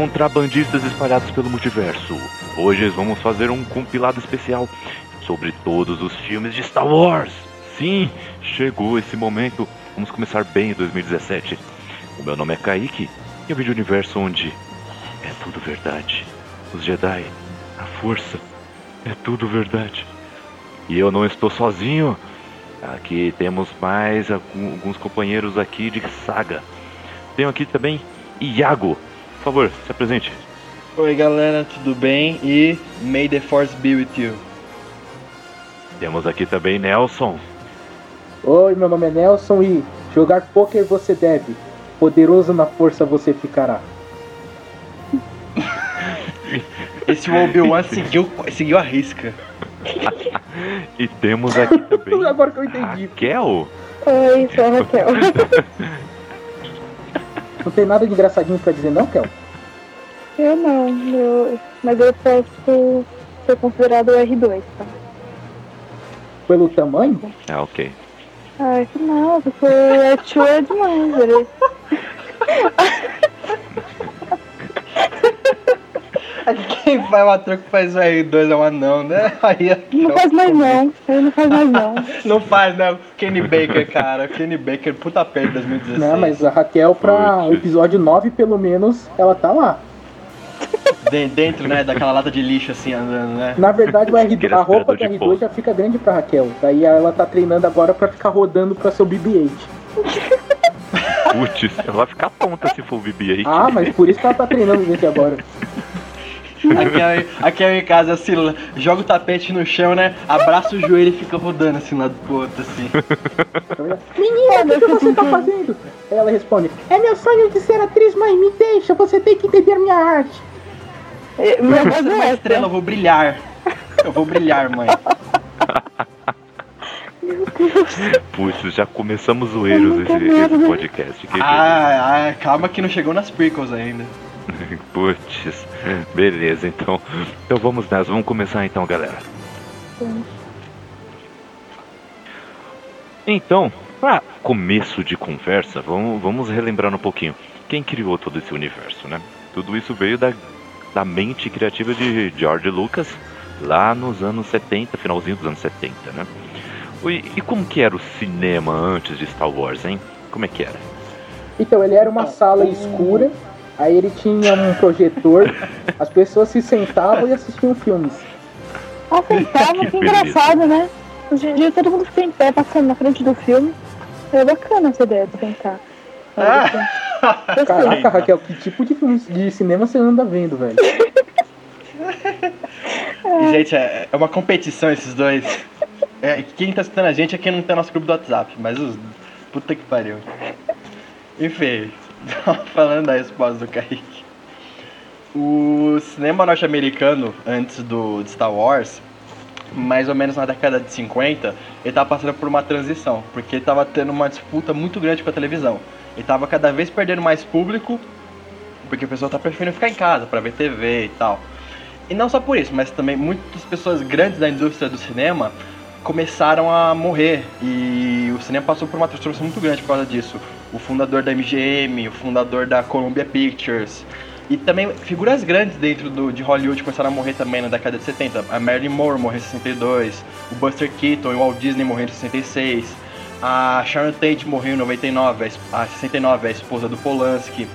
contrabandistas espalhados pelo multiverso. Hoje vamos fazer um compilado especial sobre todos os filmes de Star Wars. Sim, chegou esse momento. Vamos começar bem em 2017. O meu nome é Kaique e eu vim de um universo onde é tudo verdade. Os Jedi, a força, é tudo verdade. E eu não estou sozinho. Aqui temos mais alguns companheiros aqui de saga. Tenho aqui também Iago. Por favor, se apresente. Oi galera, tudo bem? E May the Force be with you. Temos aqui também Nelson. Oi, meu nome é Nelson e jogar poker você deve. Poderoso na força você ficará. Esse Obi-Wan seguiu, seguiu a risca. e temos aqui também. Agora que eu entendi. Raquel? Oi, sou a Raquel. Não tem nada de engraçadinho pra dizer, não, Kel? Eu não, eu... mas eu posso ser considerado R2, tá? Pelo tamanho? Ah, ok. Ai, não, porque é tio é demais, velho. Quem faz uma troca faz o R2 é um anão, né? Aí é Não faz mais não, ele não faz mais não. Não faz, né? Kenny Baker, cara. Kenny Baker, puta perda 2016. Não, mas a Raquel, pra Puxa. episódio 9, pelo menos, ela tá lá. De- dentro, né, daquela lata de lixo assim andando, né? Na verdade, o R2, Aquele a roupa do aspirador de R2 pó. já fica grande pra Raquel. Daí ela tá treinando agora pra ficar rodando pra seu BB-8. Putz, ela vai ficar tonta se for o BB-8. Ah, mas por isso que ela tá treinando desde agora. Aqui é, aqui é em casa, assim, joga o tapete no chão, né? Abraça o joelho e fica rodando assim, lado pro outro, assim. Menina, o que, que você tá fazendo? Aí ela responde: É meu sonho de ser atriz, mas me deixa, você tem que entender minha arte. É, Eu Meu ser é uma essa. estrela, eu vou brilhar. Eu vou brilhar, mãe. Putz, já começamos zoeiros esse, esse podcast. Que Ah, ah, calma que não chegou nas prequels ainda. Putz, beleza, então. Então vamos nessa, vamos começar então, galera. Então, para começo de conversa, vamos, vamos relembrar um pouquinho. Quem criou todo esse universo, né? Tudo isso veio da, da mente criativa de George Lucas lá nos anos 70, finalzinho dos anos 70, né? E, e como que era o cinema antes de Star Wars, hein? Como é que era? Então, ele era uma sala escura, aí ele tinha um projetor, as pessoas se sentavam e assistiam filmes. Ah, sentava, Que que engraçado, né? Hoje em dia todo mundo fica em pé passando na frente do filme. É bacana essa ideia de sentar. Sei. Caraca, Raquel, que tipo de filme de cinema você anda vendo, velho? E, gente, é, é uma competição esses dois. É, quem tá assistindo a gente é quem não tá no nosso grupo do WhatsApp, mas os. Puta que pariu. Enfim, falando da resposta do Kaique. O cinema norte-americano, antes do de Star Wars, mais ou menos na década de 50, ele tava passando por uma transição, porque ele tava tendo uma disputa muito grande com a televisão. Ele tava cada vez perdendo mais público, porque o pessoal tá preferindo ficar em casa para ver TV e tal. E não só por isso, mas também muitas pessoas grandes da indústria do cinema começaram a morrer e o cinema passou por uma transformação muito grande por causa disso. O fundador da MGM, o fundador da Columbia Pictures e também figuras grandes dentro do, de Hollywood começaram a morrer também na década de 70. A Marilyn Monroe morreu em 62, o Buster Keaton e o Walt Disney morreram em 66, a Sharon Tate morreu em 99, a es- a 69, a esposa do Polanski.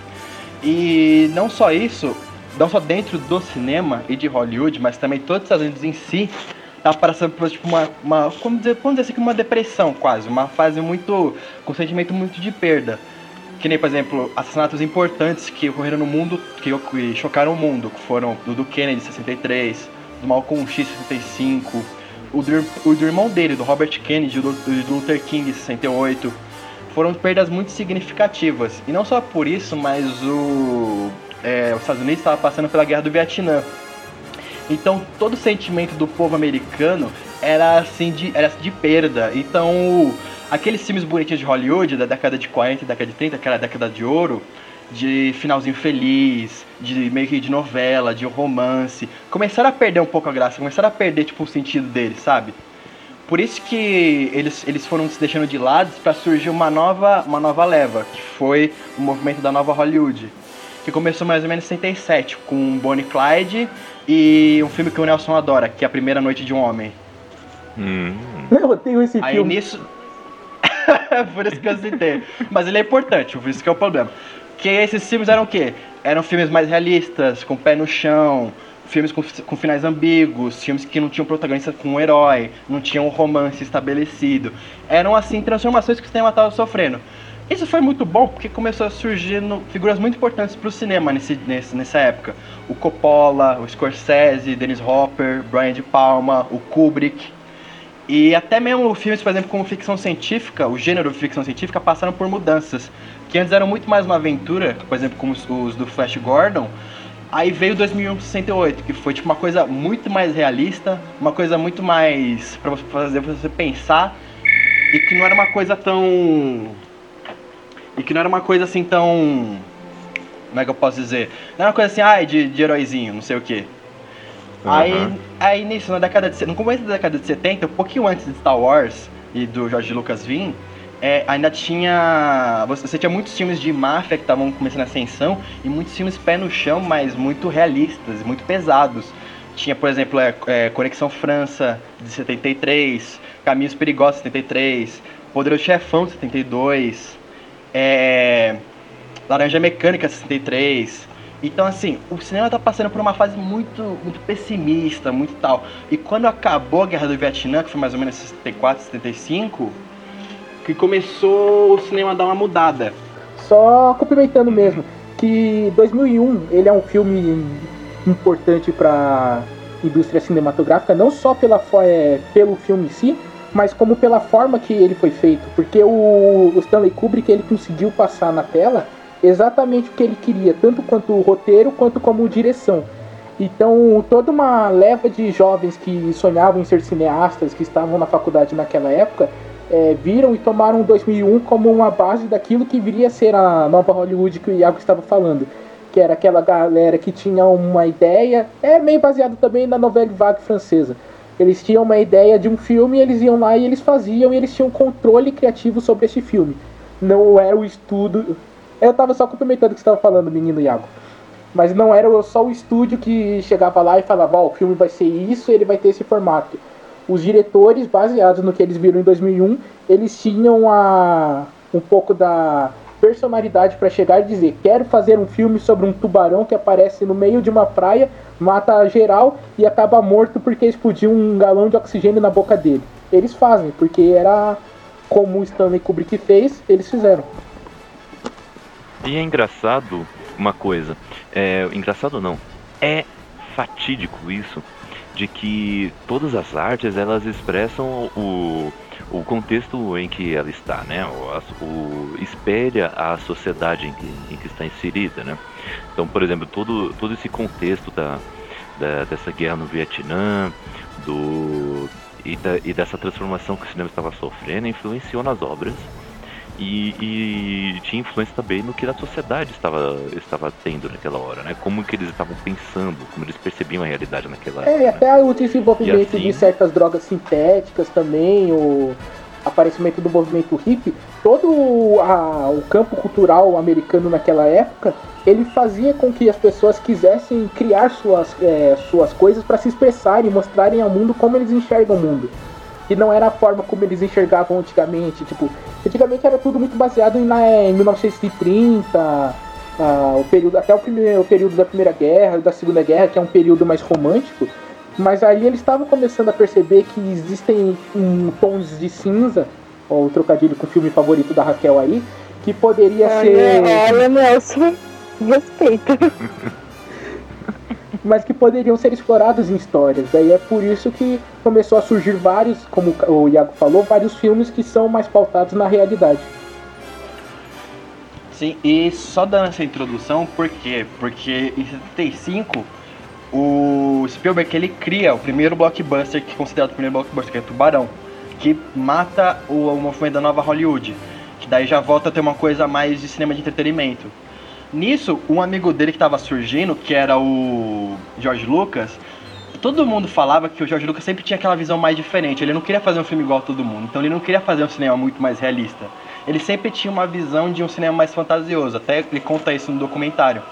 E não só isso, não só dentro do cinema e de Hollywood, mas também todos os Estados em si, tá passando por tipo uma, uma vamos, dizer, vamos dizer assim, uma depressão quase, uma fase muito, com um sentimento muito de perda. Que nem, por exemplo, assassinatos importantes que ocorreram no mundo, que, que chocaram o mundo, que foram do, do Kennedy, 63, do Malcolm X, 65, o do, o do irmão dele, do Robert Kennedy, do, do Luther King, 68. Foram perdas muito significativas. E não só por isso, mas o, é, os Estados Unidos estava passando pela guerra do Vietnã. Então todo o sentimento do povo americano era assim de, era de perda. Então aqueles filmes bonitinhos de Hollywood da década de 40 e década de 30, aquela década de ouro, de finalzinho feliz, de meio que de novela, de romance, começaram a perder um pouco a graça, começaram a perder tipo o sentido deles, sabe? Por isso que eles, eles foram se deixando de lado para surgir uma nova, uma nova leva, que foi o movimento da nova Hollywood. Que começou mais ou menos em 67, com Bonnie Clyde e um filme que o Nelson adora, que é A Primeira Noite de um Homem. Hum. Eu tenho esse Aí filme. nisso. por isso que eu citei. Mas ele é importante, por isso que é o problema. Que esses filmes eram o quê? Eram filmes mais realistas, com pé no chão, filmes com, com finais ambíguos, filmes que não tinham protagonista com um herói, não tinham um romance estabelecido. Eram, assim, transformações que o cinema estava sofrendo. Isso foi muito bom porque começou a surgir no- figuras muito importantes para o cinema nesse, nesse- nessa época. O Coppola, o Scorsese, Dennis Hopper, Brian De Palma, o Kubrick. E até mesmo filmes, por exemplo, como ficção científica, o gênero de ficção científica passaram por mudanças. Que antes eram muito mais uma aventura, por exemplo, como os, os do Flash Gordon. Aí veio 2068, que foi tipo uma coisa muito mais realista, uma coisa muito mais para fazer você pensar e que não era uma coisa tão e que não era uma coisa assim tão como é que eu posso dizer? Não era uma coisa assim, ai, de, de heróizinho, não sei o quê. Aí, Aham. aí nisso, na década de, no começo da década de 70, um pouquinho antes de Star Wars e do George Lucas vir, é, ainda tinha. Você, tinha muitos filmes de máfia que estavam começando a ascensão e muitos filmes pé no chão, mas muito realistas, muito pesados. Tinha, por exemplo, é, é, Conexão França, de 73, Caminhos Perigosos, 73, Poderoso Chefão, de 72, é, Laranja Mecânica 63. Então, assim, o cinema tá passando por uma fase muito, muito pessimista, muito tal. E quando acabou a Guerra do Vietnã, que foi mais ou menos 64, 75, que começou o cinema a dar uma mudada. Só complementando mesmo, que 2001 ele é um filme importante para indústria cinematográfica, não só pela, é, pelo filme em si, mas como pela forma que ele foi feito, porque o, o Stanley Kubrick ele conseguiu passar na tela exatamente o que ele queria, tanto quanto o roteiro quanto como direção. Então, toda uma leva de jovens que sonhavam em ser cineastas, que estavam na faculdade naquela época, é, viram e tomaram 2001 como uma base daquilo que viria a ser a nova Hollywood que o Iago estava falando. Que era aquela galera que tinha uma ideia, é meio baseado também na novela vague francesa. Eles tinham uma ideia de um filme, eles iam lá e eles faziam, e eles tinham controle criativo sobre esse filme. Não era o estudo. Eu tava só complementando o que você estava falando, menino Iago. Mas não era só o estúdio que chegava lá e falava, ó, o filme vai ser isso, ele vai ter esse formato. Os diretores, baseados no que eles viram em 2001, eles tinham a, um pouco da personalidade para chegar e dizer: quero fazer um filme sobre um tubarão que aparece no meio de uma praia, mata geral e acaba morto porque explodiu um galão de oxigênio na boca dele. Eles fazem, porque era como o Stanley Kubrick fez, eles fizeram. E é engraçado uma coisa. É, engraçado não. É fatídico isso de que todas as artes elas expressam o, o contexto em que ela está, né? O, o- espelha a sociedade em que, em que está inserida, né? Então, por exemplo, todo, todo esse contexto da, da- dessa guerra no Vietnã, do e, da- e dessa transformação que o cinema estava sofrendo influenciou nas obras e, e tinha influência também no que a sociedade estava, estava tendo naquela hora, né? Como que eles estavam pensando, como eles percebiam a realidade naquela É, época. né? até o desenvolvimento assim- de certas drogas sintéticas também, o aparecimento do movimento hippie, todo o, a- o campo cultural americano naquela época, ele fazia com que as pessoas quisessem criar suas, é, suas coisas para se expressarem, mostrarem ao mundo como eles enxergam o mundo. E não era a forma como eles enxergavam antigamente, tipo, antigamente era tudo muito baseado em, na, em 1930, ah, o período, até o, primeiro, o período da Primeira Guerra, da Segunda Guerra, que é um período mais romântico, mas aí eles estavam começando a perceber que existem um, tons de cinza, ó, o trocadilho com o filme favorito da Raquel aí, que poderia ser. Olha, olha, Nelson, respeita. mas que poderiam ser explorados em histórias. Daí é por isso que começou a surgir vários, como o Iago falou, vários filmes que são mais pautados na realidade. Sim, e só dando essa introdução, por quê? Porque em 75 o Spielberg ele cria o primeiro blockbuster que é considerado o primeiro blockbuster, que é Tubarão, que mata o, o movimento da nova Hollywood, que daí já volta a ter uma coisa mais de cinema de entretenimento. Nisso, um amigo dele que estava surgindo, que era o George Lucas, todo mundo falava que o George Lucas sempre tinha aquela visão mais diferente. Ele não queria fazer um filme igual a todo mundo, então ele não queria fazer um cinema muito mais realista. Ele sempre tinha uma visão de um cinema mais fantasioso, até ele conta isso no documentário.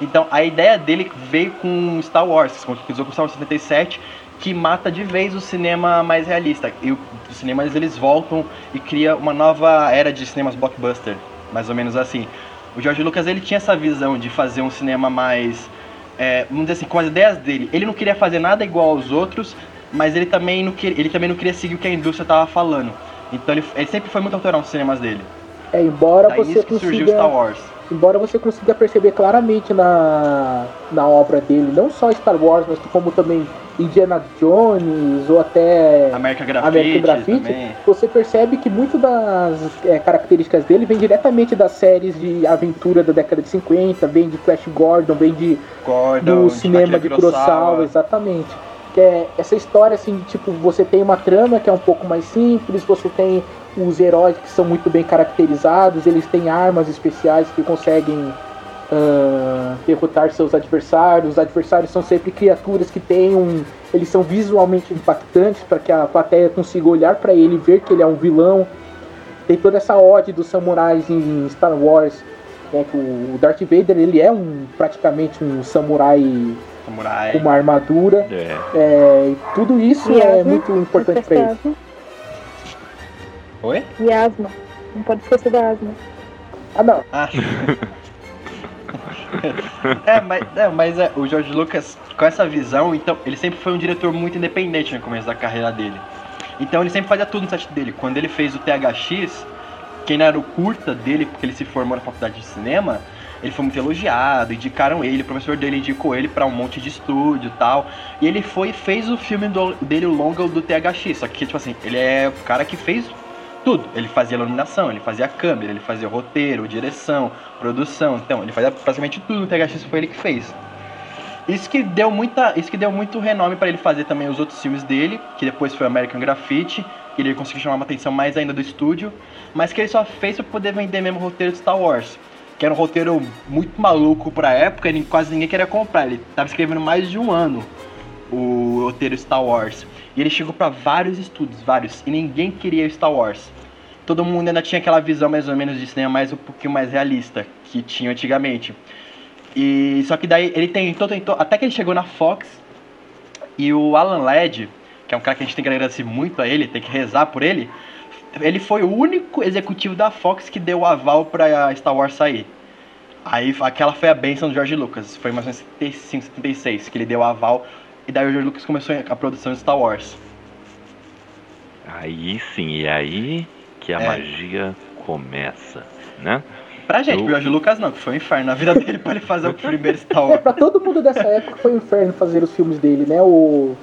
Então a ideia dele veio com Star Wars, concretizou com Star Wars 77, que mata de vez o cinema mais realista. E os cinemas eles voltam e cria uma nova era de cinemas blockbuster, mais ou menos assim. O George Lucas ele tinha essa visão de fazer um cinema mais, é, vamos dizer assim, com as ideias dele. Ele não queria fazer nada igual aos outros, mas ele também não queria, ele também não queria seguir o que a indústria estava falando. Então ele, ele, sempre foi muito autoral nos cinemas dele. É, embora Daí você consiga, Star Wars. Embora você consiga perceber claramente na, na obra dele, não só Star Wars, mas como também Indiana Jones ou até American Graffiti, American Graffiti você percebe que muito das é, características dele vem diretamente das séries de aventura da década de 50, vem de Flash Gordon, vem de Gordon, do cinema de Kurosawa, exatamente. Que é essa história assim, tipo, você tem uma trama que é um pouco mais simples, você tem os heróis que são muito bem caracterizados, eles têm armas especiais que conseguem uh, derrotar seus adversários. Os adversários são sempre criaturas que têm um. Eles são visualmente impactantes para que a plateia consiga olhar para ele e ver que ele é um vilão. Tem toda essa ode dos samurais em Star Wars. Né, que o Darth Vader ele é um praticamente um samurai, samurai. com uma armadura. É. É, tudo isso e é muito importante para ele. Oi? E asma. Não pode esquecer da asma. Ah, não. Ah. é, mas, é, mas é, o George Lucas, com essa visão, então, ele sempre foi um diretor muito independente no começo da carreira dele. Então ele sempre fazia tudo no set dele. Quando ele fez o THX, quem era o curta dele, porque ele se formou na faculdade de cinema, ele foi muito elogiado, indicaram ele, o professor dele indicou ele para um monte de estúdio e tal. E ele foi fez o filme do, dele, o longa do THX. Só que, tipo assim, ele é o cara que fez tudo. Ele fazia iluminação, ele fazia câmera, ele fazia roteiro, direção, produção. Então, ele fazia praticamente tudo no THX foi ele que fez. Isso que deu muita, isso que deu muito renome para ele fazer também os outros filmes dele, que depois foi American Graffiti, que ele conseguiu chamar uma atenção mais ainda do estúdio, mas que ele só fez para poder vender mesmo o roteiro de Star Wars, que era um roteiro muito maluco para época, e quase ninguém queria comprar. Ele estava escrevendo mais de um ano o roteiro Star Wars. E ele chegou para vários estúdios, vários, e ninguém queria Star Wars. Todo mundo ainda tinha aquela visão mais ou menos de cinema mais um pouquinho mais realista que tinha antigamente. E só que daí ele tentou, tentou, até que ele chegou na Fox e o Alan Ladd, que é um cara que a gente tem que agradecer muito a ele, tem que rezar por ele, ele foi o único executivo da Fox que deu o aval para Star Wars sair. Aí aquela foi a benção do George Lucas, foi em 1975, 76 que ele deu aval e daí o George Lucas começou a produção de Star Wars. Aí sim, e aí que a é. magia começa, né? Pra gente, o George Lucas não, que foi um inferno na vida dele pra ele fazer o primeiro Star Wars. É, pra todo mundo dessa época foi um inferno fazer os filmes dele, né? O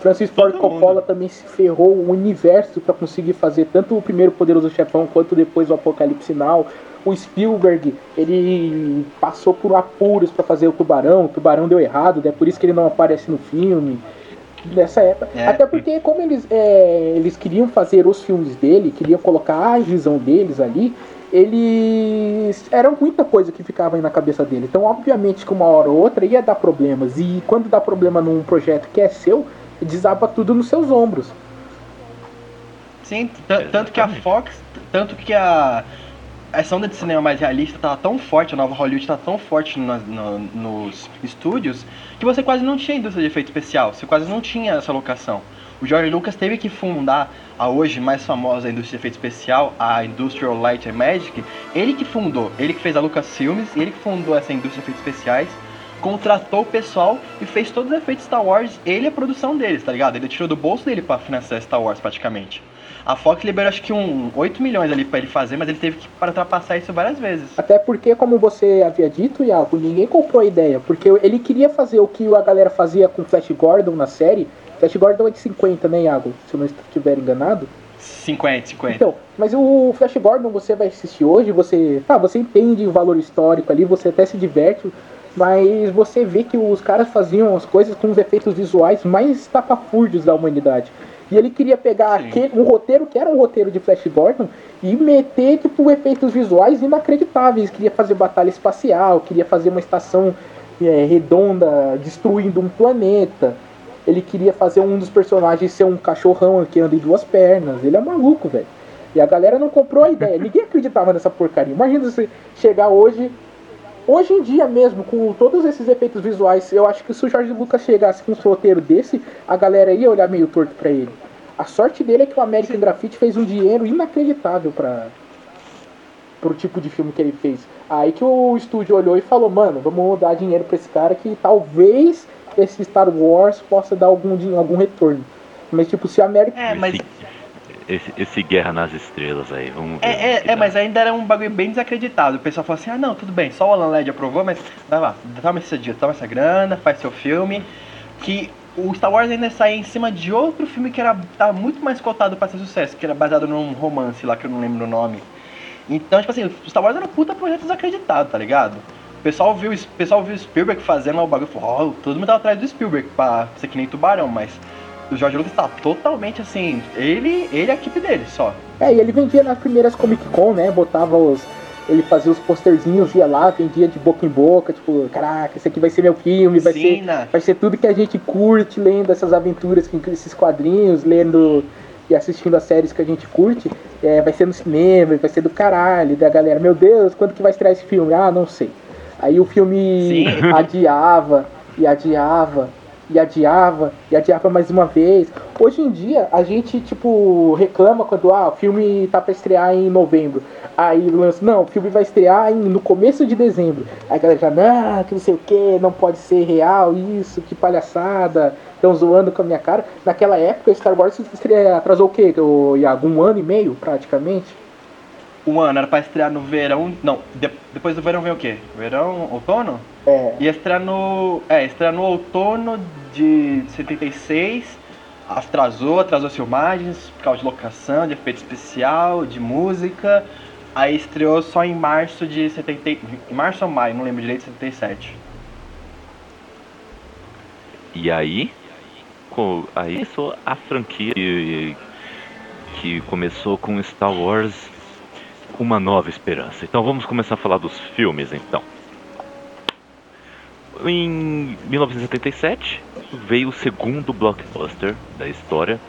Francis Ford Coppola também se ferrou o universo para conseguir fazer tanto o primeiro Poderoso Chefão quanto depois o Apocalipse Now. O Spielberg, ele passou por apuros para fazer o Tubarão, o Tubarão deu errado, é né? por isso que ele não aparece no filme. Nessa época. É. Até porque, como eles, é, eles queriam fazer os filmes dele, queriam colocar a visão deles ali, eles. Era muita coisa que ficava aí na cabeça dele. Então, obviamente, que uma hora ou outra ia dar problemas. E quando dá problema num projeto que é seu, desaba tudo nos seus ombros. Sim, tanto que a Fox, tanto que a essa onda de cinema mais realista tava tão forte, a nova Hollywood tá tão forte no, no, nos estúdios, que você quase não tinha indústria de efeito especial, você quase não tinha essa locação. O George Lucas teve que fundar a hoje mais famosa indústria de efeito especial, a Industrial Light and Magic. Ele que fundou, ele que fez a Lucasfilmes, ele que fundou essa indústria de efeitos especiais, contratou o pessoal e fez todos os efeitos Star Wars, ele e a produção deles, tá ligado? Ele tirou do bolso dele para financiar Star Wars praticamente. A Fox liberou acho que um 8 milhões ali para ele fazer, mas ele teve que para ultrapassar isso várias vezes. Até porque, como você havia dito, Iago, ninguém comprou a ideia. Porque ele queria fazer o que a galera fazia com Flash Gordon na série. Flash Gordon é de 50, né, Iago? Se eu não estiver enganado. 50, 50. Então, mas o Flash Gordon você vai assistir hoje, você. Tá, você entende o valor histórico ali, você até se diverte, mas você vê que os caras faziam as coisas com os efeitos visuais mais estapafúrdios da humanidade. E ele queria pegar aquele, um roteiro que era um roteiro de Flash Gordon e meter tipo efeitos visuais inacreditáveis. Queria fazer batalha espacial, queria fazer uma estação é, redonda destruindo um planeta. Ele queria fazer um dos personagens ser um cachorrão que anda em duas pernas. Ele é maluco, velho. E a galera não comprou a ideia. Ninguém acreditava nessa porcaria. Imagina você chegar hoje hoje em dia mesmo, com todos esses efeitos visuais, eu acho que se o Jorge Lucas chegasse com um roteiro desse, a galera ia olhar meio torto pra ele. A sorte dele é que o American Graffiti fez um dinheiro inacreditável para pro tipo de filme que ele fez. Aí que o estúdio olhou e falou, mano, vamos dar dinheiro pra esse cara que talvez esse Star Wars possa dar algum, algum retorno. Mas tipo, se a América. É, mas. Esse, esse Guerra nas Estrelas aí, vamos ver. É, é, é, mas ainda era um bagulho bem desacreditado. O pessoal falou assim: ah, não, tudo bem, só o Alan Led aprovou, mas vai lá, toma esse dia, toma essa grana, faz seu filme. Que o Star Wars ainda saía em cima de outro filme que era tava muito mais cotado para ser sucesso, que era baseado num romance lá que eu não lembro o nome. Então, tipo assim, o Star Wars era um puta projeto desacreditado, tá ligado? O pessoal viu, o pessoal viu Spielberg fazendo o bagulho e falou, oh, todo mundo tava atrás do Spielberg pra ser que nem tubarão, mas o George Lucas tá totalmente assim, ele, ele e a equipe dele só. É, e ele vendia nas primeiras Comic Con, né? Botava os. Ele fazia os posterzinhos, ia lá, vendia de boca em boca, tipo, caraca, esse aqui vai ser meu filme, vai, Sim, ser, né? vai ser tudo que a gente curte, lendo essas aventuras, esses quadrinhos, lendo e assistindo as séries que a gente curte, é, vai ser no cinema, vai ser do caralho, da galera, meu Deus, quando que vai estrear esse filme? Ah, não sei. Aí o filme Sim. adiava e adiava e adiava e adiava mais uma vez. Hoje em dia a gente tipo reclama quando ah, o filme tá para estrear em novembro. Aí lança, não, o filme vai estrear em, no começo de dezembro. Aí a galera já, não, que não sei o que, não pode ser real isso, que palhaçada, estão zoando com a minha cara. Naquela época Star Wars estreia, atrasou o quê? Iago? Um ano e meio praticamente? Um ano era pra estrear no verão. Não, de- depois do verão vem o quê? Verão, outono? É. Ia estrear no. É, estrear no outono de 76. Atrasou, atrasou as filmagens, por causa de locação, de efeito especial, de música. Aí estreou só em março de 70. Em março ou maio, não lembro direito, 77. E aí, co- aí começou a franquia que, que começou com Star Wars Uma Nova Esperança. Então vamos começar a falar dos filmes então. Em 1977 veio o segundo blockbuster da história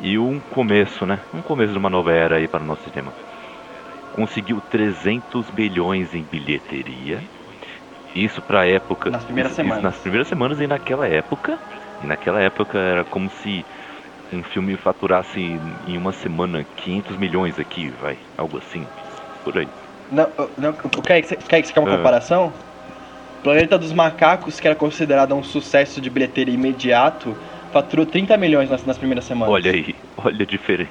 e um começo, né? Um começo de uma nova era aí para o nosso cinema. Conseguiu 300 bilhões em bilheteria. Isso para época. Nas primeiras isso- isso semanas. nas primeiras semanas e naquela época. E naquela época era como se um filme faturasse em uma semana 500 milhões aqui, vai, algo assim, por aí. Não, não, o que é que você quer uma Ah. comparação? Planeta dos Macacos, que era considerado um sucesso de bilheteria imediato, faturou 30 milhões nas, nas primeiras semanas. Olha aí, olha a diferença.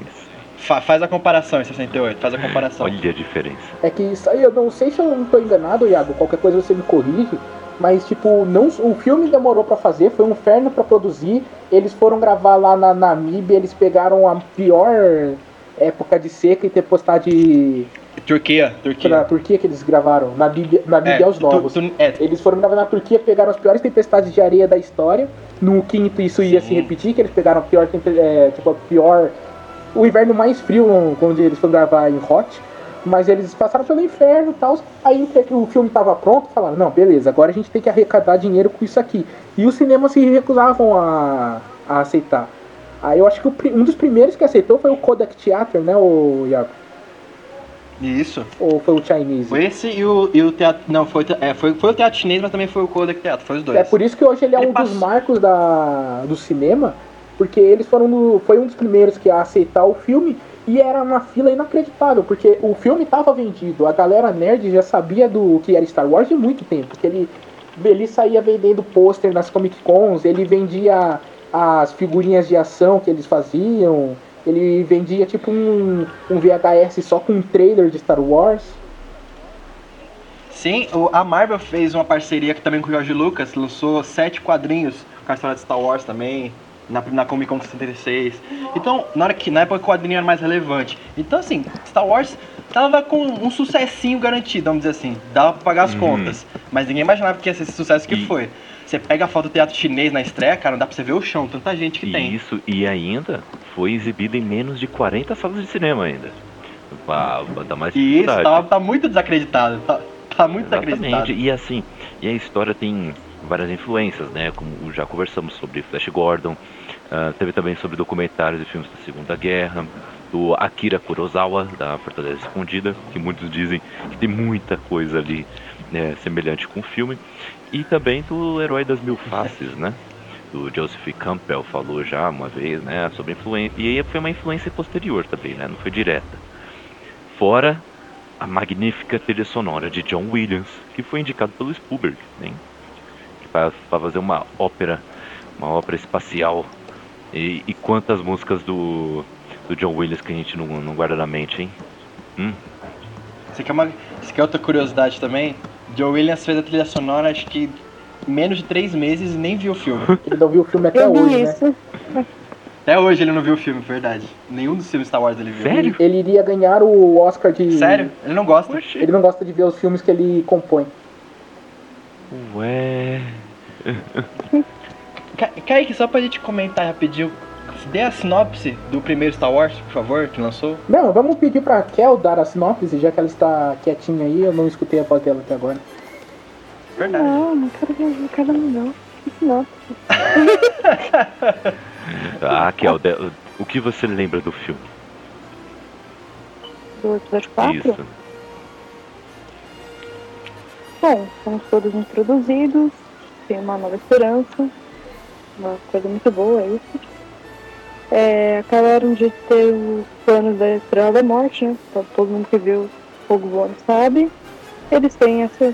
Fa- faz a comparação em 68, faz a comparação. Olha a diferença. É que isso aí, eu não sei se eu não tô enganado, Iago, qualquer coisa você me corrige, mas tipo, não, o filme demorou pra fazer, foi um inferno pra produzir, eles foram gravar lá na Namíbia, eles pegaram a pior época de seca e tempestade Turquia, Turquia. na Turquia que eles gravaram, na Bíblia, na Bíblia aos tu- Novos. tu- é, Eles foram gravar na Turquia, pegaram as piores tempestades de areia da história. No quinto isso ia Sim. se repetir, que eles pegaram a pior, é, tipo, a pior. O inverno mais frio, onde eles foram gravar em Hot. Mas eles passaram pelo inferno e tal. Aí o filme tava pronto, falaram, não, beleza, agora a gente tem que arrecadar dinheiro com isso aqui. E os cinemas se recusavam a, a aceitar. Aí eu acho que o um dos primeiros que aceitou foi o Kodak Theater, né, o Iago? Isso. Ou foi o Chinese? Foi esse e o, e o teatro. Não, foi, é, foi, foi o teatro chinês, mas também foi o Kodak Teatro, foi os dois. É por isso que hoje ele é Ele um dos passou- marcos da, do cinema, porque eles foram no, foi um dos primeiros que a aceitar o filme e era uma fila inacreditável, porque o filme estava vendido, a galera nerd já sabia do que era Star Wars de muito tempo, que ele ele saía vendendo pôster nas Comic Cons, ele vendia as figurinhas de ação que eles faziam, ele vendia tipo um, um VHS só com um trailer de Star Wars. Sim, o- a Marvel fez uma parceria também com o George Lucas, lançou sete quadrinhos com a história de Star Wars também, na, na Comic Con 66. Então, na, hora que, na época o quadrinho era mais relevante. Então, assim, Star Wars tava com um sucessinho garantido, vamos dizer assim, dava pra pagar as Uhum. contas. Mas ninguém imaginava que ia ser esse sucesso que E- foi. Você pega a foto do teatro chinês na estreia, cara, não dá pra você ver o chão, tanta gente que E tem. isso, e ainda foi exibido em menos de 40 salas de cinema ainda. Pra, pra dar mais E isso tá, tá muito desacreditado. Tá, tá muito desacreditado. Exatamente. E assim, e a história tem várias influências, né? Como já conversamos sobre Flash Gordon, ah, teve também sobre documentários e filmes da Segunda Guerra, do Akira Kurosawa, da Fortaleza Escondida, que muitos dizem que tem muita coisa ali é, semelhante com o filme. E também do Herói das Mil Faces, né? Do Joseph Campbell falou já uma vez, né? Sobre influência. E aí foi uma influência posterior também, né? Não foi direta. Fora a magnífica trilha sonora de John Williams, que foi indicado pelo Spielberg, né? Para fazer uma ópera, uma ópera espacial. E, e quantas músicas do, do John Williams que a gente não, não guarda na mente, hein? Hum? Você quer, uma, você quer outra curiosidade também? John Williams fez a trilha sonora, acho que menos de três meses e nem viu o filme. Ele não viu o filme até Eu hoje, vi né? isso. Até hoje ele não viu o filme, verdade. Nenhum dos filmes Star Wars ele viu. Sério? Ele iria ganhar o Oscar de. Sério? Ele não gosta? Oxi. Ele não gosta de ver os filmes que ele compõe. Ué. Kaique, só pra gente comentar rapidinho, dê a sinopse do primeiro Star Wars, por favor, que lançou. Não, vamos pedir pra Kel dar a sinopse, já que ela está quietinha aí, eu não escutei a voz dela até agora. Verdade. Não, não quero ver, não quero não. Que Não. Ah, Kel, o que você lembra do filme? Do episódio 4? Isso. Bom, somos todos introduzidos, tem uma nova esperança, uma coisa muito boa, é isso. É, acabaram de ter os planos da Estrela da Morte, né? Todo- Todo mundo que viu Fogo Voando sabe. Eles têm essa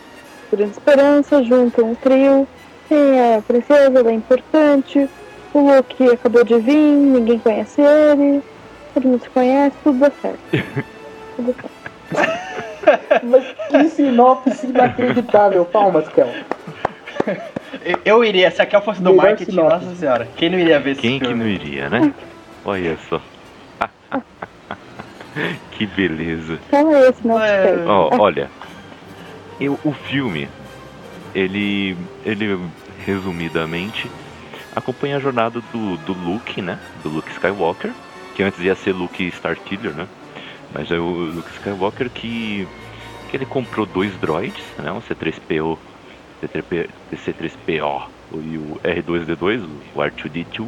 grande esperança, juntam um trio, tem a princesa, ela é importante, o Luke acabou de vir, ninguém conhece ele, todo mundo se conhece, tudo dá certo. tudo certo. Mas que sinopse inacreditável, palmas, Kel. Eu, iria, se a Kel fosse do Melhor marketing, sinopse. nossa senhora, quem não iria ver esse Quem que filme? não iria, né? Olha só. que beleza. Fala esse nosso É. Ó, olha, eu, o filme, ele, ele resumidamente acompanha a jornada do, do Luke, né? Do Luke Skywalker, que antes ia ser Luke Starkiller, né? Mas é o Luke Skywalker que, que ele comprou dois droids, né? Um C3PO, C3P, C3PO e o R2D2, o R2D2.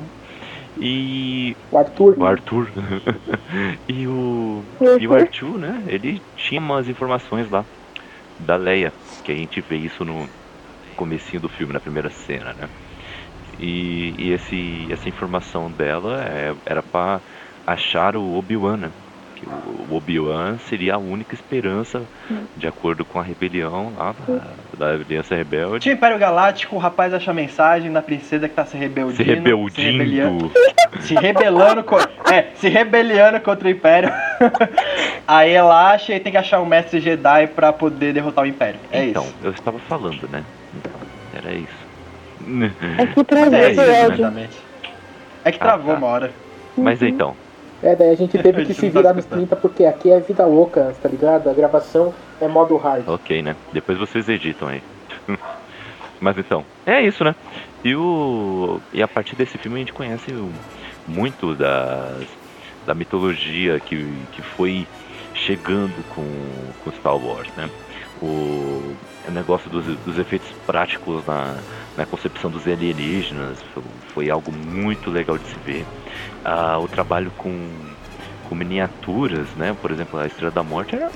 E O Arthur. o Arthur e o e o Arthur, né? Ele tinha umas informações lá da Leia, que a gente vê isso no comecinho do filme, na primeira cena, né? E, e esse, essa informação dela é, era para achar o Obi-Wan, né? Que o Obi-Wan seria a única esperança, de acordo com a rebelião lá, da, da Aliança Rebelde. Tinha o Império Galáctico, o rapaz acha a mensagem da princesa que tá se rebeldindo. Se rebeldindo. Se rebelando co- É, se rebelando contra o Império. Aí ela acha e tem que achar um mestre Jedi pra poder derrotar o Império. É então, isso. eu estava falando, né? Então, era isso. É que traz É isso, né? É que Ah, travou tá. uma hora. Mas então, É, daí a gente teve A que se virar nos escutando. 30 porque aqui é vida louca, tá ligado? A gravação é modo hard. Ok, né? Depois vocês editam aí. Mas então, é isso, né? E, o... e a partir desse filme a gente conhece muito das... da mitologia que, que foi chegando com, com Star Wars, né? O, o negócio dos, dos efeitos práticos na, na concepção dos alienígenas foi, foi algo muito legal de se ver. Ah, o trabalho com, com miniaturas, né? Por exemplo, a Estrela da Morte era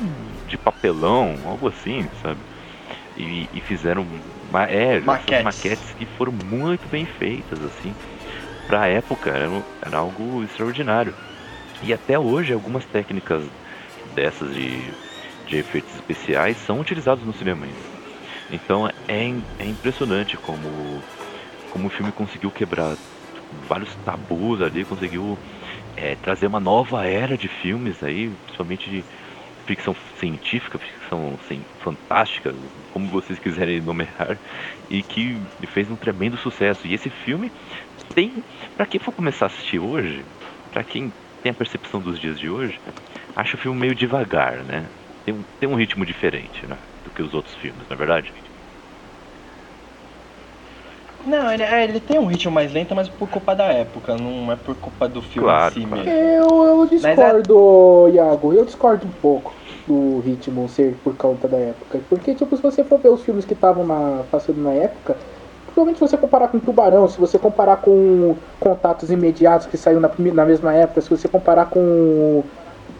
de papelão, algo assim, sabe? E, e fizeram ma é, Maquetes. maquetes que foram muito bem feitas, assim. Pra época era, era algo extraordinário. E até hoje algumas técnicas dessas de, de efeitos especiais são utilizadas no cinema ainda. Então é, im- é impressionante como, como o filme conseguiu quebrar vários tabus ali, conseguiu é, trazer uma nova era de filmes aí, principalmente de ficção científica, ficção assim, fantástica, como vocês quiserem nomear, e que fez um tremendo sucesso. E esse filme tem, para quem for começar a assistir hoje, para quem tem a percepção dos dias de hoje, acha o filme meio devagar, né? Tem um, tem um ritmo diferente, né? Do que os outros filmes, na é verdade? Não, ele, é, ele tem um ritmo mais lento, mas por culpa da época, não é por culpa do filme Claro, em si claro. mesmo. Eu, eu discordo, Iago, eu discordo um pouco do ritmo ser por conta da época. Porque, tipo, se você for ver os filmes que estavam na, passando na época, provavelmente se você comparar com Tubarão, se você comparar com Contatos Imediatos que saiu na, na mesma época, se você comparar com.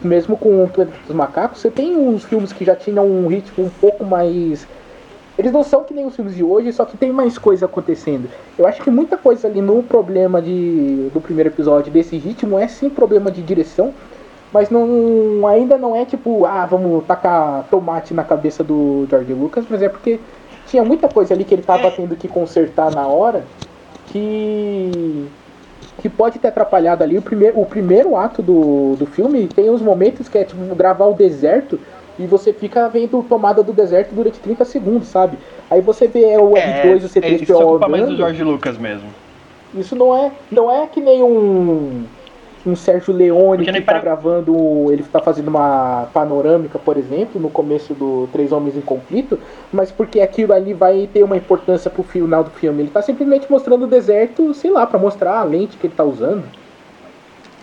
Mesmo com o Planeta dos Macacos, você tem uns filmes que já tinham um ritmo um pouco mais Eles não são que nem os filmes de hoje, só que tem mais coisa acontecendo. Eu acho que muita coisa ali no problema de, do primeiro episódio desse ritmo é sim problema de direção, mas não ainda não é tipo, ah, vamos tacar tomate na cabeça do George Lucas, mas é porque tinha muita coisa ali que ele tava tendo que consertar na hora que que pode ter atrapalhado ali o primeiro, o primeiro ato do, do filme tem uns momentos que é tipo gravar o deserto e você fica vendo tomada do deserto durante 30 segundos, sabe? Aí você vê o É, R2 e o C3PO isso é culpa mais do. George Lucas mesmo. Isso não é, não é que nem um um Sérgio Leone Porque que tá para- gravando, ele tá fazendo uma panorâmica, por exemplo, no começo do Três Homens em Conflito, mas porque aquilo ali vai ter uma importância pro final do filme. Ele tá simplesmente mostrando o deserto, sei lá, pra mostrar a lente que ele tá usando.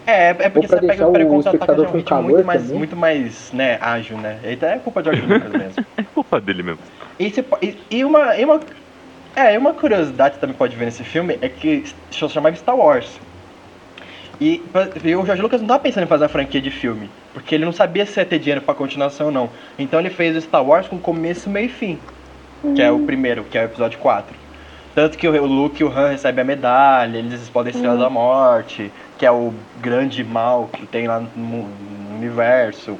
É, é porque você pega o ritmo calor muito mais, também. muito mais, né, ágil, né? Então é culpa de George Lucas mesmo. É culpa dele mesmo. E, você e- e uma, e uma, é, e uma curiosidade que também pode ver nesse filme é que se chamava Star Wars. E, e o George Lucas não tava pensando em fazer a franquia de filme, porque ele não sabia se ia ter dinheiro pra continuação ou não. Então ele fez o Star Wars com começo, meio e fim, que é o primeiro, que é o episódio 4. Tanto que o Luke e o Han recebem a medalha, eles explodem a Estrela da Morte, que é o grande mal que tem lá no, no universo.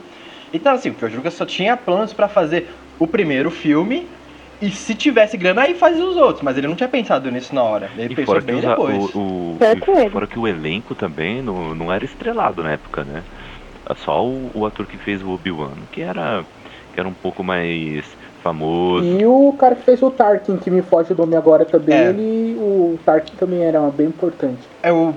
Então, assim, o George Lucas só tinha planos pra fazer o primeiro filme, e se tivesse grana, aí fazia os outros. Mas ele não tinha pensado nisso na hora. Ele E pensou bem os depois. o, o- e fora que o elenco também não, não era estrelado na época, né? Só o, o ator que fez o Obi-Wan, que era, que era um pouco mais famoso. E o cara que fez o Tarkin, que me foge o nome agora também, É. ele, o Tarkin também era bem importante. É o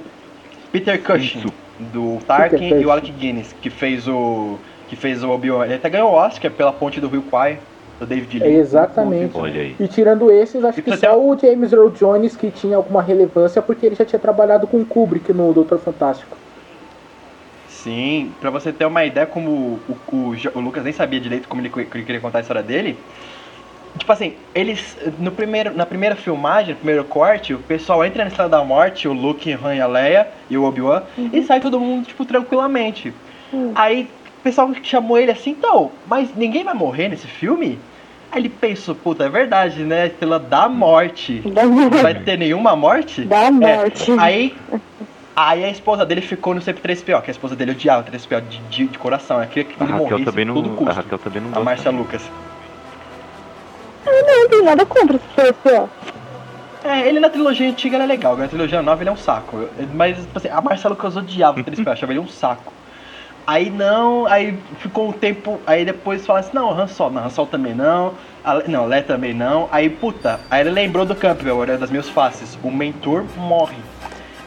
Peter Cushing, Isso. do Tarkin, Peter e o. Alec Guinness, que fez o. que fez o Obi-Wan. Ele até ganhou o Oscar pela ponte do Rio Kwai, do David É, Lee. exatamente. Olha aí. E tirando esses, acho E que só ter- o James Earl Jones que tinha alguma relevância, porque ele já tinha trabalhado com o Kubrick no Doutor Fantástico. Sim, pra você ter uma ideia como o, o, o Lucas nem sabia direito como ele, ele queria contar a história dele. Tipo assim, eles. No primeiro, na primeira filmagem, no primeiro corte, o pessoal entra na Estrela da Morte, o Luke, o Han e a Leia e o Obi-Wan, e sai todo mundo, tipo, tranquilamente. Hum. Aí o pessoal chamou ele assim, então, mas ninguém vai morrer nesse filme? Aí ele pensou, puta, é verdade, né? A Estrela da Morte. Da Não morte. vai ter nenhuma morte? Da morte. É, aí, aí a esposa dele ficou no CP3PO, que a esposa dele odiava o 3PO de, de, de coração. Ela queria que A ele Raquel morresse também a não. A custo. Raquel também não A. Márcia Lucas. Eu não tenho nada contra esse CSO. É, ele na trilogia antiga ele é legal, na trilogia nova ele é um saco. Eu- Mas, tipo assim, a Márcia Lucas odiava o 3PO, achava ele um saco. Aí não, aí ficou um tempo, aí depois fala assim, não, Han Solo, não, Han Solo também não, a não, Lé também não. Aí, puta, aí ele lembrou do Campbell, era das minhas faces, o mentor morre.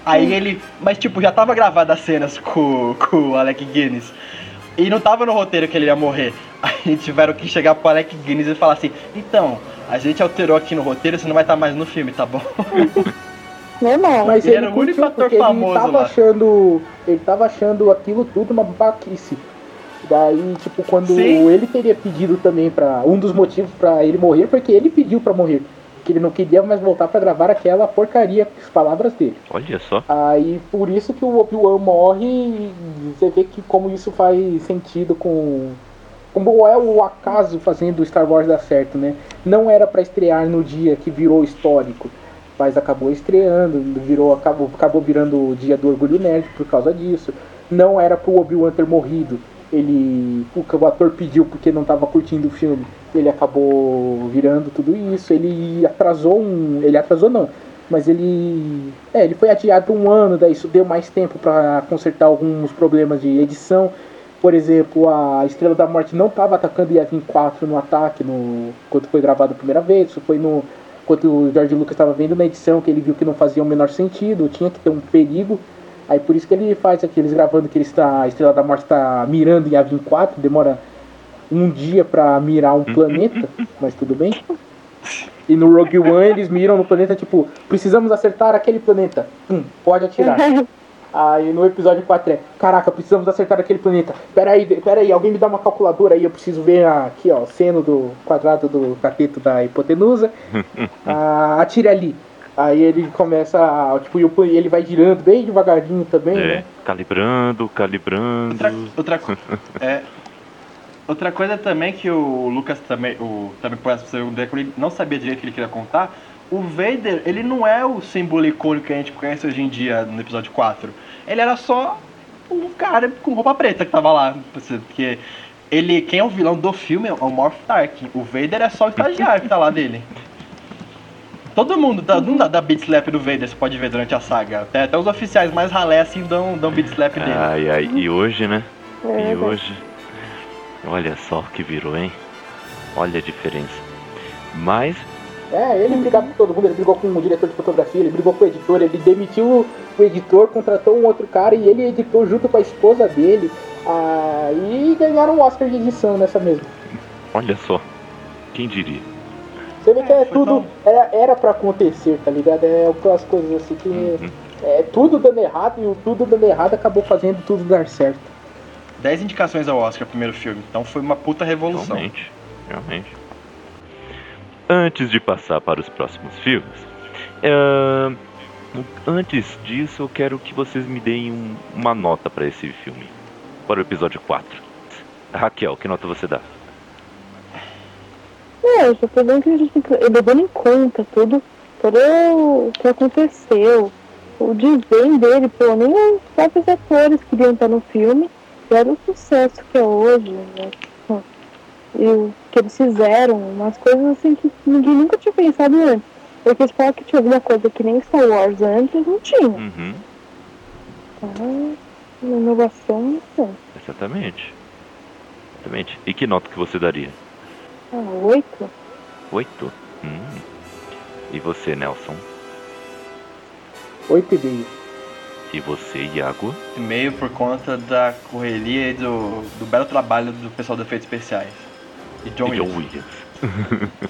Aí ele, mas tipo, já tava gravado as cenas com, com o Alec Guinness. E não tava no roteiro que ele ia morrer. Aí tiveram que chegar pro Alec Guinness e falar assim, então, a gente alterou aqui no roteiro, você não vai estar mais no filme, tá bom? Normal. Mas Ele ele, era o único ator famoso ele tava lá. achando. Ele tava achando aquilo tudo uma babaquice. Daí, tipo, quando Sim. ele teria pedido também para Um dos motivos pra ele morrer, porque ele pediu pra morrer. Que ele não queria mais voltar pra gravar aquela porcaria, as palavras dele. Olha só. Aí por isso que o Obi-Wan morre e você vê que como isso faz sentido com. Como é o acaso fazendo o Star Wars dar certo, né? Não era pra estrear no dia que virou histórico, mas acabou estreando, virou, acabou, acabou virando o dia do orgulho nerd por causa disso. Não era pro Obi-Wan ter morrido. Ele. O ator pediu porque não tava curtindo o filme. Ele acabou virando tudo isso. Ele atrasou um. Ele atrasou não mas ele é, ele foi adiado um ano, daí isso deu mais tempo para consertar alguns problemas de edição. Por exemplo, a Estrela da Morte não estava atacando Yavin 4 no ataque no quando foi gravado a primeira vez, isso foi no quando o George Lucas estava vendo na edição que ele viu que não fazia o menor sentido, tinha que ter um perigo. Aí por isso que ele faz aqueles gravando que ele está, a Estrela da Morte está mirando em Yavin 4, demora um dia para mirar um planeta, mas tudo bem. E no Rogue One eles miram no planeta, tipo, precisamos acertar aquele planeta. Hum, pode atirar. Aí no episódio 4 é, caraca, precisamos acertar aquele planeta. Peraí, peraí, alguém me dá uma calculadora aí, eu preciso ver aqui, ó, seno do quadrado do cateto da hipotenusa. Ah, atire ali. Aí ele começa, a, tipo, e o- ele vai girando bem devagarinho também, É, né? calibrando, calibrando. Outra, outra é, Outra coisa também que o Lucas também, o também pode ser o Deco, ele não sabia direito o que ele queria contar. O Vader, ele não é o símbolo icônico que a gente conhece hoje em dia no episódio 4. Ele era só um cara com roupa preta que tava lá. Porque ele, quem é o vilão do filme é o Morph Tarkin. O Vader é só o estagiário que tá lá dele. Todo mundo dá, não dá, dá beat slap do Vader, você pode ver durante a saga. Até, até os oficiais mais ralé assim dão, dão beat slap dele. Ai, ai, e hoje, né? É, E hoje. Olha só o que virou, hein? Olha a diferença. Mas, É, ele brigava com todo mundo, ele brigou com o diretor de fotografia, ele brigou com o editor, ele demitiu o editor, contratou um outro cara e ele editou junto com a esposa dele. Ah, e ganharam um Oscar de edição nessa mesma. olha só. Quem diria? Você vê que É, é tudo. tão- Era, era pra acontecer, tá ligado? É aquelas coisas assim que. Uhum. É tudo dando errado e o tudo dando errado acabou fazendo tudo dar certo. 10 indicações ao Oscar, primeiro filme. Então foi uma puta revolução. Realmente, realmente. Antes de passar para os próximos filmes, ahn, antes disso eu quero que vocês me deem um- uma nota para esse filme, para o episódio 4. Raquel, que nota você dá? É, eu já tô vendo que a gente tem que. Levando em conta tudo, todo o que aconteceu, o desenho dele, pô, nem os próprios atores queriam estar no filme, era o sucesso que é hoje, né? E o que eles fizeram, umas coisas assim que ninguém nunca tinha pensado antes. Porque se falar que tinha alguma coisa que nem Star Wars antes, não tinha. Uhum, Então, inovação, não sei. exatamente. Exatamente. E que nota que você daria? Ah, oito? Oito? Hum. E você, Nelson? Oito e meio. E você, Iago? Meio por conta da correria e do, do belo trabalho do pessoal de efeitos especiais. E John e John Williams. Williams.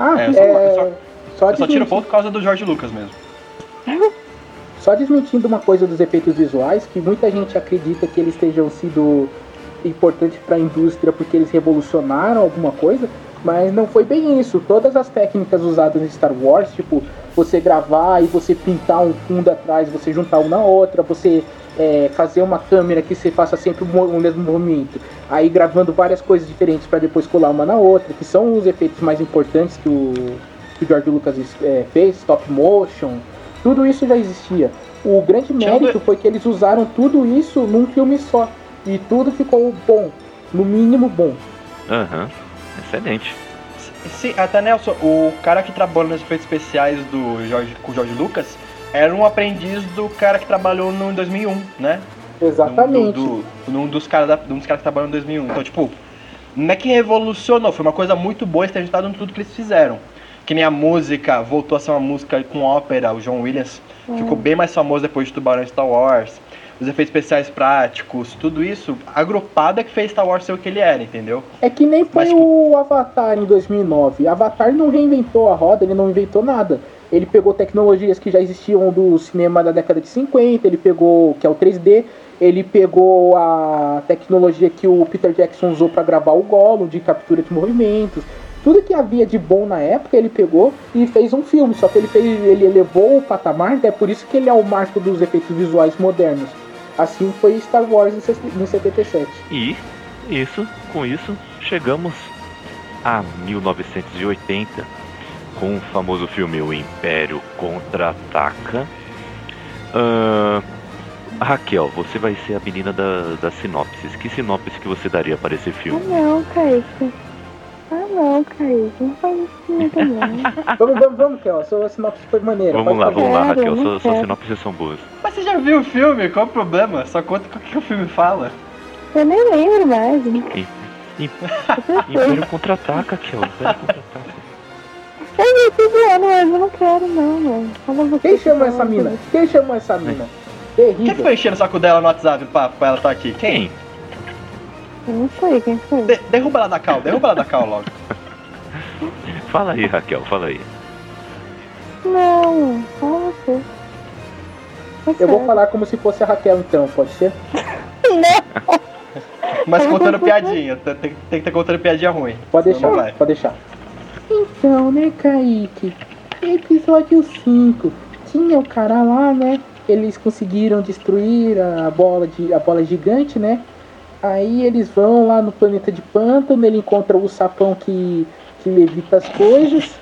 Ah, É, é, eu só- eu só- só, Eu só tiro ponto por causa do George Lucas mesmo. só desmentindo uma coisa dos efeitos visuais, que muita gente acredita que eles estejam sido importantes para a indústria porque eles revolucionaram alguma coisa, mas não foi bem isso. Todas as técnicas usadas em Star Wars, tipo você gravar e você pintar um fundo atrás, você juntar uma na outra, você é, fazer uma câmera que você faça sempre o mo- o mesmo movimento, aí gravando várias coisas diferentes para depois colar uma na outra, que são os efeitos mais importantes que o, que o George Lucas é, fez, stop motion, tudo isso já existia. O grande mérito foi que eles usaram tudo isso num filme só. E tudo ficou bom. No mínimo bom. Aham. Excelente. Sim, até Nelson, o cara que trabalha nos efeitos especiais do George, com o George Lucas era um aprendiz do cara que trabalhou no em 2001, né? Exatamente. Do, do, num dos caras da- um dos caras que trabalhou em 2001. Então, tipo, não é que revolucionou, foi uma coisa muito boa e acreditado em tudo que eles fizeram. Que nem a música voltou a ser uma música com ópera, o John Williams ficou bem mais famoso depois de Tubarão e Star Wars. Os efeitos especiais práticos, tudo isso agrupado que fez Star Wars ser o que ele era, entendeu? É que nem foi Mas, o Avatar em 2009. Avatar não reinventou a roda, ele não inventou nada. Ele pegou tecnologias que já existiam do cinema da década de 50, ele pegou, que é o 3D, ele pegou a tecnologia que o Peter Jackson usou para gravar o Gollum, de captura de movimentos. Tudo que havia de bom na época ele pegou e fez um filme, só que ele fez, ele elevou o patamar, é por isso que ele é o marco dos efeitos visuais modernos. Assim foi Star Wars em 77. E isso, com isso, chegamos a 1980 com o famoso filme O Império Contra-Ataca. Ahn, Raquel, você vai ser a menina da, das sinopses. Que sinopse que você daria para esse Ah filme? não, Kaique. Ah não, Kaique. Não faz isso comigo não. Vamos, vamos, vamos, Kel. A sua sinopse foi maneira. Vamos lá, fazer. vamos lá, Raquel. Suas, sinopses são boas. Mas você já viu o filme? Qual o problema? Só conta o que o filme fala. Eu nem lembro mais. Império Contra-Ataca, Raquel. Império Contra-Ataca. Eu tô zoando, mas eu não quero não, mano. Fala você Quem que chamou essa mina? Quem chamou essa mina? Quem foi enchendo o saco dela no WhatsApp pra, pra ela estar aqui? Quem? Não sei quem foi. De- derruba ela da cal, derruba ela da cal logo. Fala aí, Raquel, fala aí. Não, fala você. Tá Eu vou falar como se fosse a Raquel então, pode ser? Não. Mas contando piadinha, tem, tem- que ter contando piadinha ruim. Pode deixar, vai. pode deixar. Então, né, Kaique? Episódio 5. Tinha o cara lá, né? Eles conseguiram destruir a bola, de, a bola gigante, né? Aí eles vão lá no planeta de pântano, ele encontra o sapão que, que levita as coisas.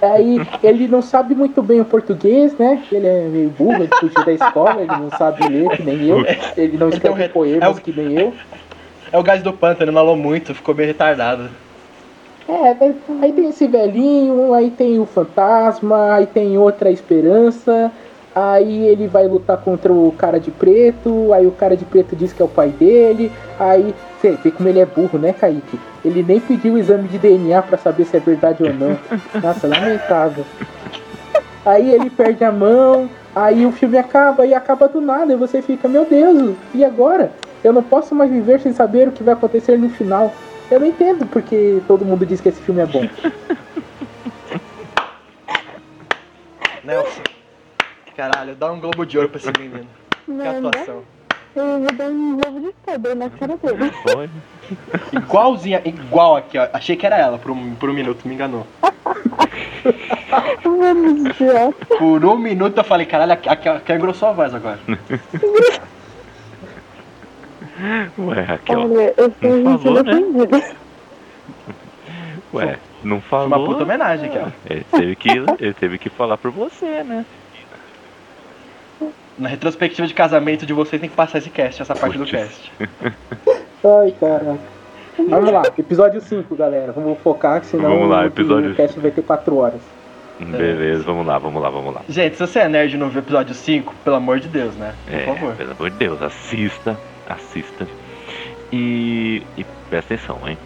Aí ele não sabe muito bem o português, né? Ele é meio burro, ele fugiu da escola, ele não sabe ler que nem eu. Ele não escreve re- poemas é o- que nem eu. É o gás do pântano, malou muito, ficou meio retardado. É, aí tem esse velhinho, aí tem o fantasma, aí tem outra esperança, aí ele vai lutar contra o cara de preto, aí o cara de preto diz que é o pai dele, aí você vê como ele é burro, né, Kaique? Ele nem pediu o exame de DNA pra saber se é verdade ou não. Nossa, lamentável. Aí ele perde a mão, aí o filme acaba e acaba do nada, e você fica, meu Deus, e agora? Eu não posso mais viver sem saber o que vai acontecer no final. Eu não entendo porque todo mundo diz que esse filme é bom. Nelson. Caralho, dá um globo de ouro pra esse menino. Que Não, atuação. eu vou dar um novo de pedra na cara dele. Foi. Igualzinha, igual aqui, ó. Achei que era ela por um, por um minuto, me enganou. Mano, idiota. Por um minuto eu falei, caralho, aqui, aqui, engrossou a voz agora. Ué, Raquel. Olha, eu Não falou, né? Ué, não falou. Uma puta homenagem aqui, ó. Ele teve que, ele teve que falar por você, né? Na retrospectiva de casamento de vocês tem que passar esse cast, essa parte do Putz. cast. Ai, caraca. Vamos lá, episódio 5, galera. Vamos focar, senão Vamos lá, o- episódio- o cast vai ter 4 horas. Beleza, vamos lá, vamos lá, vamos lá. Gente, se você é nerd e não viu o episódio 5, pelo amor de Deus, né? Por É, favor. pelo amor de Deus, assista, assista. E, e presta atenção, hein?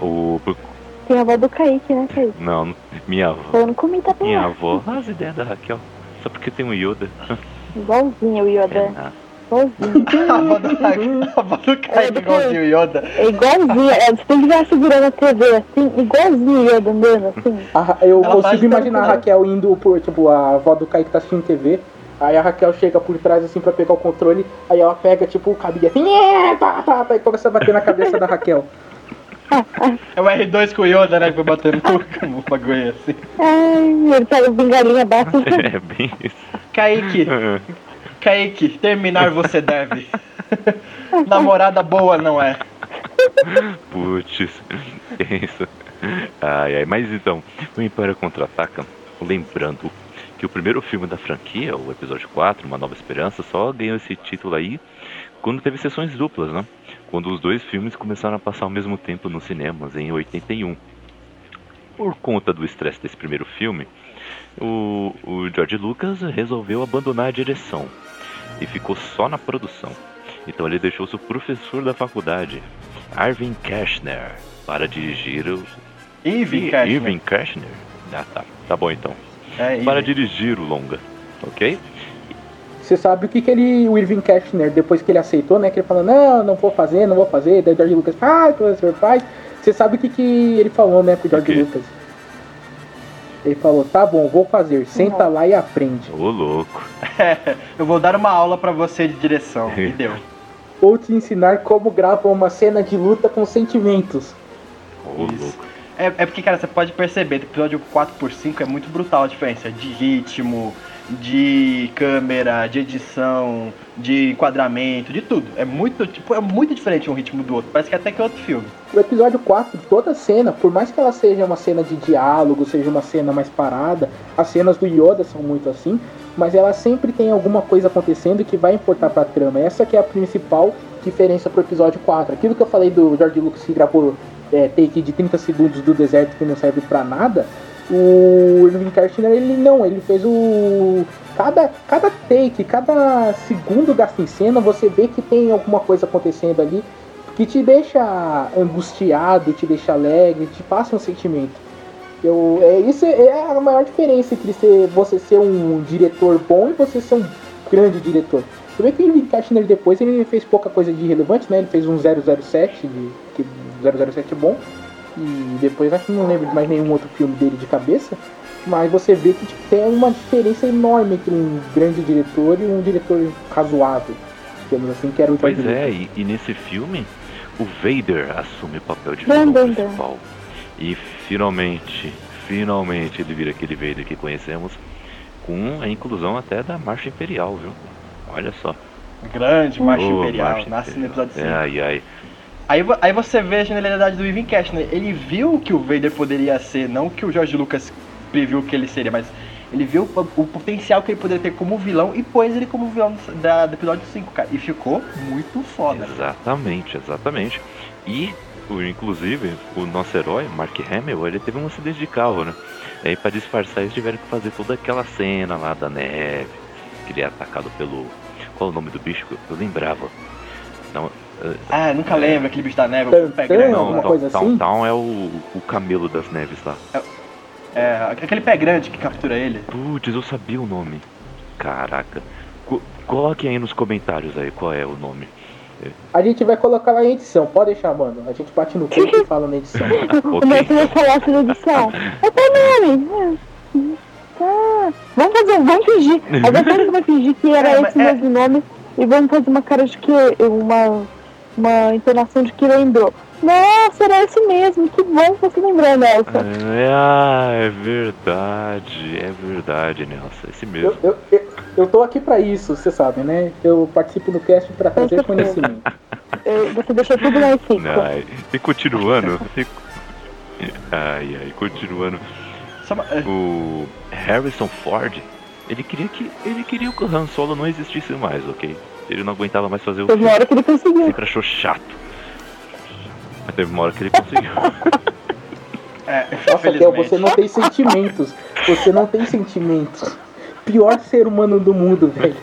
O, Tem a avó do Kaique, né, Kaique? não, minha avó, Falando comigo tá minha lá. avó, as ideias da Raquel. Só porque tem um Yoda. Igualzinho o Yoda. Igualzinho. A avó do Kaique, a avó do Kaique igualzinho o Yoda. É igualzinho. É, você tem que ver segurando a TV assim, igualzinho o Yoda andando assim. A eu Ela consigo imaginar a? Raquel indo por, tipo, a avó do Kaique tá assistindo TV. Aí a Raquel chega por trás assim pra pegar o controle, aí ela pega tipo o cabide assim, "É, tá, tá", e começa a bater na cabeça da Raquel. É o R2 com o Yoda, né? Que foi batendo no bagulho assim. Ai, ele o bengalinha bate. É bem isso. Kaique, Kaique, terminar você deve. Namorada boa não é. Putz, isso. Ai, ai, mas então, o Império Contra-Ataca, lembrando que o primeiro filme da franquia, o episódio 4, Uma Nova Esperança, só ganhou esse título aí quando teve sessões duplas, né? Quando os dois filmes começaram a passar ao mesmo tempo nos cinemas, em 81. Por conta do estresse desse primeiro filme, o, o George Lucas resolveu abandonar a direção e ficou só na produção. Então ele deixou seu professor da faculdade, Arvin Kershner, para dirigir o. Irving Kershner. Irving? Ah, tá. Tá bom então. É, Para dirigir o longa. Ok? Você sabe o que, que ele, o Irving Kershner, depois que ele aceitou, né? Que ele falou, não, não vou fazer, não vou fazer. Daí o George Lucas, ah, professor, faz. Você sabe o que, que ele falou, né, pro George O quê? Lucas? Ele falou, tá bom, vou fazer, senta lá e aprende. Ô louco. Eu vou dar uma aula pra você de direção. E deu. Ou te ensinar como grava uma cena de luta com sentimentos. Ô Isso. louco. É, é porque, cara, você pode perceber, do episódio 4 por 5 é muito brutal a diferença de ritmo, de câmera, de edição, de enquadramento, de tudo. É muito, tipo, é muito diferente um ritmo do outro. Parece que até que é outro filme. O episódio 4, toda cena, por mais que ela seja uma cena de diálogo, seja uma cena mais parada, as cenas do Yoda são muito assim, mas ela sempre tem alguma coisa acontecendo que vai importar pra trama. Essa que é a principal diferença pro episódio 4. Aquilo que eu falei do George Lucas que gravou é, take de 30 segundos do deserto que não serve pra nada, o Irving Kershner, ele não, ele fez o... Cada, cada take, cada segundo gasto em cena, você vê que tem alguma coisa acontecendo ali que te deixa angustiado, te deixa alegre, te passa um sentimento. Eu, é, isso é a maior diferença entre ser, você ser um diretor bom e você ser um grande diretor. Você vê que o Irving Kershner depois ele fez pouca coisa de relevante, né? Ele fez um 007, de, que 007 é bom, e depois acho que não lembro de mais nenhum outro filme dele de cabeça. Mas você vê que tipo, tem uma diferença enorme entre um grande diretor e um diretor razoável. Digamos assim, que era o Pois é, e, e nesse filme, o Vader assume o papel de vilão principal. E finalmente, finalmente ele vira aquele Vader que conhecemos, com a inclusão até da Marcha Imperial, viu? Olha só. Grande macho Ô, imperial, macho nasce no imperial. episódio 5. É, ai, ai. Aí, aí você vê a genialidade do Ivan Cash, né? Ele viu o que o Vader poderia ser, não que o George Lucas previu que ele seria, mas ele viu o, o potencial que ele poderia ter como vilão e pôs ele como vilão da, do episódio 5, cara. E ficou muito foda. Exatamente, exatamente. E, inclusive, o nosso herói, Mark Hamill, ele teve um acidente de carro, né? E aí, pra disfarçar, eles tiveram que fazer toda aquela cena lá da neve, que ele é atacado pelo. Qual é o nome do bicho? Eu lembrava. Não, Ah, nunca lembro aquele bicho da neve, pé não, alguma Town- coisa Town assim? Town é o, o camelo das neves lá. É, aquele pé grande que captura ele. Putz, eu sabia o nome. Caraca. Co- coloque aí nos comentários aí qual é o nome. A gente vai colocar lá em edição, pode deixar, mano. A gente bate no peito e fala na edição. O Ok. Neto vai falar sobre edição. É teu nome. É. Tá. Vamos fazer, vamos fingir. A Betânia vai fingir que era É, esse é- mesmo nome e vamos fazer uma cara de que. Uma, uma entonação de que lembrou. Nossa, era esse mesmo. Que bom que você lembrou, Nelson. É, ah, é verdade, é verdade, Nelson, esse mesmo. eu, eu, eu tô aqui pra isso, você sabe, né? Eu participo do cast pra trazer conhecimento. Eu- você deixou tudo lá em e continuando, e- ai, ai, continuando, é, o Harrison Ford, ele queria que ele queria que o Han Solo não existisse mais, ok? Ele não aguentava mais fazer o Teve uma hora que ele conseguiu. sempre achou chato. Mas teve uma hora que ele conseguiu. é, Nossa, Kel, infelizmente. você não tem sentimentos. Você não tem sentimentos. Pior ser humano do mundo, velho.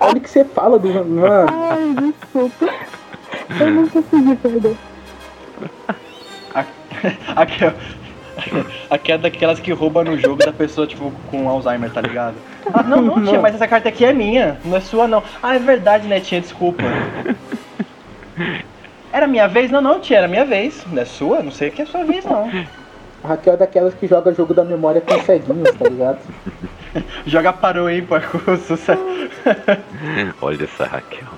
Olha o que você fala do. Mano, Ai, desculpa. Eu não consegui perder. Aqui, ó. Aqui é daquelas que rouba no jogo da pessoa, tipo, com Alzheimer, tá ligado? Ah, não, não, tia, mas essa carta aqui é minha, não é sua, não. Ah, é verdade, né, tia, desculpa. Era minha vez? Não, não, tia, era minha vez. Não é sua? Não sei que é sua vez, não. a Raquel é daquelas que joga jogo da memória com ceguinhos, tá ligado? Joga para o ímpar com o sucesso. Olha essa Raquel.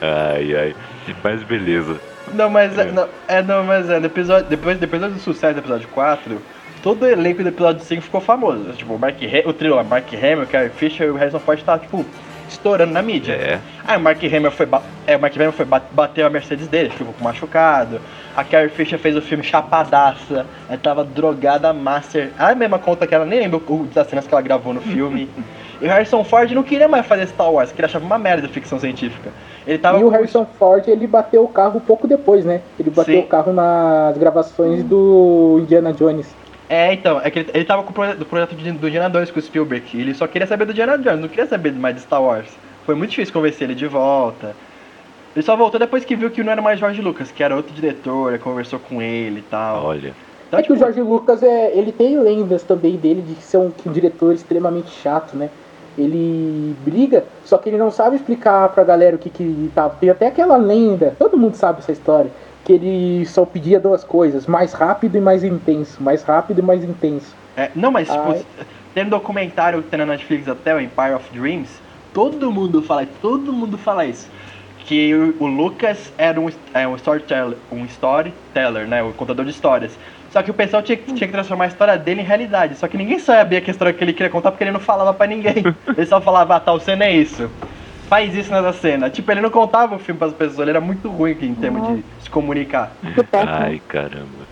Ai, ai. Mas beleza. Não, mas é, não, é, não, mas é, no episódio, depois, depois do sucesso do episódio 4, todo o elenco do episódio 5 ficou famoso. Tipo, o, Mark, o trio, lá, Mark Hamill, Carrie Fisher e o Harrison Ford tava, tipo, estourando na mídia. É. Aí o Mark Hamill foi, é, o Mark Hamill foi ba- bateu a Mercedes dele, ficou machucado. A Carrie Fisher fez o filme chapadaça, ela tava drogada master. A mesma conta que ela nem lembra das cenas que ela gravou no filme. e o Harrison Ford não queria mais fazer Star Wars, que ele achava uma merda de ficção científica. Ele tava E o Harrison Ford, ele bateu o carro pouco depois, né? Ele bateu Sim. o carro nas gravações do Indiana Jones. É, então, é que ele, ele tava com o projeto, do projeto de- do Indiana 2 com o Spielberg. Ele só queria saber do Indiana Jones, não queria saber mais de Star Wars. Foi muito difícil convencer ele de volta. Ele só voltou depois que viu que não era mais George Lucas, que era outro diretor, ele conversou com ele e tal. Olha. Então, É que o tipo, Jorge Lucas, é, ele tem lendas também dele de ser um, um diretor extremamente chato, né? Ele briga, só que ele não sabe explicar pra galera o que que tá. Tem até aquela lenda, todo mundo sabe essa história, que ele só pedia duas coisas, mais rápido e mais intenso, mais rápido e mais intenso. é, não, mas tipo, Ai. tem um documentário que tem na Netflix até, o Empire of Dreams, todo mundo fala, todo mundo fala isso. Que o, o Lucas era um, é, um storyteller, um storyteller, né? O contador de histórias. Só que o pessoal tinha, que- tinha que transformar a história dele em realidade. Só que ninguém sabia que a história que ele queria contar porque ele não falava pra ninguém. Ele só falava, ah, tal cena é isso. Faz isso nessa cena. Tipo, ele não contava o filme pras pessoas, ele era muito ruim em termos de se comunicar. Ai, caramba.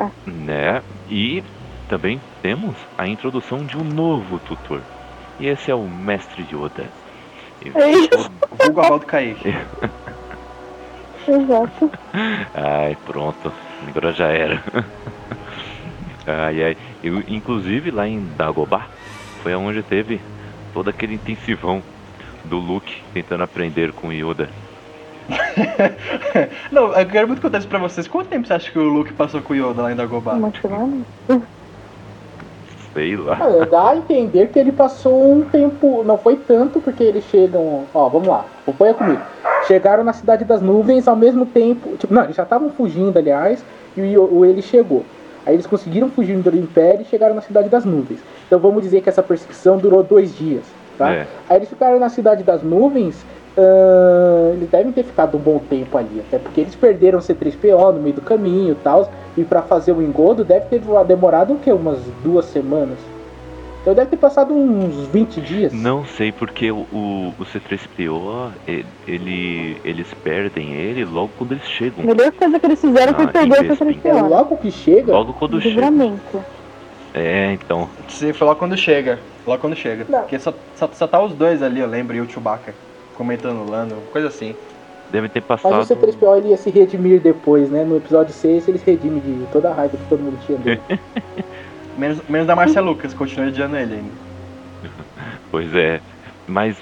Ah. Né? E também temos a introdução de um novo tutor. E esse é o Mestre Yoda. É isso. Vulgo Avaldo Kaique. Exato. Ai, pronto. Agora já era. Ai, ai. Eu, inclusive lá em Dagobah foi onde teve todo aquele intensivão do Luke tentando aprender com Yoda. não, eu quero muito contar isso pra vocês. Quanto tempo você acha que o Luke passou com o Yoda lá em Dagobah? Uma semana? Sei lá. Ah, dá a entender que ele passou um tempo, não foi tanto, porque eles chegam. Ó, vamos lá, acompanha comigo. Chegaram na cidade das nuvens ao mesmo tempo. Tipo, não, eles já estavam fugindo, aliás, e o, o ele chegou. Aí eles conseguiram fugir do Império e chegaram na cidade das nuvens. Então vamos dizer que essa perseguição durou dois dias, tá? É. Aí eles ficaram na cidade das nuvens. Ahn, eles devem ter ficado um bom tempo ali, até porque eles perderam o C3PO no meio do caminho e tal. E pra fazer o engodo deve ter demorado o quê? Umas duas semanas. Então deve ter passado uns 20 dias. Não sei porque o, o, o C3PO, e- ele, eles perdem ele logo quando eles A chegam. melhor coisa que eles fizeram foi Ah, perder em essa Bespin. É tripiola. logo que chega. Logo quando chega. É, então. Você foi logo quando chega. Logo quando chega. Não. Porque só, só, só tá os dois ali, eu lembro, e o Chewbacca comentando o Lando, coisa assim. Devem ter Mas passado. o C3PO ele ia se redimir depois, né? No episódio 6 ele se redime de toda a raiva que todo mundo tinha dele. Menos, menos da Marcia Lucas, continua odiando ele ainda. Pois é. Mas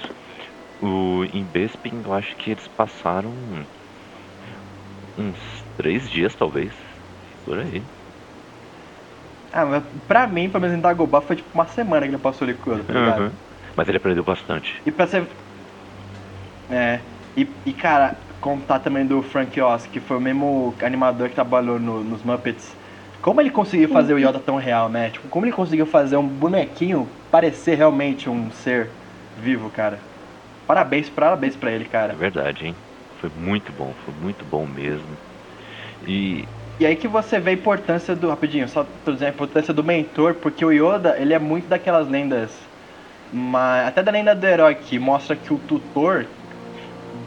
o, em Bespin eu acho que eles passaram uns três dias talvez. Por aí. Ah, mas pra mim, pelo menos em Dagobah, foi tipo uma semana que ele passou ali com o Yoda, tá ligado? Uhum. Mas ele aprendeu bastante. E pra ser. É. E, e cara, contar também do Frank Oz, que foi o mesmo animador que trabalhou no- nos Muppets. Como ele conseguiu fazer o Yoda tão real, né? Tipo, como ele conseguiu fazer um bonequinho parecer realmente um ser vivo, cara. Parabéns, parabéns pra ele, É cara. verdade, hein? Foi muito bom, foi muito bom mesmo. E E aí que você vê a importância do. Rapidinho, só pra dizer a importância do mentor, porque o Yoda, ele é muito daquelas lendas. Mas, até da lenda do herói, que mostra que o tutor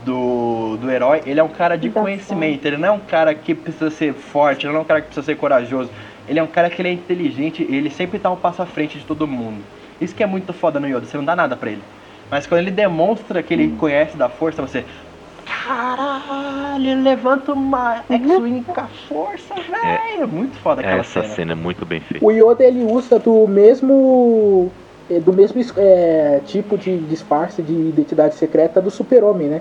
do, do herói, ele é um cara de Da conhecimento. Ele não é um cara que precisa ser forte, ele não é um cara que precisa ser corajoso. Ele é um cara que ele é inteligente e ele sempre tá um passo à frente de todo mundo. Isso que é muito foda no Yoda, você não dá nada pra ele. Mas quando ele demonstra que ele conhece da força, você. Caralho, ele levanta uma X-Wing com a força, velho. Muito foda aquela essa cena. cena é muito bem feita. O Yoda ele usa do mesmo eh, do mesmo eh, tipo de disfarce de identidade secreta do Super-Homem, né?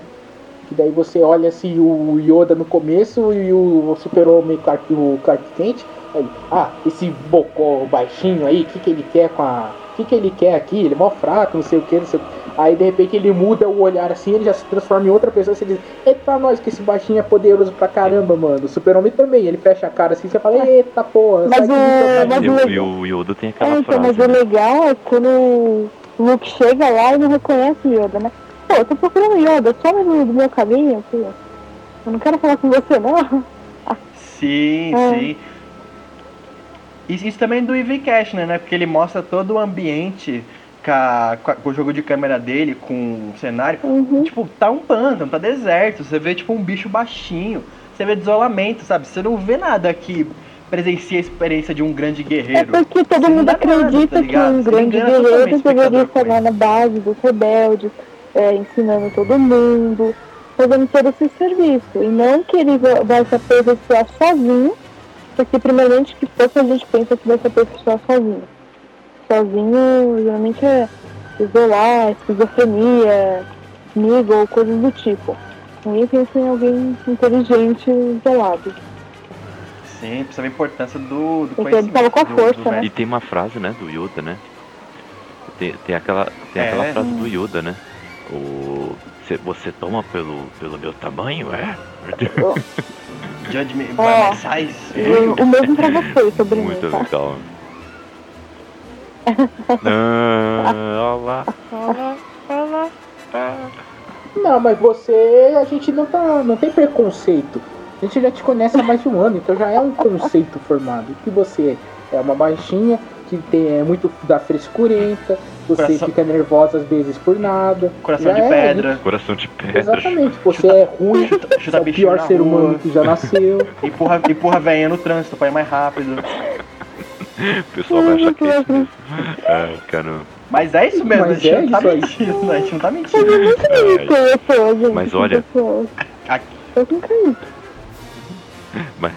Que daí você olha assim o Yoda no começo e o Super-Homem Clark- o Clark Kent, aí, ah, esse bocó baixinho aí, o que que ele quer com a o que, que ele quer aqui? Ele é mó fraco, não sei o que, não sei o que. Aí de repente ele muda o olhar assim, ele já se transforma em outra pessoa e você diz, eita nós que esse baixinho é poderoso pra caramba, mano. O super-homem também, ele fecha a cara assim, você fala, eita porra, Mas sai o- daqui, mas E, o- o- e o Yoda tem É, aquela então, mas frase. o né? legal é quando o Luke chega lá e não reconhece o Yoda, né? Pô, eu tô procurando Yoda, some do, do meu caminho, pô. Eu não quero falar com você, não. Sim, É. sim. Isso, isso também do EV Cash, né, né? Porque ele mostra todo o ambiente com, a- com o jogo de câmera dele, com o cenário. Uhum. Tipo, tá um pântano, tá deserto. Você vê, tipo, um bicho baixinho. Você vê desolamento, sabe? Você não vê nada que presencia a experiência de um grande É guerreiro. porque todo mundo dá nada, tá acredita que um grande guerreiro deveria estar na base dos rebeldes, é, ensinando todo mundo, fazendo todo esse serviço. E não que ele va- vai se aperfeiçoar sozinho, porque primeiramente que pouca gente pensa que vai se aperfeiçoar sozinho. Sozinho geralmente é isolar, esquizofrenia, nível, coisas do tipo. Ninguém pensa em alguém inteligente isolado. Sim, precisa ver a importância do, do Porque ele conhecimento. tava com a do- força, do né? E tem uma frase, né, do Yoda, né? Tem, tem aquela, tem É. aquela frase do Yoda, né? O, "Cê- você toma pelo, pelo meu tamanho, é? Judge me by Ó, my size. E O mesmo pra você, sobre mim, Muito tá? legal. ah, olha lá. Não, mas você, a gente não tá, não tem preconceito. A gente já te conhece há mais de um ano, então já é um conceito formado. O que você é? É uma baixinha que tem é muito da frescurenta, você Coração- fica nervosa às vezes por nada. Coração Já de é, pedra. Coração de pedra. Exatamente, você é ruim, Chuta, você chuta é o pior ser rua, humano que já nasceu. Empurra, empurra a velhinha no trânsito pra ir mais rápido. O pessoal vai achar que é isso. Ai, caramba. Mas é isso mesmo, Mas a gente é não tá isso aí. mentindo, né? A gente não tá mentindo. Ai, Pessoas, gente, Mas olha- Eu acredito. Mas.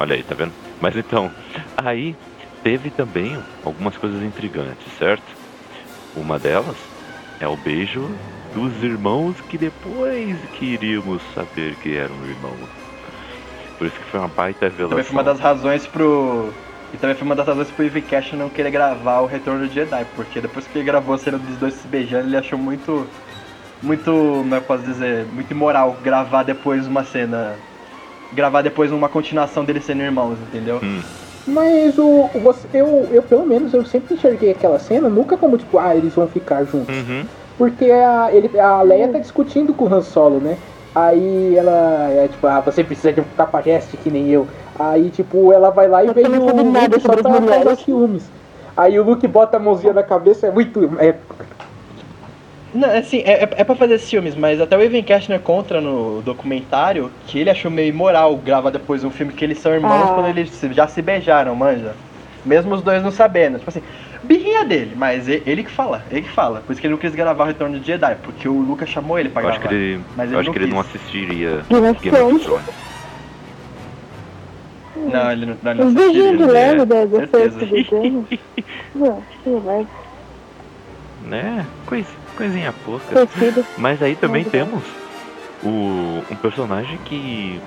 Olha aí, tá vendo? Mas então, aí teve também algumas coisas intrigantes, certo? Uma delas é o beijo dos irmãos que depois queríamos saber que eram irmãos. Por isso que foi uma baita Também foi uma revelação. das razões pro. E também foi uma das razões pro Cash não querer gravar o Retorno do Jedi, porque depois que ele gravou a cena dos dois se beijando, ele achou muito. Muito. Como é que posso dizer? Muito imoral gravar depois uma cena. Gravar depois uma continuação deles sendo irmãos, entendeu? Hum, Mas o, o- você, eu, eu, pelo menos, eu sempre enxerguei aquela cena, nunca como tipo, ah, eles vão ficar juntos. uhum. Porque a, ele, a Leia tá discutindo com o Han Solo, né? Aí ela é tipo, ah, você precisa de um capajeste que nem eu. Aí, tipo, ela vai lá e Eu vê também o Luke só pra causar ciúmes. Aí o Luke bota a mãozinha na cabeça, é muito. É, Não, assim, é, é, é pra fazer esses filmes, mas até o Evan Cashner contra no documentário que ele achou meio imoral gravar depois um filme que eles são irmãos Ah. quando eles já se beijaram, manja. Mesmo os dois não sabendo. Tipo assim, birrinha dele, mas ele que fala, ele que fala. Por isso que ele não quis gravar o Retorno de Jedi, porque o Lucas chamou ele pra Eu acho gravar. que ele, Mas eu ele acho não que ele não quis. assistiria Game of Thrones. Não, ele não, não, ele Os não beijinhos de leve da, certeza. Não, não. Né? Coisa, coisinha pouca. Mas aí também temos o, um personagem que,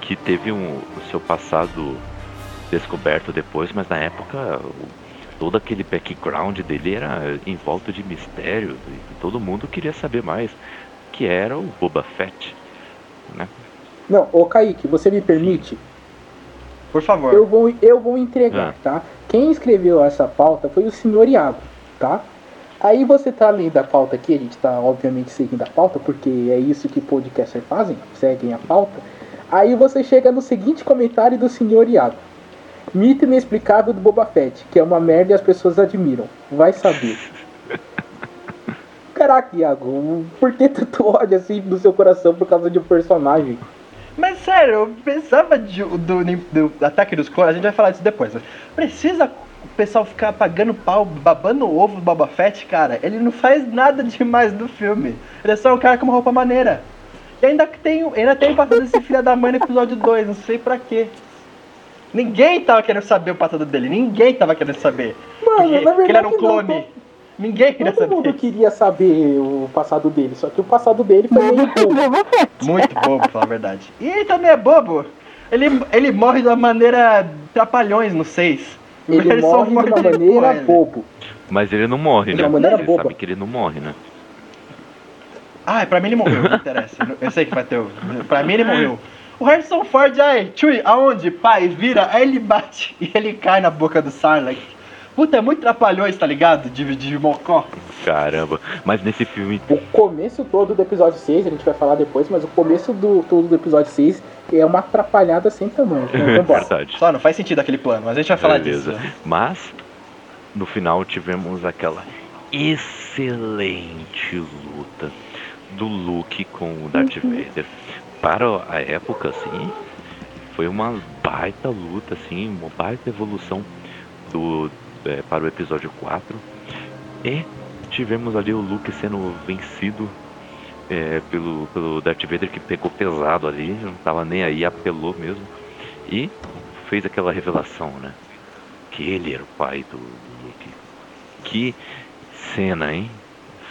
que teve um, o seu passado descoberto depois, mas na época o- todo aquele background dele era em volta de mistério e todo mundo queria saber mais, que era o Boba Fett. Né? Não, ô Kaique, você me permite? Por favor. Eu vou, eu vou entregar, Ah. tá? Quem escreveu essa pauta foi o senhor Iago, tá? Aí você tá lendo a pauta aqui, a gente tá obviamente seguindo a pauta, porque é isso que podcasters fazem, seguem a pauta. Aí você chega no seguinte comentário do senhor Iago. Mito inexplicável do Boba Fett, que é uma merda e as pessoas admiram. Vai saber. Caraca, Iago, por que tanto ódio assim no seu coração por causa de um personagem? Mas sério, eu pensava de- do, do, ataque dos clones, a gente vai falar disso depois. Precisa pessoal ficar pagando pau, babando o ovo do Boba Fett, cara? Ele não faz nada demais no filme. Ele é só um cara com uma roupa maneira. E ainda tem, o- ainda tem o passado desse filho da mãe no episódio 2, não sei pra quê. Ninguém tava querendo saber o passado dele, ninguém tava querendo saber. Mano, Porque- na porque ele era um verdade não, clone. Ninguém queria Todo mundo saber. queria saber o passado dele, só que o passado dele foi meio bobo. Muito bobo, pra falar a verdade. E ele também é bobo. Ele, ele morre de uma maneira trapalhões no 6. Ele morre de uma maneira bobo. Mas ele não morre, De né? uma maneira Você boba. sabe que ele não morre, né? Ah, pra mim ele morreu, não interessa. Eu sei que vai ter. Pra mim ele morreu. O Harrison Ford, ai, Chui, aonde? Pai, vira, aí ele bate e ele cai na boca do Sarlacc. Puta, é muito trapalhões, tá ligado? De, de mocó. Caramba. Mas nesse filme O começo todo do episódio 6, a gente vai falar depois, mas o começo do todo do episódio 6 é uma atrapalhada sem tamanho. Então, é verdade. Só, não faz sentido aquele plano, mas a gente vai falar Beleza. disso. Mas no final tivemos aquela excelente luta do Luke com o Darth Vader. Para a época, assim, foi uma baita luta, assim, uma baita evolução do é, para o episódio 4. E tivemos ali o Luke sendo vencido é, pelo, pelo Darth Vader que pegou pesado ali, não tava nem aí, apelou mesmo. E fez aquela revelação, né? Que ele era o pai do Luke. Que cena, hein?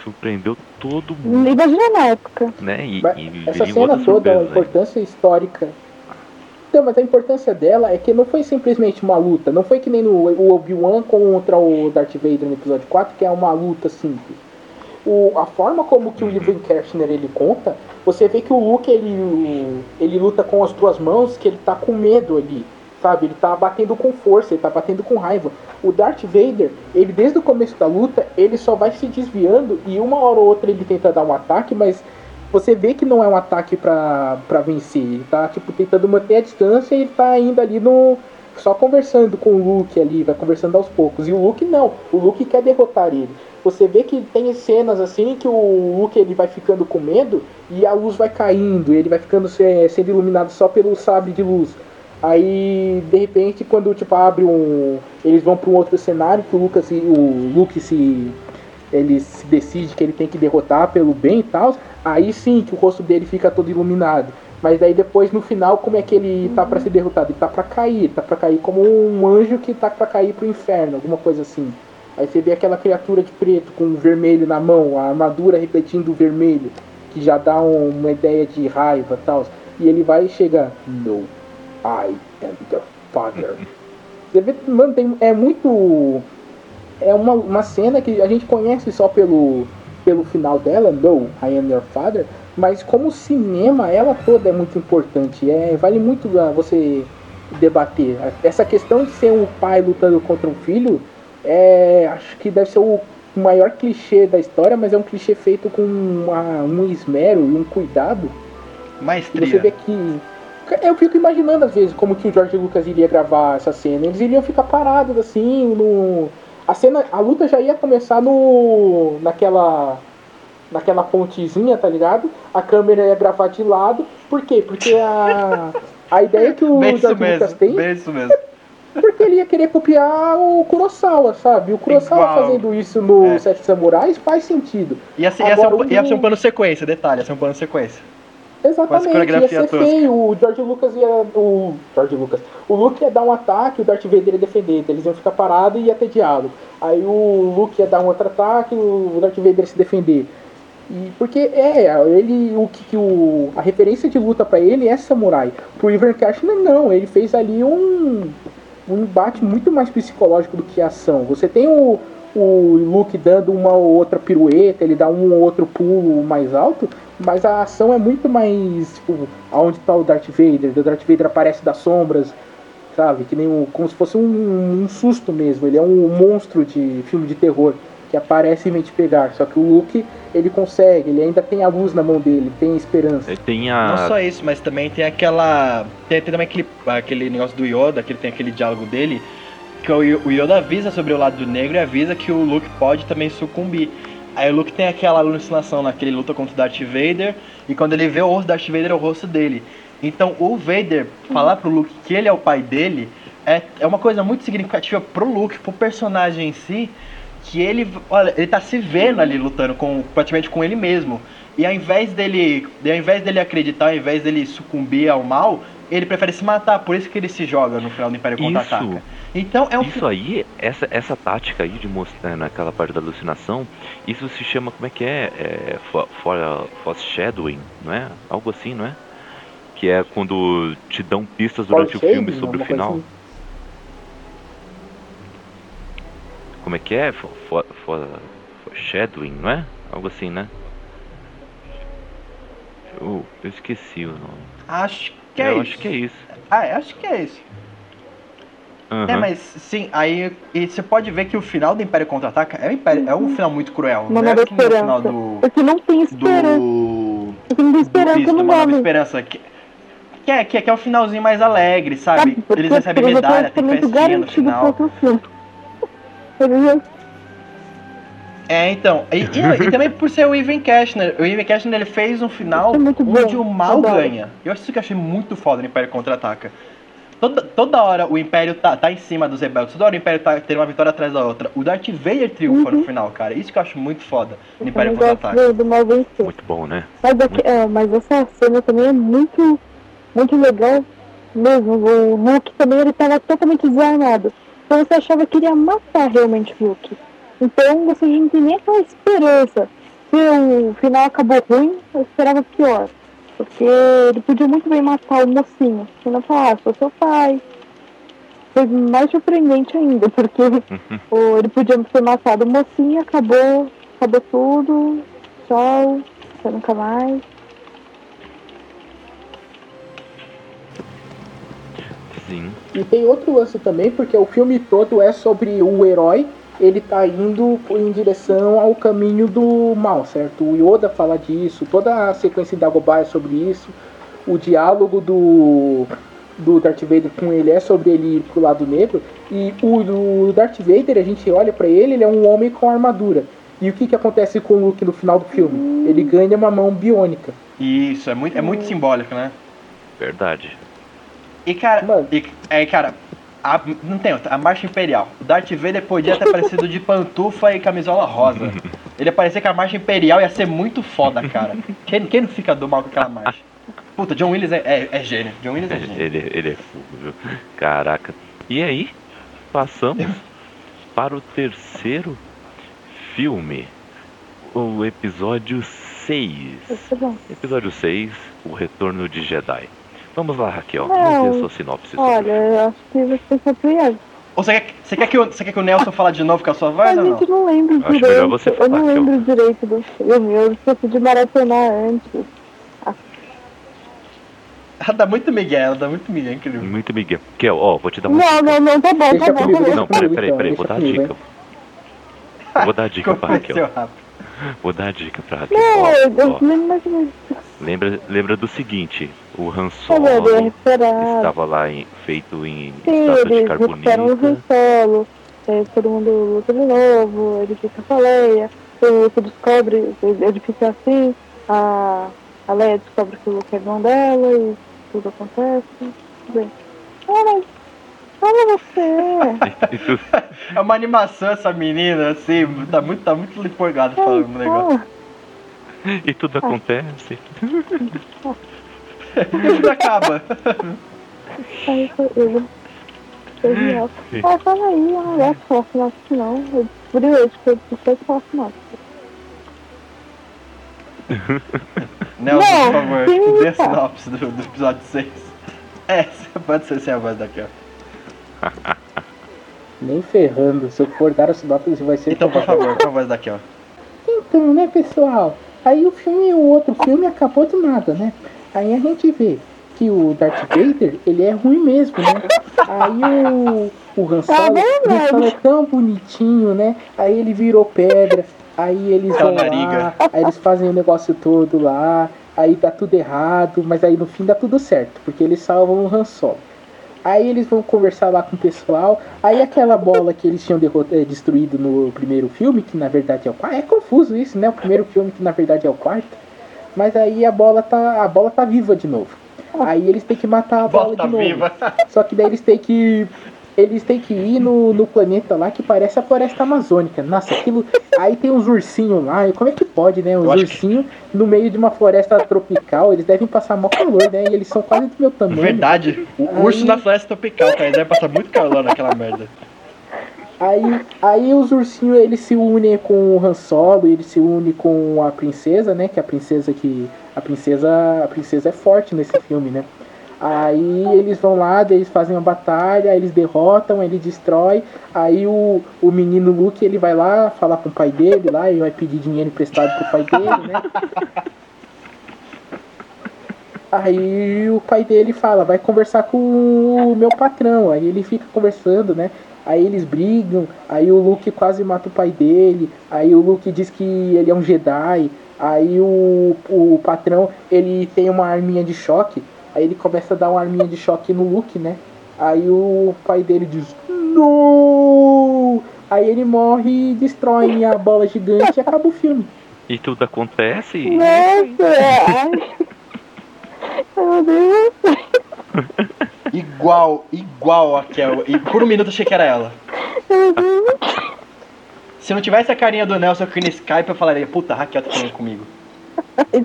Surpreendeu todo mundo, Imagina na época. né? E, e Essa cena toda, a surpresa, né? importância histórica. Então, mas a importância dela é que não foi simplesmente uma luta. Não foi que nem no Obi-Wan contra o Darth Vader no episódio 4, que é uma luta simples. O, a forma como que o Ivan Kershner ele conta, você vê que o Luke ele, ele luta com as duas mãos, que ele tá com medo ali, sabe? Ele tá batendo com força, ele tá batendo com raiva. O Darth Vader, ele desde o começo da luta, ele só vai se desviando e uma hora ou outra ele tenta dar um ataque, mas você vê que não é um ataque pra vencer. Ele tá, tipo, tentando manter a distância e ele tá indo ali no. Só conversando com o Luke ali, vai conversando aos poucos. E o Luke não. O Luke quer derrotar ele. Você vê que tem cenas assim que o Luke ele vai ficando com medo e a luz vai caindo. Ele vai ficando se- sendo iluminado só pelo sabre de luz. Aí, de repente, quando tipo abre um, eles vão para um outro cenário que o Lucas, o Luke se ele se decide que ele tem que derrotar pelo bem e tal, aí sim que o rosto dele fica todo iluminado. Mas daí depois no final como é que ele tá para ser derrotado? Ele tá para cair, tá para cair como um anjo que tá para cair pro inferno, alguma coisa assim. Aí você vê aquela criatura de preto com vermelho na mão, a armadura repetindo o vermelho, que já dá um- uma ideia de raiva e tal. E ele vai e chega, no, I am the father. Você vê, mano, tem, é muito. É uma, uma cena que a gente conhece só pelo, pelo final dela, No, I am your father. Mas como cinema, ela toda é muito importante. É, vale muito você debater. Essa questão de ser um pai lutando contra um filho, é, acho que deve ser o maior clichê da história, mas é um clichê feito com uma- um esmero e um cuidado e você vê Maestria. que Eu fico imaginando às vezes como que o George Lucas iria gravar essa cena. Eles iriam ficar parados assim, no. A cena. A luta já ia começar no. naquela. naquela pontezinha, tá ligado? A câmera ia gravar de lado. Por quê? Porque a. A ideia que o Lucas tem. bem isso mesmo. Porque ele ia querer copiar o Kurosawa, sabe? O Kurosawa Igual. fazendo isso no É. Sete Samurais faz sentido. Ia ser, ia, ser um, ia ser um plano sequência, detalhe, ia ser um plano sequência. Exatamente, ia ser tosca. feio. O George Lucas ia. O George Lucas. O Luke ia dar um ataque, o Darth Vader ia defender. Então eles iam ficar parados e ia ter diálogo. Aí o Luke ia dar um outro ataque, o Darth Vader ia se defender. E porque é, ele o que, que o a referência de luta pra ele é samurai. Pro Ivan Cashner não, ele fez ali um um embate muito mais psicológico do que ação. Você tem o o Luke dando uma ou outra pirueta, ele dá um ou outro pulo mais alto, mas a ação é muito mais, tipo, aonde tá o Darth Vader? O Darth Vader aparece das sombras, sabe? Que nem um, como se fosse um, um susto mesmo. Ele é um monstro de filme de terror que aparece e vem te pegar. Só que o Luke, ele consegue, ele ainda tem a luz na mão dele, tem esperança. Tem Não a. só isso, mas também tem aquela. Tem, tem também aquele, aquele negócio do Yoda, que ele tem aquele diálogo dele, que o Yo- o Yoda avisa sobre o lado do negro e avisa que o Luke pode também sucumbir. Aí o Luke tem aquela alucinação naquele luta contra o Darth Vader, e quando ele vê o rosto do Darth Vader é o rosto dele. Então o Vader falar pro Luke que ele é o pai dele é, é uma coisa muito significativa pro Luke, pro personagem em si, que ele, olha, ele tá se vendo ali lutando com praticamente com ele mesmo. E ao invés dele, ao invés dele acreditar, ao invés dele sucumbir ao mal, ele prefere se matar, por isso que ele se joga no final do Império. Contra-Ataca. Então é um Isso aí, essa, essa tática aí de mostrar naquela parte da alucinação, isso se chama, como é que é? é fo- fora- foreshadowing, não é? Algo assim, não é? Que é quando te dão pistas durante o filme sobre o final. assim. Como é que é? For, for, for- foreshadowing, não é? Algo assim, né? Eu, eu esqueci o nome. Acho que é eu isso. acho que é isso. Ah, é, acho que é isso. É, Aham. mas sim, aí e você pode ver que o final do Império Contra-Ataca é um, império, é um final muito cruel. Não é nova que final esperança. do. Porque não tem esperança. Do. Porque não tem esperança no uma nova nome. esperança. Que, que, é, que, é, que é o finalzinho mais alegre, sabe? Sabe? Eles recebem medalha, tem festinha no final. Entendeu? É, então. E, e- e também por ser o Ivan Cashner. O Ivan Cashner ele fez um final é muito onde bom, o mal adoro. ganha. Eu acho isso que eu achei muito foda no Império Contra-Ataca. Toda, toda hora o Império tá, tá em cima dos rebeldes, toda hora o Império tá tendo uma vitória atrás da outra. O Darth Vader triunfa no Uhum. final, cara. Isso que eu acho muito foda no Império Contra-Ataca. Muito bom, né? Mas, aqui, é, mas essa cena também é muito, muito legal mesmo. O Luke também ele tava totalmente desarmado. Então você achava que ele ia matar realmente o Luke. Então você não tem nem aquela esperança. Se o final acabou ruim, eu esperava pior. Porque ele podia muito bem matar o mocinho. Se não falar, ah, sou seu pai. Foi mais surpreendente ainda, porque o- ele podia ter matado o mocinho e acabou, acabou tudo. Tchau, você nunca mais. Sim. E tem outro lance também, porque o filme todo é sobre o herói, ele tá indo em direção ao caminho do mal, certo? O Yoda fala disso, toda a sequência de Dagobah é sobre isso, o diálogo do, do Darth Vader com ele é sobre ele ir pro lado negro, e o, o Darth Vader, a gente olha pra ele, ele é um homem com armadura. E o que, que acontece com o Luke no final do filme? Ele ganha uma mão biônica. Isso, é muito, é muito simbólico, né? Verdade. E cara, Mano. e, é, cara, a- não tem outra, a Marcha Imperial. O Darth Vader podia ter aparecido de pantufa e camisola rosa. Ele ia parecer que a Marcha Imperial ia ser muito foda, cara. Quem, quem não fica do mal com aquela marcha? Puta, John Williams é, é, é gênio. John Williams é gênio. Ele, ele é fogo, viu? Caraca. E aí, passamos para o terceiro filme. O episódio 6. Isso é bom. Episódio 6, O Retorno de Jedi. Vamos lá, Raquel. Não. Vamos ver a sua sinopse. Olha, eu acho que vai ser surpreendente. Ou você quer, você, quer que o, você quer que o Nelson fale de novo com a sua voz A ou não? gente não lembra Acho direito. melhor você eu não falar, eu- lembro direito do filme. Eu esqueci de maratonar antes. Ela dá muito migué, ela dá muito migué, incrível. Muito Miguel. Kel, ó, vou te dar uma Não, dica. não, não, tá bom, Deixa tá bom, comigo, tá. Não, peraí, peraí, peraí, vou dar a dica. Eu vou dar a dica pra Raquel. Vou dar a dica pra Raquel. Não, Ó, eu ó. mais ou menos. Lembra, lembra do seguinte, o Han Eu Solo estava lá em- feito em Sim, estátua de eles recuperam o Han carbonita. Solo, é, todo mundo luta de novo, ele fica com a Leia, o Luke descobre, ele fica assim, a, a Leia descobre que o Luke é irmão dela e tudo acontece. Bem, olha, olha você! É uma animação essa menina, assim, tá muito, tá muito empolgada falando o negócio. Ah, E tudo acontece. E tudo acaba. aí foi eu. Foi. Ah, fala aí, ah, é falar sinopse não. Eu descobri hoje que eu falar sinopse. Nelson, Não, por favor, dê a cara. sinopse do, do episódio 6. É, pode ser sem a voz daqui, ó. Nem ferrando. Se eu for dar a sinopse, vai ser. Então, por favor, com a voz daqui, ó. Então, né, pessoal? Aí o filme, o outro filme acabou do nada, né? Aí a gente vê que o Darth Vader, ele é ruim mesmo, né? Aí o, o Han Solo, Han Solo é tão bonitinho, né? Aí ele virou pedra, aí eles É vão lá, aí eles fazem o negócio todo lá, aí dá tudo errado, mas aí no fim dá tudo certo, porque eles salvam o Han Solo. Aí eles vão conversar lá com o pessoal. Aí aquela bola que eles tinham eh, destruído no primeiro filme, que na verdade é o quarto. É confuso isso, né? O primeiro filme que na verdade é o quarto. Mas aí a bola tá. A bola tá viva de novo. Aí eles têm que matar a bola de novo. viva. Só que daí eles têm que. Eles têm que ir no, no planeta lá que parece a floresta amazônica. Nossa, aquilo. Aí tem uns ursinhos lá. Como é que pode, né? Uns acho que- ursinhos no meio de uma floresta tropical. Eles devem passar mó calor, né? E eles são quase do meu tamanho. Verdade. O Aí- urso na floresta tropical, cara. Ele deve passar muito calor naquela merda. Aí, aí os ursinhos eles se unem com o Han Solo, ele se une com a princesa, né? Que é a princesa que a princesa a princesa é forte nesse filme, né? Aí eles vão lá, eles fazem uma batalha, eles derrotam, ele destrói. Aí o, o menino Luke ele vai lá falar com o pai dele lá e vai pedir dinheiro emprestado pro pai dele, né? Aí o pai dele fala, vai conversar com o meu patrão. Aí ele fica conversando, né? Aí eles brigam, aí o Luke quase mata o pai dele, aí o Luke diz que ele é um Jedi, aí o, o patrão ele tem uma arminha de choque, aí ele começa a dar uma arminha de choque no Luke, né? Aí o pai dele diz, não! Aí ele morre e destrói a bola gigante e acaba o filme. E tudo acontece. e- Nossa, ai. Meu Deus. Igual, igual a Kel. E por um minuto eu achei que era ela. Meu Deus. Se não tivesse a carinha do Nelson aqui no Skype, eu falaria, puta, a Raquel tá falando comigo. Ai,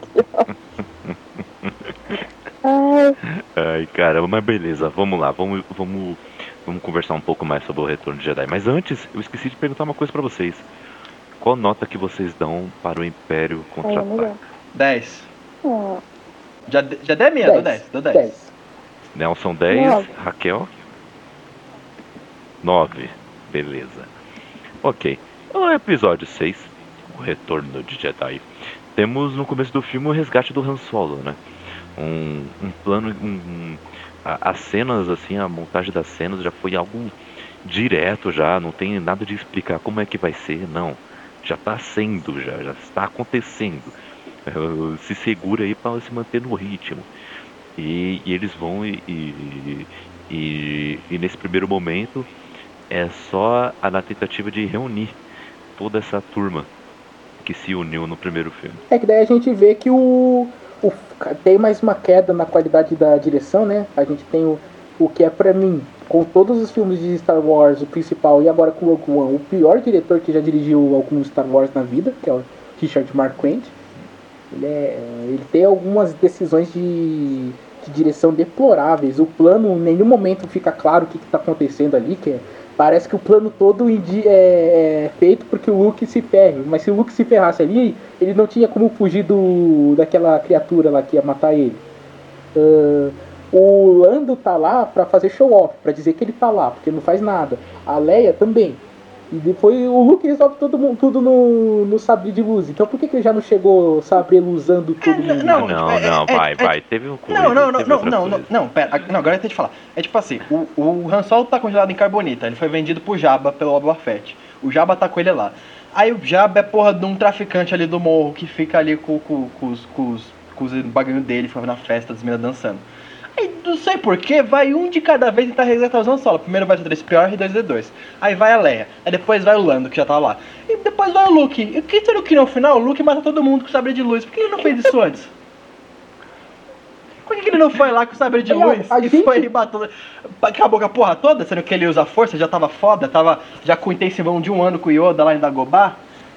Ai, caramba, mas beleza, vamos lá, vamos, vamos, vamos conversar um pouco mais sobre o Retorno de Jedi. Mas antes, eu esqueci de perguntar uma coisa pra vocês. Qual nota que vocês dão para o Império contra-ataque? 10. Ah, Já, já dei a minha, dou 10, dou 10. 10. Nelson 10, Nove. Raquel 9, beleza. Ok, o episódio 6, o Retorno de Jedi. Temos no começo do filme o resgate do Han Solo, né? Um, um plano, um, um- as cenas, assim, a montagem das cenas já foi algo direto já, não tem nada de explicar como é que vai ser, não. Já tá sendo, já, já está acontecendo. Se segura aí para se manter no ritmo. E, e eles vão e, e, e- e nesse primeiro momento é só a na tentativa de reunir toda essa turma que se uniu no primeiro filme. É que daí a gente vê que o, tem mais uma queda na qualidade da direção, né? A gente tem o, o que é pra mim, com todos os filmes de Star Wars, o principal e agora com o Rogue One, o pior diretor que já dirigiu alguns Star Wars na vida, que é o Richard Marquand. Ele, é, ele tem algumas decisões de, de direção deploráveis. O plano, em nenhum momento fica claro o que está acontecendo ali, que é- parece que o plano todo é, é feito porque o Luke se ferre. Mas se o Luke se ferrasse ali, ele não tinha como fugir do, daquela criatura lá que ia matar ele. Ah, o Lando tá lá pra fazer show off, pra dizer que ele tá lá, porque não faz nada. A Leia também. E depois o Luke resolve todo mundo, tudo no, no sabre de luz. Então por que, que ele já não chegou sabre usando todo não, mundo? não, não, é- não, é- vai, é- vai. Teve um coisa, Não, não, não, teve não, não, não, não, pera, não, agora eu tenho que falar. É tipo assim, o, o Han Solo tá congelado em carbonita, ele foi vendido pro Jabba pelo Boba Fett. O Jabba tá com ele lá. Aí o Jabba é porra de um traficante ali do morro que fica ali com, com, com os, com, os, com os bagulho dele, ficava na festa, das meninas dançando. Aí, não sei porquê, vai um de cada vez tentar resgatar Han Solo. Primeiro vai o 3PO e R2D2. Aí vai a Leia. Aí depois vai o Lando, que já tava lá. E depois vai o Luke. E o que o Luke no final? O Luke mata todo mundo com sabre de luz. Por que ele não fez isso antes? Por que ele não foi lá com o sabre de É, luz a e gente- foi e matou? Acabou com a porra toda, sendo que ele usa força, já tava foda, tava já com intensivão de um ano com o Yoda lá em Dagobah.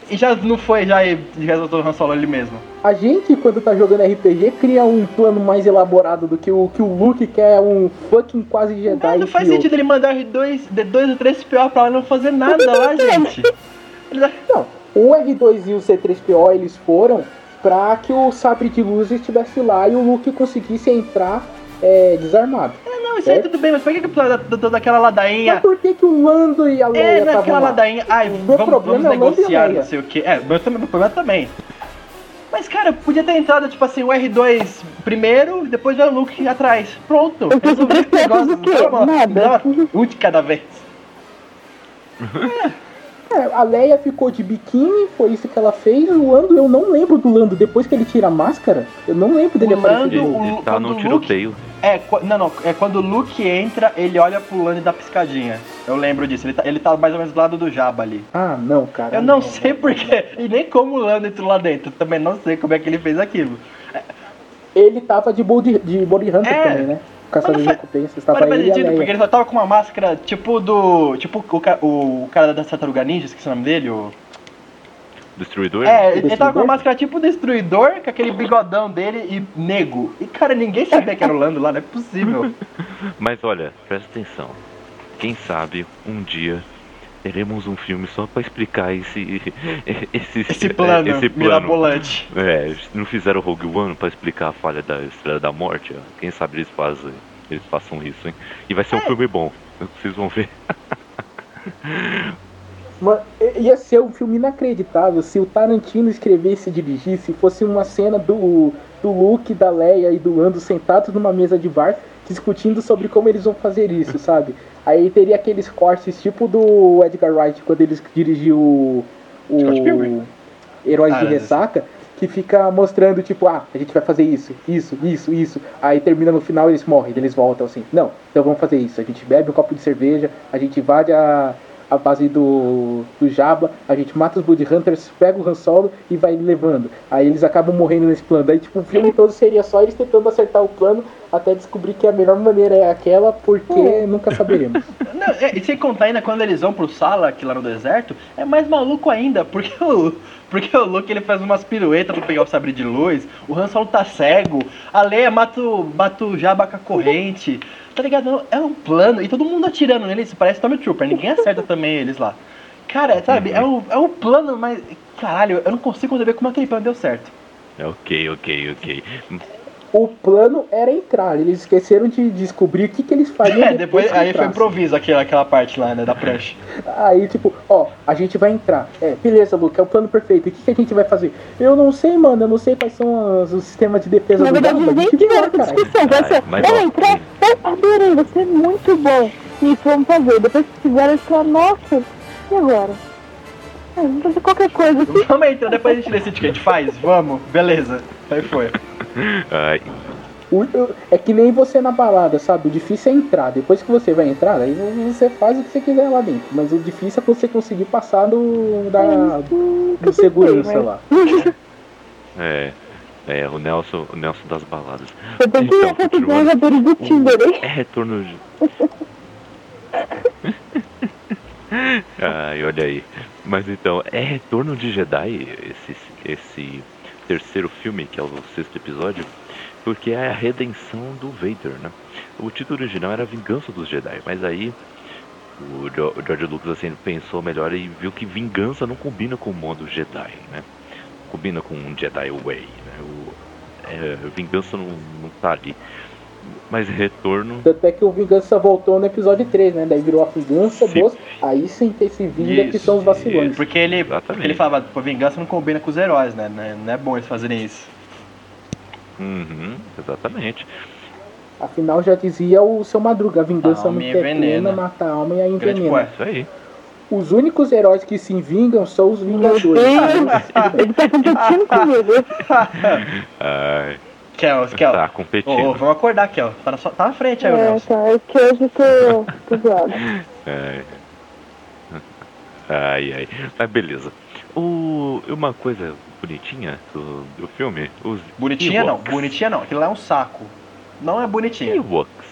E já não foi, já e resolveu o Han Solo ele mesmo. A gente, quando tá jogando RPG, cria um plano mais elaborado do que o que o Luke quer um fucking quase Jedi. Ah, não faz sentido ele mandar R2, D2 e 3PO pra lá não fazer nada lá, gente. Não, o R2 e o C3PO eles foram pra que o sabre de luz estivesse lá e o Luke conseguisse entrar é, desarmado. Não, isso aí tudo bem, mas por que que toda, toda aquela ladainha... Mas por que, que o Lando e a Leia É, naquela lá? ladainha, ai, O meu vamos, problema vamos é o negociar, não sei o que. É, meu, também- meu problema também. Mas, cara, podia ter entrado, tipo assim, o R2 primeiro, depois o Luke atrás. Pronto. Eu resolvi três esse negócio. dá uma- Nada. dá uma- Um de cada vez. É, a Leia ficou de biquíni, foi isso que ela fez. O Lando, eu não lembro do Lando. Depois que ele tira a máscara, eu não lembro dele O aparecer Lando-. Ele o- tá Luke- tiroteio. É, não, não, é quando o Luke entra, ele olha pro Lando e dá piscadinha. Eu lembro disso, ele tá, ele tá mais ou menos do lado do Jabba ali. Ah, não, cara. Eu não sei porquê, e nem como o Lando entrou lá dentro, também não sei como é que ele fez aquilo. Ele tava de Body, de body Hunter É. também, né? Caçador Mas de recompensas. Mas Tava não faz ele e a sentido, porque ele só tava com uma máscara tipo do. Tipo o, ca- o cara da Tartaruga Ninja, esqueci o nome dele, o. Destruidor? É, ele, ele tava com Destruidor? uma máscara tipo destruidor, com aquele bigodão dele e nego. E cara, ninguém sabia que era o Lando lá, não é possível. Mas olha, presta atenção. Quem sabe um dia teremos um filme só pra explicar esse esse, Esse plano, esse plano. mirabolante. É, não fizeram Rogue One pra explicar a falha da Estrela da Morte? ó. Quem sabe eles fazem, eles façam isso, hein? E vai ser um filme bom. Vocês vão ver. I- ia ser um filme inacreditável se o Tarantino escrevesse e dirigisse fosse uma cena do, do Luke, da Leia e do Lando sentados numa mesa de bar discutindo sobre como eles vão fazer isso, sabe? Aí teria aqueles cortes tipo do Edgar Wright quando eles dirigiu o, o. Heróis Ah, de Ressaca, que fica mostrando tipo, ah, a gente vai fazer isso, isso, isso, isso. Aí termina no final eles morrem, eles voltam assim. Não, então vamos fazer isso. A gente bebe um copo de cerveja, a gente invade a, a base do, do Jabba, a gente mata os Blood Hunters, pega o Han Solo e vai levando. Aí eles acabam morrendo nesse plano. Daí, tipo, o filme todo seria só eles tentando acertar o plano até descobrir que a melhor maneira é aquela, porque nunca saberemos. Não, é, e sem contar ainda quando eles vão pro sala aqui lá no deserto, é mais maluco ainda, porque o, porque o Luke ele faz umas piruetas pra pegar o sabre de luz, o Han Solo tá cego, a Leia mata o, mata o Jabba com a corrente, tá ligado? É um plano, e todo mundo atirando neles, parece Stormtrooper, ninguém acerta também eles lá. Cara, sabe, é um, é um plano, mas. Caralho, eu não consigo conceber como aquele plano deu certo. É, ok, ok, ok. O plano era entrar, eles esqueceram de descobrir o que, que eles fariam É, depois que aí foi improviso aquela, aquela parte lá, né, da prancha. Aí, tipo, ó, a gente vai entrar. É, beleza, Luke, é o plano perfeito. O que, que a gente vai fazer? Eu não sei, mano, eu não sei quais são os, os sistemas de defesa Na do verdade, eles nem tiveram essa discussão. Vai Ai, ser, mas vai entrar, vai, adorei, vai ser muito bom. Isso, vamos fazer. Depois que fizeram, eles falaram, nossa, e agora? Vamos fazer qualquer coisa aqui. Vamos entrar, depois a gente decide o que a gente faz? Vamos, beleza. Aí foi. Ai, é que nem você na balada, sabe? O difícil é entrar. Depois que você vai entrar, aí você faz o que você quiser lá dentro. Mas o difícil é você conseguir passar do, da, do segurança mas- lá. é. É, o Nelson, o Nelson das baladas. Eu tô Então, com essa continuando. jogadores do Tinder, hein? É retorno de. Ai, olha aí. Mas então, é Retorno de Jedi esse, esse terceiro filme, que é o sexto episódio, porque é a redenção do Vader, né? O título original era Vingança dos Jedi, mas aí o George Lucas assim pensou melhor e viu que vingança não combina com o modo Jedi, né? Combina com um Jedi Way, né? O, é, vingança não, não tá ali. Mas retorno Tanto é que o Vingança voltou no episódio 3, né? Daí virou a Vingança Sim. dos. Aí sim tem esse vinga que Isso, são os vacilões. Porque ele, Exatamente. porque ele falava, pô, vingança não combina com os heróis, né? Não é, não é bom eles fazerem isso. Uhum, exatamente. Afinal, já dizia o seu Madruga: a vingança não envenena. mata a alma e a envenena. Isso aí. Os únicos heróis que se vingam são os Vingadores. Ele tá comigo. Ai, Kel, Kel. Tá competindo. ô, vamos acordar, Kel. Tá na, sua- tá na frente aí, o É, Nelson. tá. É que hoje eu tô, tô zoada. É. Ai, ai. Mas beleza. O, uma coisa bonitinha do, do filme, os Bonitinha não, Ewoks. bonitinha não. Aquilo lá é um saco. Não é bonitinha. Ewoks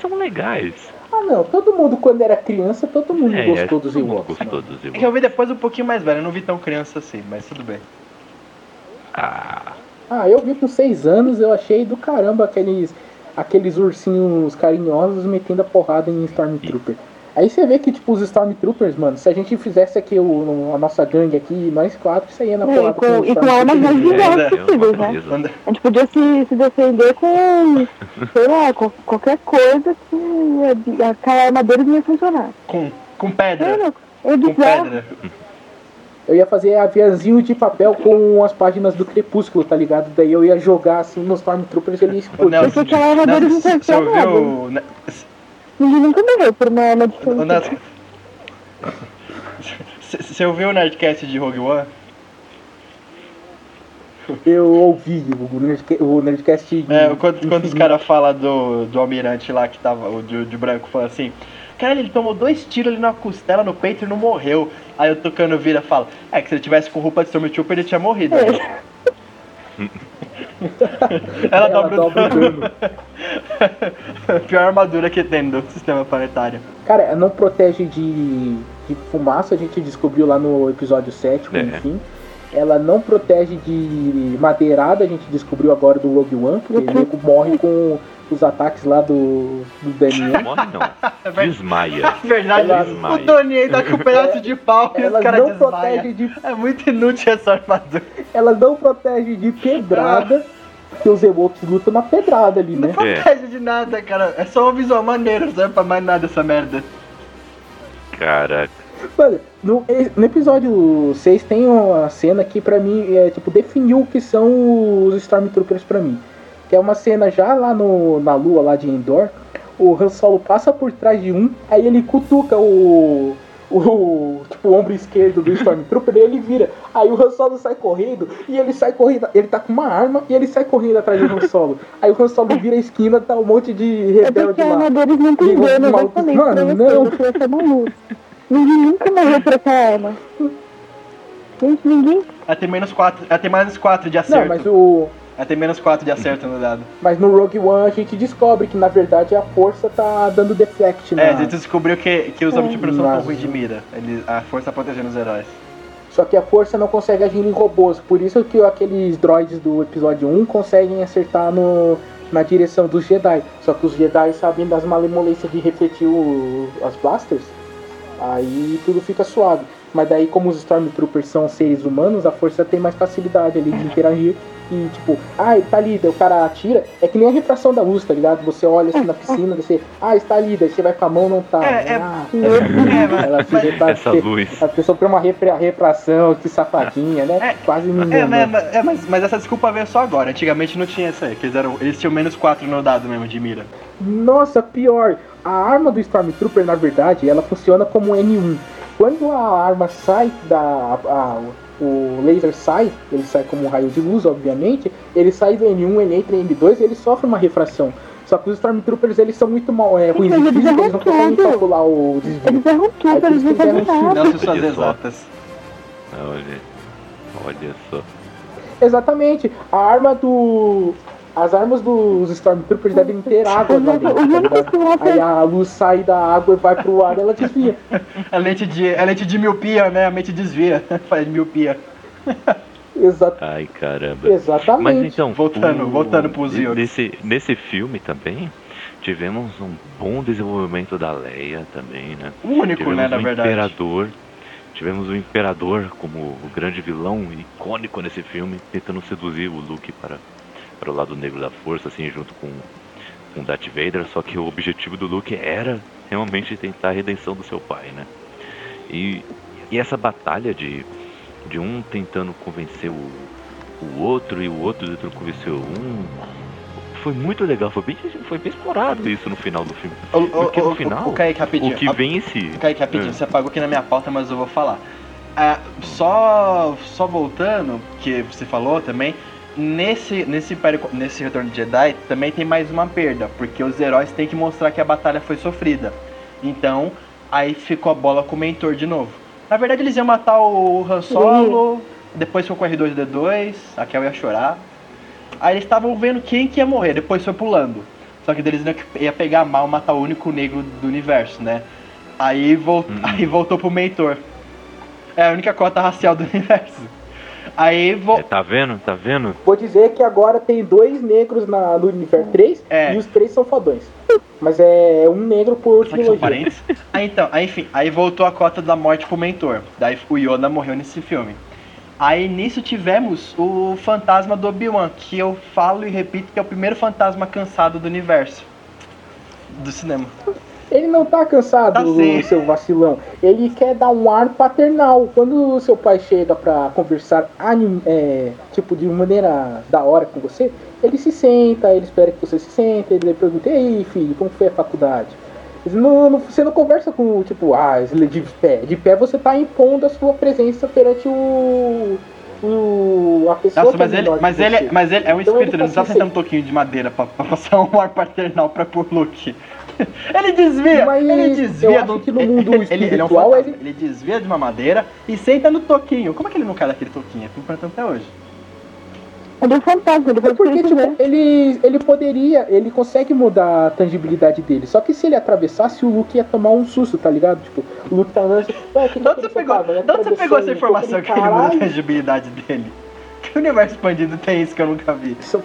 são legais. Ah não, todo mundo quando era criança, todo mundo É, gostou dos todo mundo Ewoks. Gostou dos É que eu Ewoks. vi depois um pouquinho mais velho, eu não vi tão criança assim, mas tudo bem. Ah, Ah, eu vi com seis anos, eu achei do caramba aqueles, aqueles ursinhos carinhosos metendo a porrada em Stormtrooper. Aí você vê que, tipo, os Stormtroopers, mano, se a gente fizesse aqui o, a nossa gangue aqui, nós quatro, isso aí ia na É, porrada e com- os e com armas mais é, é uma possíveis, né? beleza. Quando- A gente podia se, se defender com, sei lá, com qualquer coisa que a, aquela armadura não ia funcionar. Com, com pedra. É Com bizarro. pedra. Eu ia fazer aviãozinho de papel com as páginas do Crepúsculo, tá ligado? Daí eu ia jogar assim nos Stormtroopers e ele ia Ô, explodir. Nelson, Porque aquela não serve você pra ouviu. Ninguém nunca morreu por uma arma de. Você ouviu o Nerdcast de Rogue One? Eu ouvi o, Nerdca- o Nerdcast. É, quando, quando os caras falam do, do almirante lá que tava, o de, de branco, falando assim: Cara, ele tomou dois tiros ali na costela, no peito e não morreu. Aí o Tucano vira e fala: É, que se ele tivesse com roupa de Stormtrooper ele tinha morrido. É. Ela, Ela dobra, dobra o dano. Pior armadura que tem do sistema planetário. Cara, não protege de, de fumaça, a gente descobriu lá no episódio 7, É. enfim. Ela não protege de madeirada, a gente descobriu agora do Rogue One, porque nego morre com os ataques lá do, do Daniel. morre não. Desmaia. Verdade, Ela- o aí tá com um pedaço de pau e Ela os caras não desmaiam. protege de. É muito inútil essa armadura. Ela não protege de pedrada, porque os Ewoks lutam na pedrada ali, Não né? É. protege de nada, cara. É só um visual maneiro, não serve pra mais nada essa merda. Caraca. Mano, no, no episódio 6 tem uma cena que pra mim é tipo definiu o que são os Stormtroopers pra mim. Que é uma cena já lá no, na lua lá de Endor. O Han Solo passa por trás de um, aí ele cutuca o. O, tipo, o ombro esquerdo do Stormtrooper e ele vira. Aí o Han Solo sai correndo e ele sai correndo. Ele tá com uma arma e ele sai correndo atrás do Han Solo. Aí o Han Solo vira a esquina, tá um monte de É rebelde porque a lá. não os dano, malucos. exatamente. Mano, não. você. Ninguém nunca morreu por essa arma. Gente, ninguém. Ela tem menos 4. Ela tem menos 4 de Não, acerto. mas o. Tem menos 4 de acerto no dado. Mas no Rogue One a gente descobre que na verdade a força tá dando deflect na. É, a gente descobriu que, que os são tão Mas- ruins de mira. A força tá protegendo os heróis. Só que a força não consegue agir em robôs. Por isso que aqueles droids do episódio 1 conseguem acertar no, na direção dos Jedi. Só que os Jedi sabem das malemolências de refletir o- as blasters. Aí tudo fica suave. Mas daí, como os Stormtroopers são seres humanos, a força tem mais facilidade ali de interagir. E tipo, ah, tá ali, daí o cara atira. É que nem a refração da luz, tá ligado? Você olha assim na piscina, você, ah, está ali, daí você vai com a mão, não tá. É, é- Ah, É, mas, ela se Essa luz. a pessoa por uma repra- refração, que safadinha, né? É, Quase ninguém. é, né? mas, é, mas, mas essa desculpa veio só agora. Antigamente não tinha isso aí. Que eles, eram, eles tinham menos 4 no dado mesmo de mira. Nossa, pior. A arma do Stormtrooper, na verdade, ela funciona como N1. Quando a arma sai da. a- o laser sai, ele sai como um raio de luz, obviamente. Ele sai do N1, ele entra em N2 e ele sofre uma refração. Só que os Stormtroopers eles são muito mal, é, ruins eles eles não conseguem calcular o desvio. Eles erram tudo, eles não por isso que fazem nada. Não se suas exatas. Olha. Olha só. Exatamente. A arma do. As armas dos Stormtroopers devem ter água lá dentro. tá vão Aí a luz sai da água e vai pro ar ela desvia. A lente de, a lente de miopia, né? A mente desvia. Faz miopia. Exa Ai, caramba. exatamente. Mas então, Voltando- voltando pros Ewoks. nesse, nesse filme também tivemos um bom desenvolvimento da Leia também, né? O único, tivemos né, na o verdade. Imperador, tivemos o Imperador como o grande vilão icônico nesse filme, tentando seduzir o Luke para, para o lado negro da força, assim, junto com com Darth Vader, só que o objetivo do Luke era realmente tentar a redenção do seu pai, né? E, e essa batalha de, de um tentando convencer o, o outro e o outro tentando convencer um foi muito legal, foi bem, foi bem explorado isso no final do filme. O, o, Porque no o- final, o, Kaique, rapidinho. O que vence. Kaique, rapidinho, É. você apagou aqui na minha pauta, mas eu vou falar. Ah, só, só voltando, que você falou também, nesse, nesse, nesse Retorno de Jedi também tem mais uma perda, porque os heróis têm que mostrar que a batalha foi sofrida. Então, aí ficou a bola com o mentor de novo. Na verdade, eles iam matar o Han Solo, depois foi com o R2D2, a Kel ia chorar. Aí eles estavam vendo quem que ia morrer, depois foi pulando. Só que deles ia pegar mal, matar o único negro do universo, né? Aí, vol aí voltou pro mentor. É a única cota racial do universo. Aí vo É, tá vendo? Tá vendo? Vou dizer que agora tem dois negros na, no universo 3 É. e os três são fodões. Mas é um negro por são trilogia. Aí então, aí enfim, aí voltou a cota da morte pro mentor. Daí o Yoda morreu nesse filme. Aí nisso tivemos o fantasma do Obi-Wan, que eu falo e repito que é o primeiro fantasma cansado do universo. Do cinema. Ele não tá cansado, Tá sim. seu vacilão. Ele quer dar um ar paternal. Quando o seu pai chega pra conversar é, tipo de maneira da hora com você, ele se senta, ele espera que você se sente, ele pergunta, e aí filho, como foi a faculdade? Não, não- você não conversa com, tipo, ah, de pé. De pé você tá impondo a sua presença perante o. o a pessoa Nossa, é mas ele, mas, ele, mas ele é um Então espírito, ele ele não tá tá sentando um toquinho de madeira pra, pra passar um ar paternal pra Luke. Ele desvia, Mas ele desvia do que no mundo ele, ele, ele é um fantasma. ele- ele desvia de uma madeira e senta no toquinho. Como é que ele não cai daquele toquinho? Eu fico perguntando até hoje. Ele é um fantasma, ele É porque, ele tipo, ele, ele poderia, ele consegue mudar a tangibilidade dele. Só que se ele atravessasse, o Luke ia tomar um susto, tá ligado? Tipo, o Luke tá andando assim, ué, que você pegou, você pegou essa informação de que ele muda a tangibilidade dele? Que universo expandido tem isso que eu nunca vi? Isso-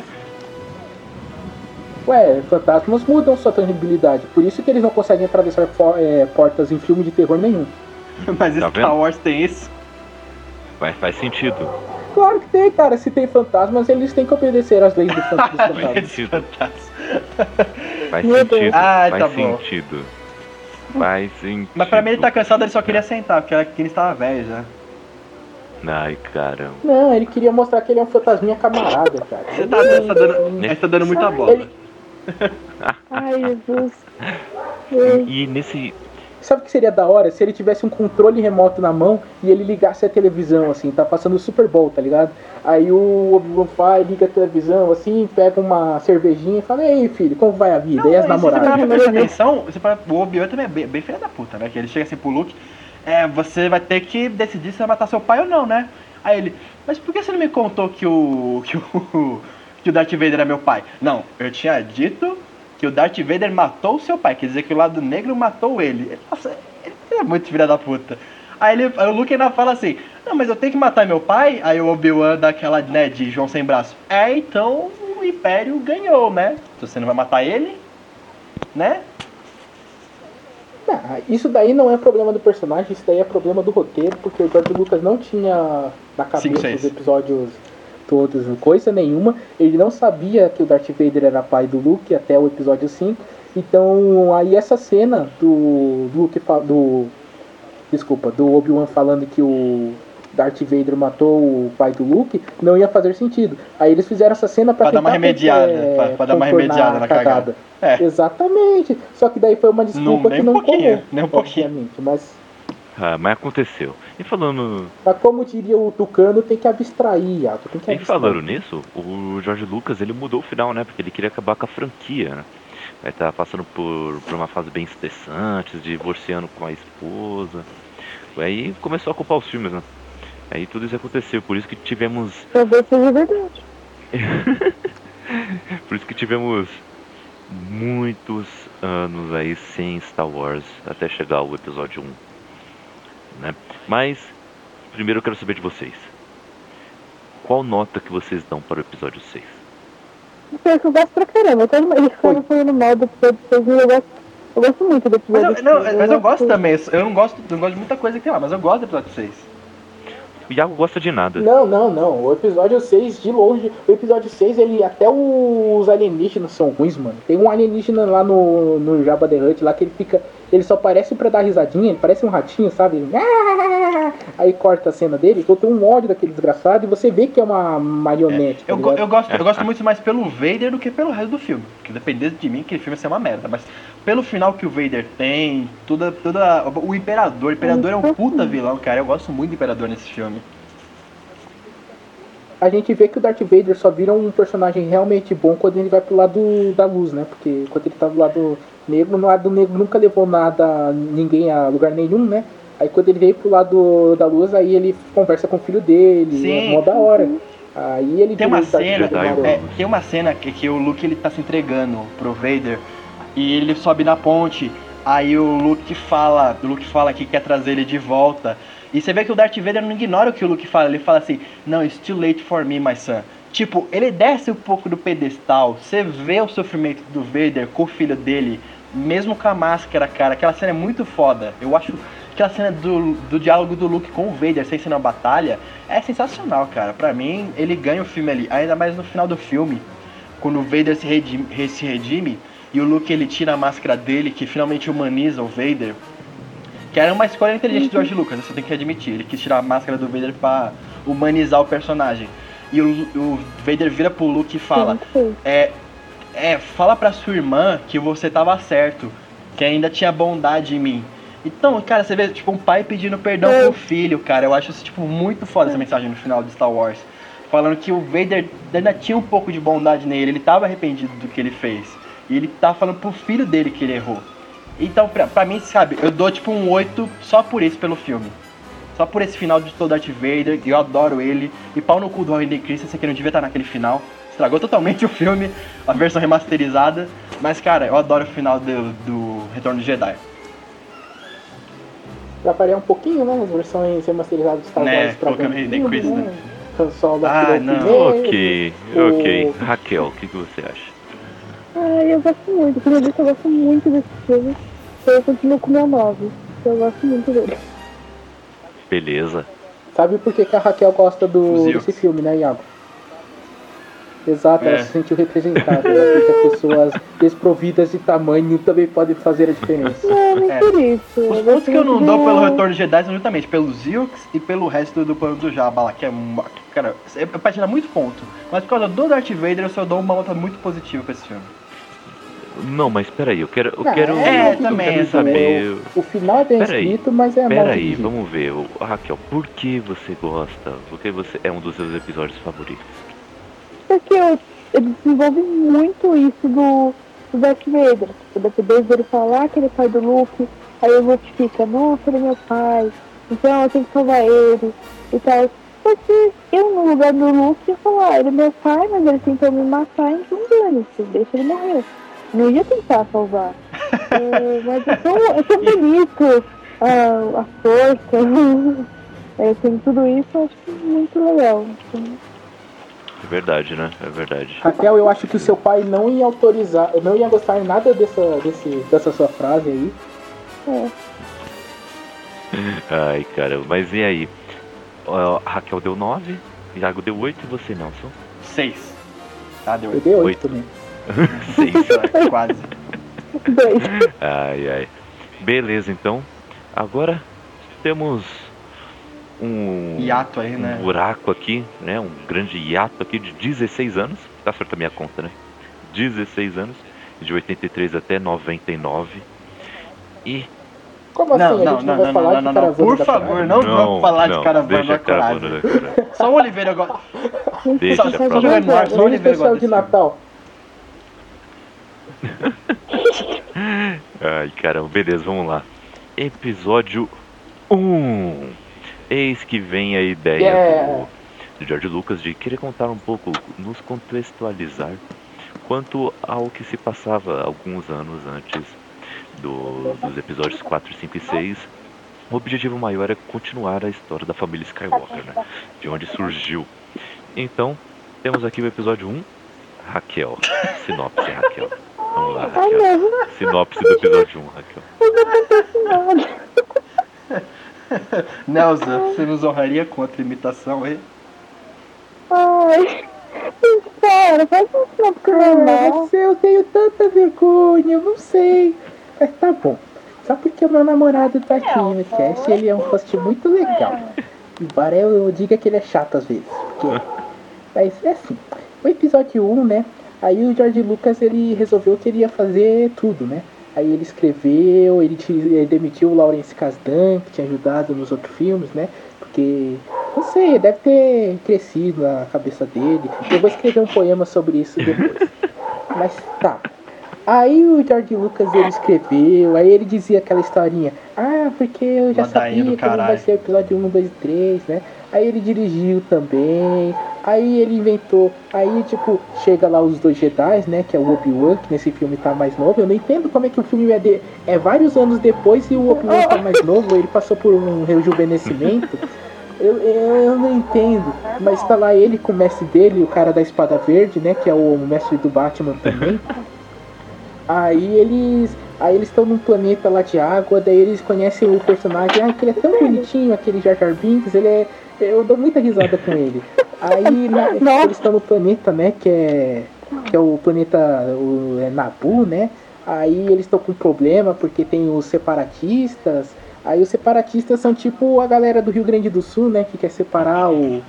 Ué, fantasmas mudam sua tangibilidade. Por isso que eles não conseguem atravessar é, portas em filme de terror nenhum. Mas Tá Star vendo? Wars tem isso. Faz, faz sentido. Claro que tem, cara. Se tem fantasmas, eles têm que obedecer às leis do fan- dos fantasmas. sentido. Fantasma. Faz sentido. Ah, faz tá bom. sentido. Faz sentido. Mas pra mim ele tá cansado, ele só queria sentar, porque ele estava velho já. Ai, caramba. Não, ele queria mostrar que ele é um fantasminha camarada, cara. Você tá, você tá dando, você tá dando muita bola. Ele- Ai, Jesus. E nesse. Sabe o que seria da hora? Se ele tivesse um controle remoto na mão e ele ligasse a televisão, assim, tá passando o Super Bowl, tá ligado? Aí o Obi-Wan vai, liga a televisão, assim, pega uma cervejinha e fala, e aí, filho, como vai a vida? e as Não, você parar namoradas? pra prestar atenção, você para, o Obi-Wan também é bem, bem filho da puta, né? Que ele chega assim pro Luke, é, você vai ter que decidir se vai matar seu pai ou não, né? Aí ele, mas por que você não me contou que o. que o. que o Darth Vader é meu pai? Não, eu tinha dito que o Darth Vader matou o seu pai, quer dizer que o lado negro matou ele. Nossa, ele é muito filho da puta. Aí, ele, aí o Luke ainda fala assim, não, mas eu tenho que matar meu pai? Aí o Obi-Wan dá aquela, né, de João sem braço. É, então o Império ganhou, né? Se você não vai matar ele, né? Ah, isso daí não é problema do personagem, isso daí é problema do roteiro, porque o George Lucas não tinha na cabeça seis. os episódios todos, coisa nenhuma. Ele não sabia que o Darth Vader era pai do Luke até o episódio 5. Então, aí essa cena do Luke do desculpa, do Obi-Wan falando que o Darth Vader matou o pai do Luke, não ia fazer sentido. Aí eles fizeram essa cena pra, Pra dar uma remediada, é, pra- pra dar uma remediada a na cagada. É. Exatamente. Só que daí foi uma desculpa nem que um não pouquinho, colou. nem um pouquinho. Mas, Ah, mas aconteceu. E falando. mas como diria o Tucano, tem que abstrair, Iago. Tem que E abstrair. falando nisso, o Jorge Lucas ele mudou o final, né? Porque ele queria acabar com a franquia, né? Vai estar passando por, por uma fase bem estressante, divorciando com a esposa. Aí começou a culpar os filmes, né? Aí tudo isso aconteceu, por isso que tivemos. Talvez seja verdade. Por isso que tivemos muitos anos aí sem Star Wars até chegar ao episódio 1. Né? Mas primeiro eu quero saber de vocês. Qual nota que vocês dão para o episódio 6? Pior que eu gosto pra caramba. Mundo- Eles ficaram falando mal do episódio 6, mas eu gosto, eu gosto muito do Mas episódio eu, não, 6. mas eu gosto também, eu não gosto, não gosto de muita coisa que tem lá, mas eu gosto do episódio 6. O Iago gosta de nada. Não, não, não. O episódio 6, de longe, o episódio 6, ele até os alienígenas são ruins, mano. Tem um alienígena lá no, no Jabba the Hutt lá que ele fica. Ele só parece pra dar risadinha, ele parece um ratinho, sabe? Ele! Aí corta a cena dele, eu tenho um ódio daquele desgraçado e você vê que é uma marionete. tá Eu, go- eu, gosto, eu gosto muito mais pelo Vader do que pelo resto do filme. Porque dependendo de mim, aquele filme ia ser uma merda. Mas pelo final que o Vader tem, toda, toda, o Imperador, o Imperador é um puta vilão, cara. Eu gosto muito do Imperador nesse filme. a gente vê que o Darth Vader só vira um personagem realmente bom quando ele vai pro lado da luz, né? Porque quando ele tá do lado negro, no lado negro nunca levou nada, ninguém a lugar nenhum, né? Aí quando ele veio pro lado da luz, aí ele conversa com o filho dele, Sim. é mó da hora. Aí ele Tem uma cena, marrom. é, tem uma cena que, que o Luke ele tá se entregando pro Vader e ele sobe na ponte. Aí o Luke fala, o Luke fala que quer trazer ele de volta. E você vê que o Darth Vader não ignora o que o Luke fala, ele fala assim: "Não, it's too late for me, my son". Tipo, ele desce um pouco do pedestal. Você vê o sofrimento do Vader com o filho dele, mesmo com a máscara, cara. Aquela cena é muito foda. Eu acho aquela cena do, do diálogo do Luke com o Vader sem ser na batalha é sensacional, cara. Pra mim, ele ganha o filme ali. Ainda mais no final do filme, quando o Vader se redime, re- se redime e o Luke ele tira a máscara dele, que finalmente humaniza o Vader. Que era uma escolha inteligente do George Lucas, você tem que admitir. Ele quis tirar a máscara do Vader pra humanizar o personagem. E o, o Vader vira pro Luke e fala: Sim, é, é, fala pra sua irmã que você tava certo, que ainda tinha bondade em mim. Então, cara, você vê, tipo, um pai pedindo perdão É. pro filho, cara. Eu acho isso, tipo, muito foda essa mensagem no final de Star Wars. Falando que o Vader ainda tinha um pouco de bondade nele, ele tava arrependido do que ele fez. E ele tava falando pro filho dele que ele errou. Então, pra, pra mim, sabe, eu dou tipo um 8 só por isso pelo filme. Só por esse final de todo Darth Vader, eu adoro ele. E pau no cu do Hayden Christensen, que não devia estar naquele final. Estragou totalmente o filme, a versão remasterizada. Mas, cara, eu adoro o final do, do Retorno de Jedi. Pra variar um pouquinho, né? As versões remasterizadas do Star Né, Wars pra colocando ver Hayden Christensen. né? Han Solo Ah, não. primeiro, Ok, o- ok. Raquel, o que, que você acha? Ai, eu gosto muito. Como eu disse, eu gosto muito desse filme. Então eu continuo com o meu 9. Eu gosto muito dele. Beleza. Sabe por que, que a Raquel gosta do, desse filme, né, Iago? Exato, ela É. se sentiu representada. Ela que as pessoas desprovidas de tamanho também podem fazer a diferença. É. por isso. Os Eu pontos que eu não dou do- pelo Retorno de Jedi são justamente pelos Ewoks e pelo resto do plano do Jabba lá, que é. Cara, é pra tirar muito ponto. Mas por causa do Darth Vader, eu só dou uma nota muito positiva pra esse filme. Não, mas peraí, eu quero. Eu Não, quero, é, eu também, quero é, saber. O final é bem Peraí, escrito, mas é Peraí, vamos ver. O- Raquel, por que você gosta? Por que você é um dos seus episódios favoritos? Porque eu- ele desenvolve muito isso do, do Darth Vader. O Darth Vader ele fala ah, que ele é pai do Luke, aí o Luke fica, nossa, ele é meu pai, então eu tenho que salvar ele e tal. Porque eu, no lugar do Luke, ia falar, ah, ele é meu pai, mas ele tentou me matar, então dane-se, deixa ele morrer. Não ia tentar salvar. É, mas é tão, é tão bonito a, a força. É, tem tudo isso, eu acho que muito legal. Então, É verdade, né? É verdade. Raquel, eu acho que o seu pai não ia autorizar, não ia gostar nada dessa, desse, dessa sua frase aí. é. Ai, cara, mas e aí? A Raquel deu 9, Iago deu 8 e você, Nelson? Seis. Tá, deu Eu dei oito Oito. também. 6. quase. Dois. Ai, ai. Beleza, então. Agora temos um, Hiato aí, né? um buraco aqui, né? Um grande hiato aqui de 16 anos. Tá certa a minha conta, né? 16 anos. De 83 até 99. E. Como Não, assim? não, não, não, não, falar não, de não, não. caravana Por favor, não vamos falar de caravana da coragem. Só o Oliveira agora. Deixa Só- pra só lá. jogando no ar, só o Oliveira gosta de. Natal. Ai, caramba, beleza, vamos lá. Episódio 1. Eis que vem a ideia Yeah. do, George Lucas de querer contar um pouco, nos contextualizar quanto ao que se passava alguns anos antes do- dos episódios 4, 5 e 6. O objetivo maior é continuar a história da família Skywalker, né? De onde surgiu. Então, temos aqui o episódio 1, Raquel. Sinopse, Raquel. Vamos lá, Raquel. não, Sinopse do episódio 1, Raquel. nada. Nelza, você nos honraria com outra imitação aí? Ai. Espera, faz um você, eu tenho tanta vergonha, eu não sei. Mas tá bom. Só porque o meu namorado tá aqui no cast, ele é um host muito legal. Embora eu diga que ele é chato às vezes. Porque... Mas é assim, o episódio 1, né? Aí o George Lucas ele resolveu que ele ia fazer tudo, né? Aí ele escreveu, ele, ele demitiu o Lawrence Kasdan, que tinha ajudado nos outros filmes, né? Porque Não sei, deve ter crescido na cabeça dele. Eu vou escrever um poema sobre isso depois. Mas tá. Aí o George Lucas ele escreveu, aí ele dizia aquela historinha, ah, porque eu já Ladainha sabia que não vai ser episódio 1, 2 e 3, né? Aí ele dirigiu também, aí ele inventou, aí tipo, chega lá os dois Jedi, né? Que é o Obi-Wan, que nesse filme tá mais novo. Eu não entendo como é que o filme é, de, é vários anos depois e o Obi-Wan tá mais novo, ele passou por um rejuvenescimento. Eu, eu não entendo, mas tá lá ele com o mestre dele, o cara da espada verde, né? Que é o mestre do Batman também. Aí eles. Aí eles estão num planeta lá de água, daí eles conhecem o personagem, ah, que ele é tão bonitinho, aquele Jar Jar Binks, ele é. Eu dou muita risada com ele. Aí na- eles estão no planeta, né, que é. Que é o planeta o, é Nabu, né? Aí eles estão com problema porque tem os separatistas. Aí os separatistas são tipo a galera do Rio Grande do Sul, né? Que quer separar o,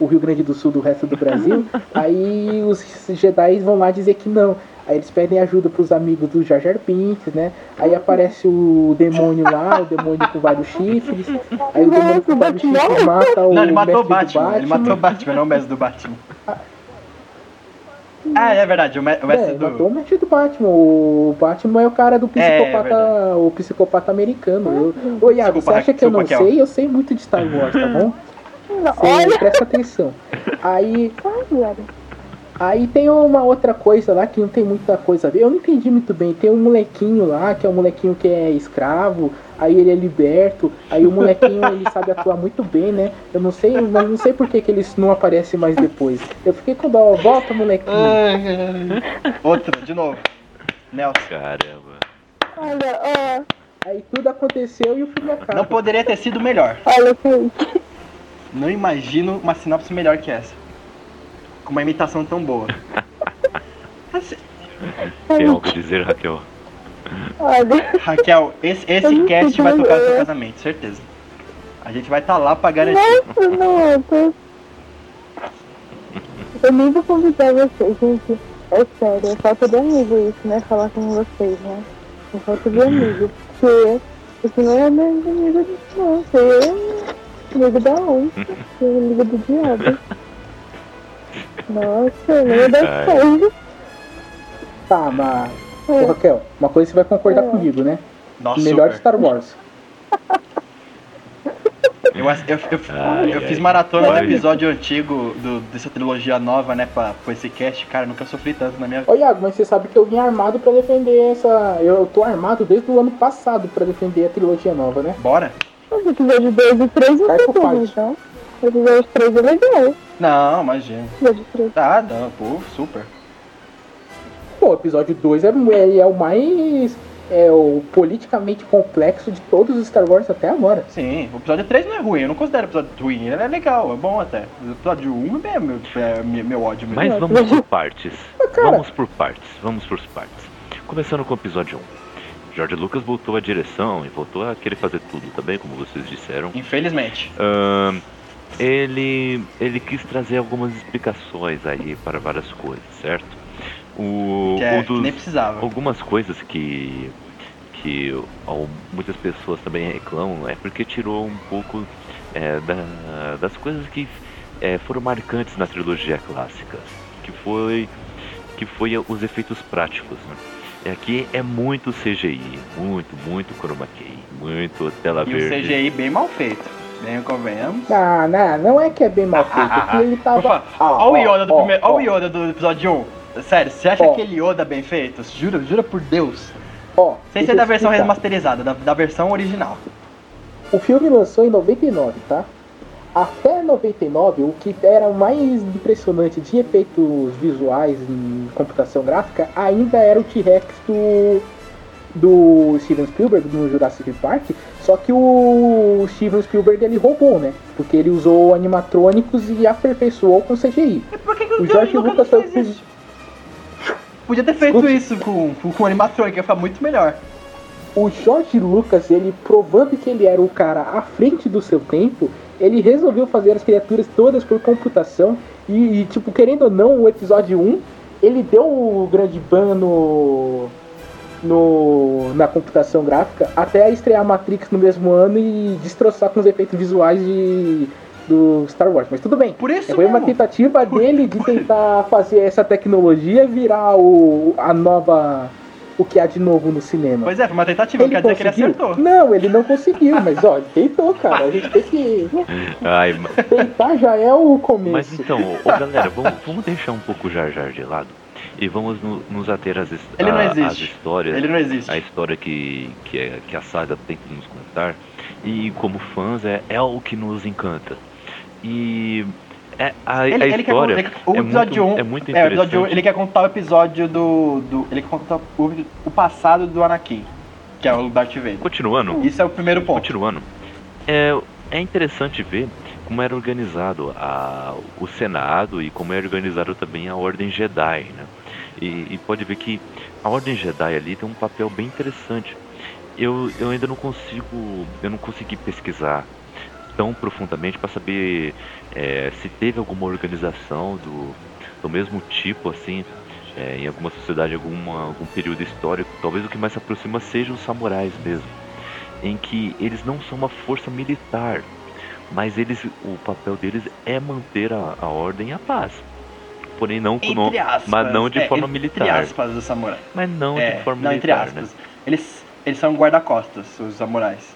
o Rio Grande do Sul do resto do Brasil. Aí os Jedi vão lá dizer que não. Aí eles pedem ajuda pros amigos do Jar Jar Binks, né? Aí aparece o demônio lá, o demônio com vários chifres. Aí o demônio com vários chifres mata o Não, ele matou o do Batman. Ele matou o Batman, não o mestre do Batman. Ah, é verdade, o, me o mestre É, matou o do. mestre do Batman. O Batman é o cara do É, é psicopata, o psicopata americano. Eu, ô Iago, você acha que eu não sei? Eu sei muito de Star Wars, tá bom? Você Olha, presta atenção. Aí. Aí tem uma outra coisa lá que não tem muita coisa a ver. Eu não entendi muito bem. Tem um molequinho lá, que é um molequinho que é escravo. Aí ele é liberto. Aí o molequinho ele sabe atuar muito bem, né? Eu não sei, mas não sei por que, que eles não aparecem mais depois. Eu fiquei com dó. Volta, molequinho. Outro, de novo. Nelson. Caramba. Olha, ó. Aí tudo aconteceu e o filme acaba. Não poderia ter sido melhor. Olha, gente. Não imagino uma sinopse melhor que essa. Com uma imitação tão boa. Assim, Tem algo a dizer, Raquel? Olha. Raquel, esse, esse cast vai tocar no seu fazer. casamento, certeza. A gente vai estar lá pra garantir. Nossa, não, eu tô... Eu nem vou convidar vocês, gente. É sério, é falta de amigo isso, né? Falar com vocês, né? É falta de amigo. Porque você não é meu amigo disso, não. Você é amigo da onça. Você é amigo do diabo. Nossa, Ai. coisas. Tá, mas. Ô, Raquel, uma coisa você vai concordar É. comigo, né? Nossa, Melhor de super. Star Wars. Eu, eu, eu, Ai, eu ai. fiz maratona no episódio antigo do, dessa trilogia nova, né, pra, pra esse cast. Cara, nunca sofri tanto na minha vida. Ô Iago, mas você sabe que eu vim armado pra defender essa. Eu tô armado desde o ano passado pra defender a trilogia nova, né? Bora? Os episódios 2 e 3 não tem então. O episódio 3 é legal. Não, imagina. O episódio 3. Tá, não, pô, super. Pô, o episódio 2 é, é, é o mais. É o politicamente complexo de todos os Star Wars até agora. Sim, o episódio 3 não é ruim, eu não considero o episódio ruim, ele é legal, é bom até. O episódio 1 é meu, é meu, meu ódio mesmo. Mas vamos por partes. cara. Vamos por partes. Vamos por partes. Começando com o episódio 1. George Lucas voltou à direção e voltou a querer fazer tudo também, como vocês disseram. Infelizmente. Ahn, ele, ele quis trazer algumas explicações aí para várias coisas, certo? O, é, que dos- nem precisava. algumas coisas que que ó, muitas pessoas também reclamam é porque tirou um pouco é, da- das coisas que é, foram marcantes na trilogia clássica, que foi que foi os efeitos práticos. Né? E aqui é muito CGI, muito, muito chroma key, muito tela E o verde. CGI bem mal feito. Convenhamos. Não, não, não é que é bem mal feito, é que ele Por tava. favor, Ah, Olha o Yoda do primeiro. Olha o Yoda do episódio 1. Sério, você acha Ó. aquele Yoda bem feito? Jura, jura por Deus. Ó, Sem ser da versão explicar. remasterizada, da, da versão original. O filme lançou em 99, tá? Até 99, o que era mais impressionante de efeitos visuais em computação gráfica ainda era o T-Rex do, do Steven Spielberg no Jurassic Park. Só que o Steven Spielberg ele roubou, né? Porque ele usou animatrônicos e aperfeiçoou com CGI. E por que, que O o George Lucas foi isso? Podia ter feito Escute. isso com, com, com animatrônica, ia ficar muito melhor. o George Lucas, ele provando que ele era o cara à frente do seu tempo, ele resolveu fazer as criaturas todas por computação e, e, tipo, querendo ou não, o episódio 1, ele deu o grande ban no, no, na computação gráfica até estrear Matrix no mesmo ano e destroçar com os efeitos visuais de, do Star Wars. Mas tudo bem. Por isso Foi uma mesmo. tentativa dele de tentar fazer essa tecnologia virar o, a nova. o que há de novo no cinema. Pois é, foi uma tentativa, não Ele quer dizer que ele conseguiu? acertou. Não, ele não conseguiu, mas ó, ele tentou, cara. A gente tem que. Ai, Tentar já é o começo. mas então, ô, galera, vamos, vamos deixar um pouco o Jar Jar de lado e vamos no- nos ater às, Ele a- às histórias. Ele não existe. a história que, que, é, que a saga tenta nos contar. E como fãs é, é o que nos encanta. E é, a, Ele, a ele quer, história ele, o é episódio muito, 1, é muito é, o interessante. episódio 1, ele quer contar o episódio do. do ele quer contar o, o passado do Anakin, que é o Darth Vader. Continuando, Isso é o primeiro ponto. continuando. É, é interessante ver como era organizado a, o Senado e como era organizado também a Ordem Jedi, né? E, e pode ver que a Ordem Jedi ali tem um papel bem interessante. Eu, eu ainda não consigo, eu não consegui pesquisar tão profundamente para saber é, se teve alguma organização do, do mesmo tipo assim é, em alguma sociedade, alguma, algum período histórico. Talvez o que mais se aproxima seja os samurais mesmo, em que eles não são uma força militar, mas eles, o papel deles é manter a, a ordem e a paz. Porém não, Entre aspas. mas não de é, forma entre militar. aspas do samurai. mas não É, de forma não, entre militar, aspas. né? Eles, eles são guarda-costas, os samurais.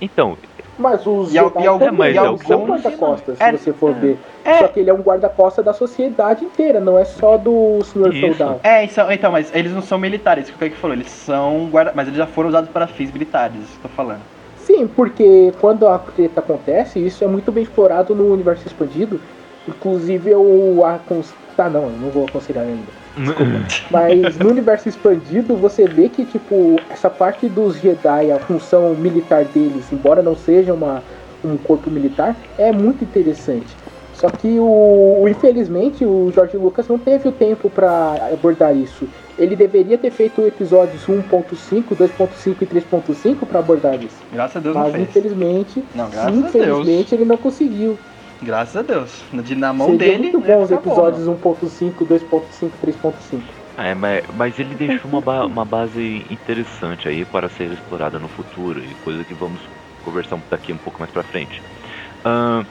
Então, Mas os E Jedi e algum- também e são alguns- guarda-costas, se É, você for ver. é. Só que ele é um guarda-costas da sociedade inteira, não é só do senhor Isso. feudal. É, então, então, mas eles não são militares, isso que o Kaique falou, eles são guarda... Mas eles já foram usados para fins militares, isso que eu tô falando. Sim, porque quando a treta acontece, isso é muito bem explorado no universo expandido. Inclusive eu acons... Tá, não, eu não vou aconselhar ainda. Mas no universo expandido você vê que, tipo, essa parte dos Jedi, a função militar deles, embora não seja uma, um corpo militar, é muito interessante. Só que o, o- infelizmente o George Lucas não teve o tempo para abordar isso. Ele deveria ter feito episódios 1.5, 2.5 e 3.5 para abordar isso. Graças a Deus não Mas fez. infelizmente, Não, graças a Deus. infelizmente ele não conseguiu. Graças a Deus. De, na mão Seria dele. muito né, bom, episódios 1.5, 2.5, 3.5. É, mas, mas ele deixou uma, ba- uma base interessante aí para ser explorada no futuro e coisa que vamos conversar daqui um pouco mais pra frente. Ahn,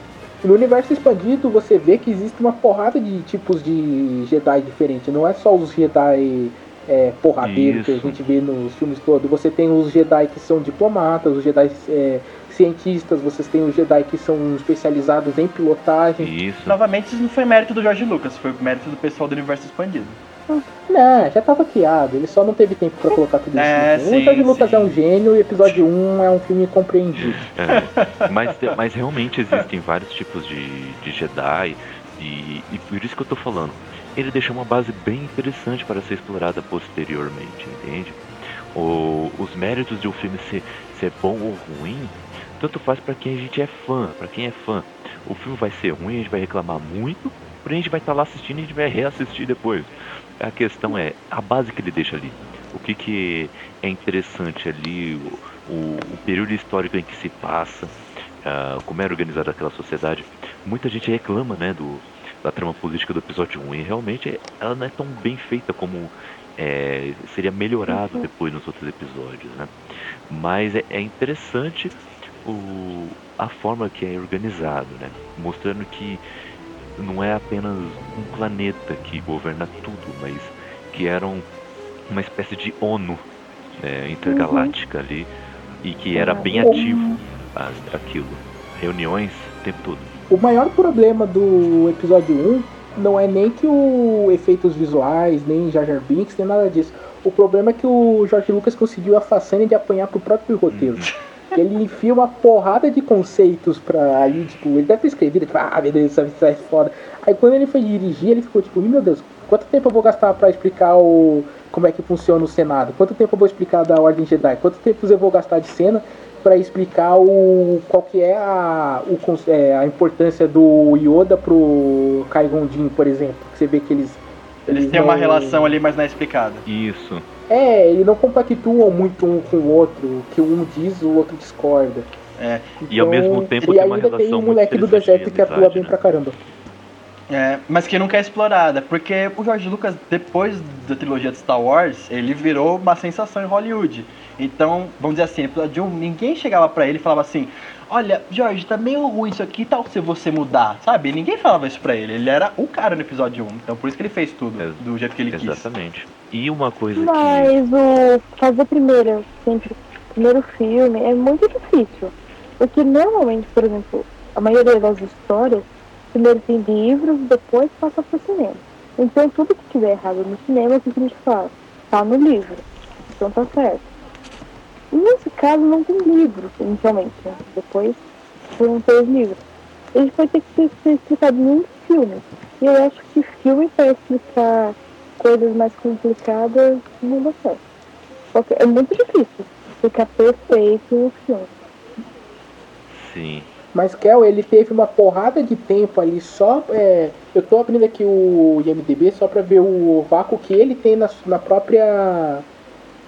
No universo expandido você vê que existe uma porrada de tipos de Jedi diferentes. Não é só os Jedi é, porradeiros que a gente vê nos filmes todos. Você tem os Jedi que são diplomatas, os Jedi é, cientistas, vocês têm os Jedi que são especializados em pilotagem. isso. Novamente, isso não foi mérito do George Lucas, foi mérito do pessoal do universo expandido. Não, já tava criado, ele só não teve tempo pra colocar tudo isso. É, no filme. sim, o George Lucas sim. é um gênio e o episódio 1 é um filme compreendido. É, mas, mas realmente existem vários tipos de, de Jedi e, e por isso que eu tô falando. Ele deixou uma base bem interessante para ser explorada posteriormente, entende? O- os méritos de um filme ser, ser bom ou ruim, tanto faz para quem a gente é fã, para quem é fã. O filme vai ser ruim, a gente vai reclamar muito, porém a gente vai estar lá assistindo e a gente vai reassistir depois. A questão é a base que ele deixa ali. O que, que é interessante ali, o, o, o período histórico em que se passa, ah, como era organizada aquela sociedade. Muita gente reclama, né, do, da trama política do episódio 1 e realmente ela não é tão bem feita como é, seria melhorado depois nos outros episódios, né? Mas é, é interessante o, a forma que é organizado, né? Mostrando que não é apenas um planeta que governa tudo, mas que era um- uma espécie de ONU né, intergaláctica ali e que era bem ativo a- aquilo. Reuniões o tempo todo. O maior problema do episódio 1 não é nem que o efeitos visuais, nem Jar Jar Binks, nem nada disso. O problema é que o George Lucas conseguiu a façanha de apanhar pro próprio roteiro. Ele enfia uma porrada de conceitos pra ali, tipo, ele deve ter escrevido, tipo, ah, meu Deus, isso isso é foda. Aí quando ele foi dirigir, ele ficou tipo, meu Deus, quanto tempo eu vou gastar pra explicar o como é que funciona o Senado? Quanto tempo eu vou explicar da Ordem Jedi? Quanto tempo eu vou gastar de cena pra explicar o qual que é a, o, é, a importância do Yoda pro Qui-Gon Jinn, por exemplo? Que você vê que eles Eles têm uma não- relação ali, mas não é explicada. Isso. É, eles não compactuam muito um com o outro. O que um diz, o outro discorda. É. E ao Então, mesmo tempo e tem uma ainda tem relação o muito moleque do deserto que atua bem né? pra caramba. É, mas que nunca é explorada, porque o George Lucas, depois da trilogia de Star Wars, ele virou uma sensação em Hollywood. Então, vamos dizer assim, episódio 1, ninguém chegava pra ele e falava assim, olha, George, tá meio ruim isso aqui, tal se você mudar, sabe? Ninguém falava isso pra ele, ele era o cara no episódio 1, então por isso que ele fez tudo, Ex- do jeito que ele quis. Exatamente. E uma coisa que. Mas o fazer primeiro, sempre, primeiro filme é muito difícil. Porque normalmente, por exemplo, a maioria das histórias, primeiro tem livros, depois passa pro cinema. Então tudo que tiver errado no cinema, o que que a gente fala? Tá no livro. Então tá certo. E nesse caso não tem livro, inicialmente, né? Depois foram três livros. Ele vai ter que ser, ser explicado em um filme. E eu acho que filme para explicar coisas mais complicadas não dá certo. Porque é muito difícil ficar perfeito no filme. Sim. Mas Kel, ele teve uma porrada de tempo ali só. é, eu tô abrindo aqui o IMDB só pra ver o vácuo que ele tem na, na própria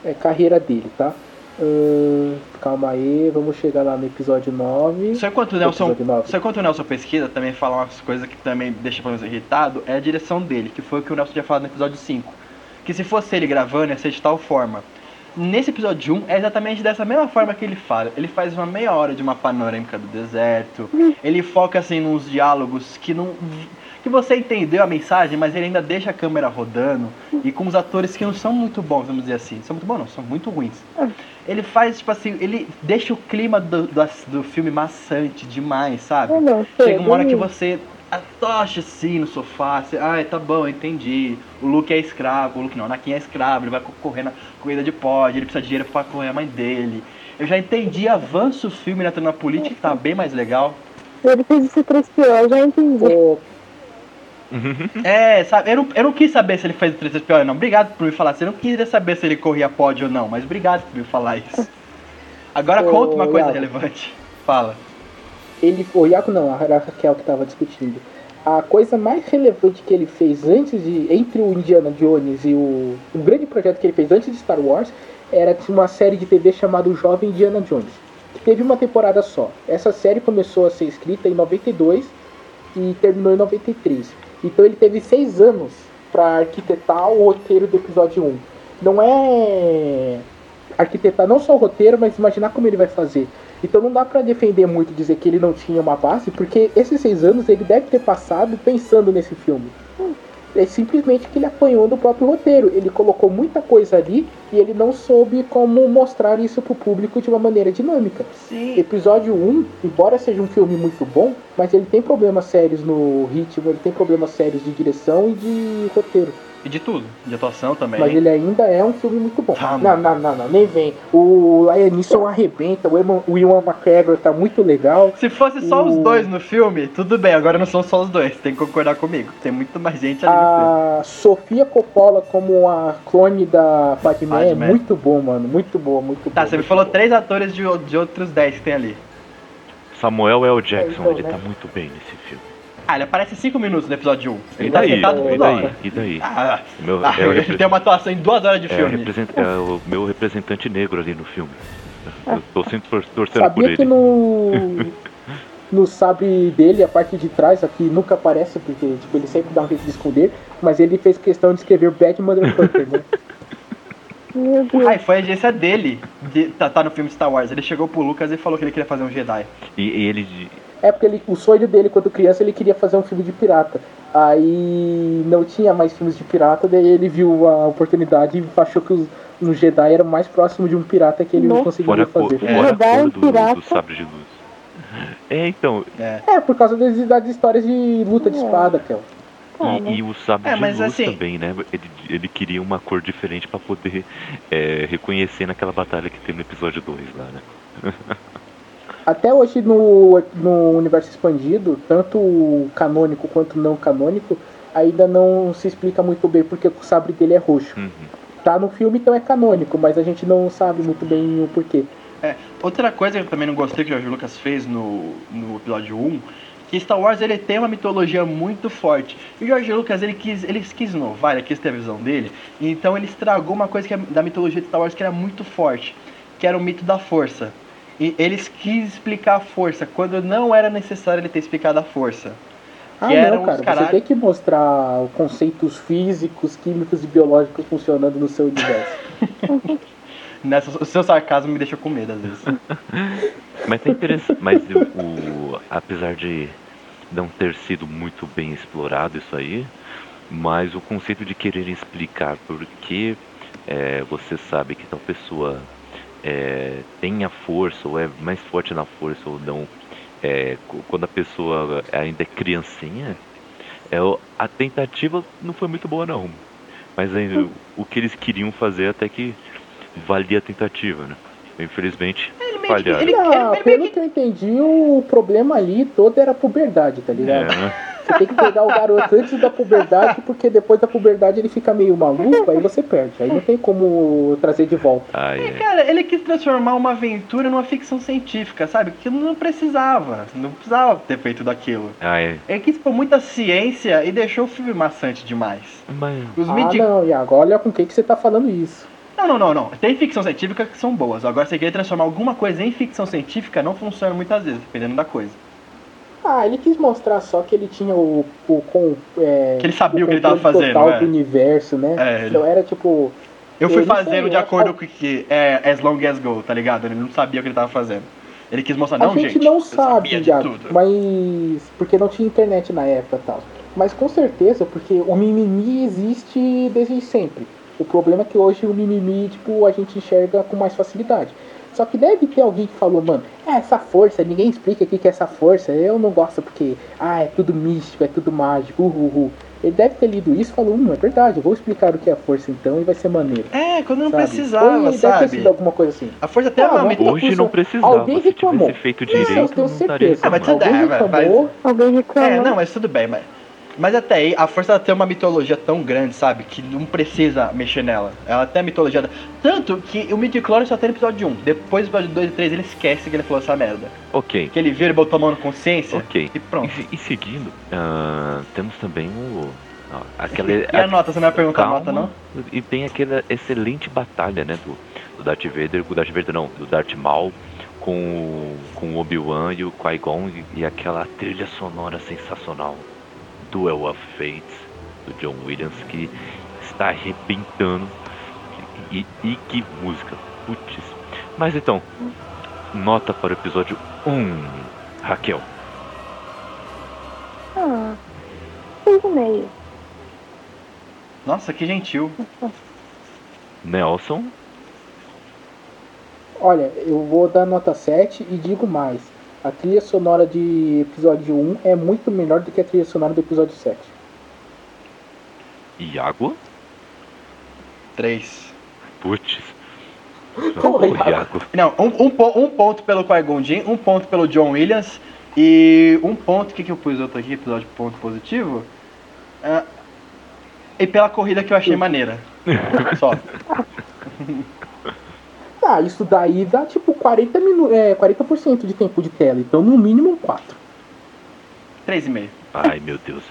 é, carreira dele, tá? Ahn, calma aí, vamos chegar lá no episódio 9. Só enquanto o Nelson, só enquanto o Nelson pesquisa, também fala umas coisas que também deixa pelo menos irritado, é a direção dele, que foi o que o Nelson tinha falado no episódio 5. Que se fosse ele gravando, ia ser de tal forma. Nesse episódio 1 é exatamente dessa mesma forma que ele fala. Ele faz uma meia hora de uma panorâmica do deserto. Ele foca assim nos diálogos que não. que você entendeu a mensagem, mas ele ainda deixa a câmera rodando. E com os atores que não são muito bons, vamos dizer assim. São muito bons, não, são muito ruins. Ele faz, tipo assim, ele deixa o clima do, do, do filme maçante demais, sabe? Eu não sei. Chega uma hora que bonito. você atocha assim no sofá, você, ai, tá bom, entendi. O Luke é escravo, o Luke não, o Anakin é escravo, ele vai correr na corrida de pod, ele precisa de dinheiro pra correr a mãe dele. Eu já entendi, avança o filme na trama política, que tá bem mais legal. Ele fez esse 3 eu já entendi. É, sabe, eu não, eu não quis saber se ele fez o 3 pior não. Obrigado por me falar. Você não queria saber se ele corria pod ou não, mas obrigado por me falar isso. Agora Ô, conta uma coisa Iago. relevante. Fala. ele, o Iaco não, a Raquel que tava discutindo. A coisa mais relevante que ele fez antes de. Entre o Indiana Jones e o. O grande projeto que ele fez antes de Star Wars era uma série de TV chamada O Jovem Indiana Jones. Que teve uma temporada só. Essa série começou a ser escrita em 92 e terminou em 93. Então ele teve seis anos para arquitetar o roteiro do episódio 1. Não é arquitetar não só o roteiro, mas imaginar como ele vai fazer. Então não dá pra defender muito dizer que ele não tinha uma base, porque esses seis anos ele deve ter passado pensando nesse filme. É simplesmente que ele apanhou do próprio roteiro. Ele colocou muita coisa ali e ele não soube como mostrar isso pro público de uma maneira dinâmica. Sim. Episódio 1, embora seja um filme muito bom, mas ele tem problemas sérios no ritmo, ele tem problemas sérios de direção e de roteiro. E de tudo. De atuação também. Mas ele ainda é um filme muito bom. Tá, não, não, não, não, nem vem. O Liam arrebenta, o Ewan- o Ewan McGregor tá muito legal. Se fosse só os O- dois no filme, tudo bem, agora não são só os dois, tem que concordar comigo. Tem muito mais gente ali no filme. A Sofia Coppola como a clone da Padmé é muito bom, mano. Muito boa, muito Tá, boa. você me muito falou boa. três atores de, de outros dez que tem ali. Samuel L. Jackson, então, ele né? tá muito bem nesse filme. Ah, ele aparece cinco minutos no episódio 1. Ele E tá daí? sentado E daí? E daí? Ah, Meu- ah, é repre- tem uma atuação em duas horas de É, filme. represent- é o meu representante negro ali no filme. Eu tô sempre tor- torcendo por Sabia que ele. no. No sabre dele, a parte de trás aqui nunca aparece, porque tipo, ele sempre dá um jeito de esconder, mas ele fez questão de escrever Bad Motherfucker, né? Ah, e foi a agência dele, de, tá, tá no filme Star Wars. Ele chegou pro Lucas e falou que ele queria fazer um Jedi. E, e ele. É porque ele, o sonho dele quando criança ele queria fazer um filme de pirata. Aí não tinha mais filmes de pirata, daí ele viu a oportunidade e achou que os, um Jedi era o mais próximo de um pirata que ele Nossa. conseguiria a cor, fazer. É. fora Jedi, cor do, pirata. do sabre de luz. É, então. É. É, por causa das, das histórias de luta de É. espada, Kel. Ah, né? E, e o sabre É, de luz assim- também, né? Ele, ele queria uma cor diferente pra poder é, reconhecer naquela batalha que tem no episódio 2 lá, né? Até hoje no, no universo expandido, tanto o canônico quanto o não canônico, ainda não se explica muito bem porque o sabre dele é roxo. Uhum. Tá no filme, então é canônico, mas a gente não sabe muito bem o porquê. É, outra coisa que eu também não gostei que o George Lucas fez no, no episódio 1, que Star Wars ele tem uma mitologia muito forte. E o George Lucas ele quis, ele quis inovar, ele quis ter a visão dele, então ele estragou uma coisa que é da mitologia de Star Wars que era muito forte, que era o mito da força. E eles quis explicar a força quando não era necessário ele ter explicado a força. Ah, eram não, cara, os você caralho. tem que mostrar conceitos físicos, químicos e biológicos funcionando no seu universo. Nessa, o seu sarcasmo me deixa com medo às vezes. Mas é interessante. Mas o, o- apesar de não ter sido muito bem explorado isso aí, mas o conceito de querer explicar por que é, você sabe que tal pessoa é, tem a força ou é mais forte na força ou não, é, quando a pessoa ainda é criancinha, é, a tentativa não foi muito boa não. Mas aí, o- o que eles queriam fazer até que valia a tentativa, né? Infelizmente, falharam. ele- Não, ele- pelo que eu entendi, o problema ali todo era a puberdade, tá ligado? É, né? Você tem que pegar o garoto antes da puberdade, porque depois da puberdade ele fica meio maluco, aí você perde. Aí não tem como trazer de volta. Ai, É, ai. cara, ele quis transformar uma aventura numa ficção científica, sabe? Que não precisava. Não precisava ter feito daquilo. Ai, Ele quis pôr muita ciência e deixou o filme maçante demais. mas Os Ah, midi... não, Iago, olha com quem que você tá falando isso. Não, não, não, não. Tem ficção científica que são boas. Agora, você querer transformar alguma coisa em ficção científica não funciona muitas vezes, dependendo da coisa. Ah, ele quis mostrar só que ele tinha o. o com, é, Que ele sabia o que ele tava fazendo, total é. do universo, né? É, ele- Então era tipo. Eu fui não fazendo de acordo com o que é As Long As Go, tá ligado? Ele não sabia o que ele tava fazendo. Ele quis mostrar, A não, gente, gente, não eu sabe, sabia de Iago, tudo. mas. Porque não tinha internet na época e tal. Mas com certeza, porque o mimimi existe desde sempre. O problema é que hoje o mimimi, tipo, a gente enxerga com mais facilidade. Só que deve ter alguém que falou, mano, é essa força, ninguém explica o que é essa força, eu não gosto porque, ah, é tudo místico, é tudo mágico, uhul. Ele deve ter lido isso e falou, hum, é verdade, eu vou explicar o que é a força então e vai ser maneiro. É, quando não sabe? precisava, Foi, Deve ter sabe? sido alguma coisa assim. A força até é Ah, uma hoje não pessoa- precisava. alguém Se reclamou. tivesse feito Não, eu direito, tenho não certeza. Ah, tudo Alguém reclamou, Alguém reclamou. É, não, mas tudo bem, mas. Mas até aí, a força tem uma mitologia tão grande, sabe? Que não precisa mexer nela. Ela tem a mitologia. Tanto que o Midichlorian só tem no episódio 1. Depois do episódio 2 e 3 ele esquece que ele falou essa merda. Ok, Que ele vira e botou a mão na consciência. ok. E pronto. E, e seguindo, ah, temos também o. ó, aquele, E a nota, você não vai perguntar a calma, nota, não? E tem aquela excelente batalha, né? Do, do Darth Vader, do Darth Vader não, do Darth Maul com, o- com o Obi-Wan e o Qui-Gon e, e aquela trilha sonora sensacional. Duel of Fates, do John Williams, que está arrebentando. E, e que música, putz. Mas então, nota para o episódio 1, Raquel. Ah, seis e meio. Nossa, que gentil. Nelson, Olha, eu vou dar nota 7 e digo mais. A trilha sonora de episódio 1 é muito melhor do que a trilha sonora do episódio 7. Iago, 3. putz. Ô, Iago. Iago. Não, um, um, um ponto pelo Qui-Gon um ponto pelo John Williams e um ponto, o que, que eu pus outro aqui, episódio ponto positivo? Ah, e pela corrida que eu achei maneira. Só. Ah, isso daí dá tipo 40, minu é, 40% de tempo de tela, então no mínimo 4. 3,5. Ai meu Deus.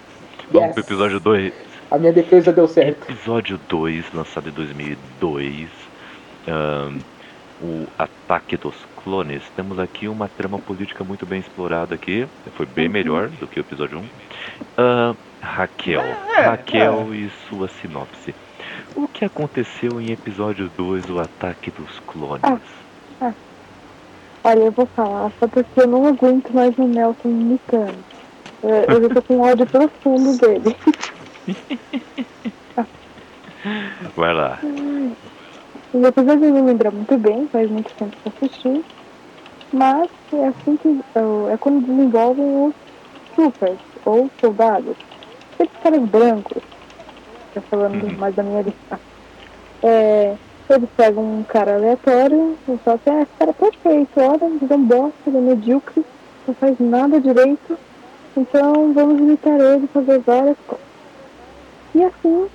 Vamos Yes. pro episódio 2. A minha defesa deu certo. Episódio 2, lançado em 2002. ahn, o Ataque dos Clones. Temos aqui uma trama política muito bem explorada aqui. Foi bem melhor do que o episódio 1. Raquel. É, Raquel e sua sinopse. O que aconteceu em episódio 2, o Ataque dos Clones? Ah. Olha, eu vou falar só porque eu não aguento mais o Nelson imitando. Eu, eu já tô com ódio profundo dele. Vai lá. Os episódios eu não lembro muito bem, faz muito tempo que eu assisti. Mas é assim que. É quando desenvolvem os troopers, ou soldados. Aqueles caras brancos. Tá falando Uhum. mais da minha lista. É, eles pegam um cara aleatório e falam assim, ah, esse cara é perfeito, olha, ele é um bosta, ele é medíocre, não faz nada direito, então vamos imitar ele, fazer várias coisas. E assim,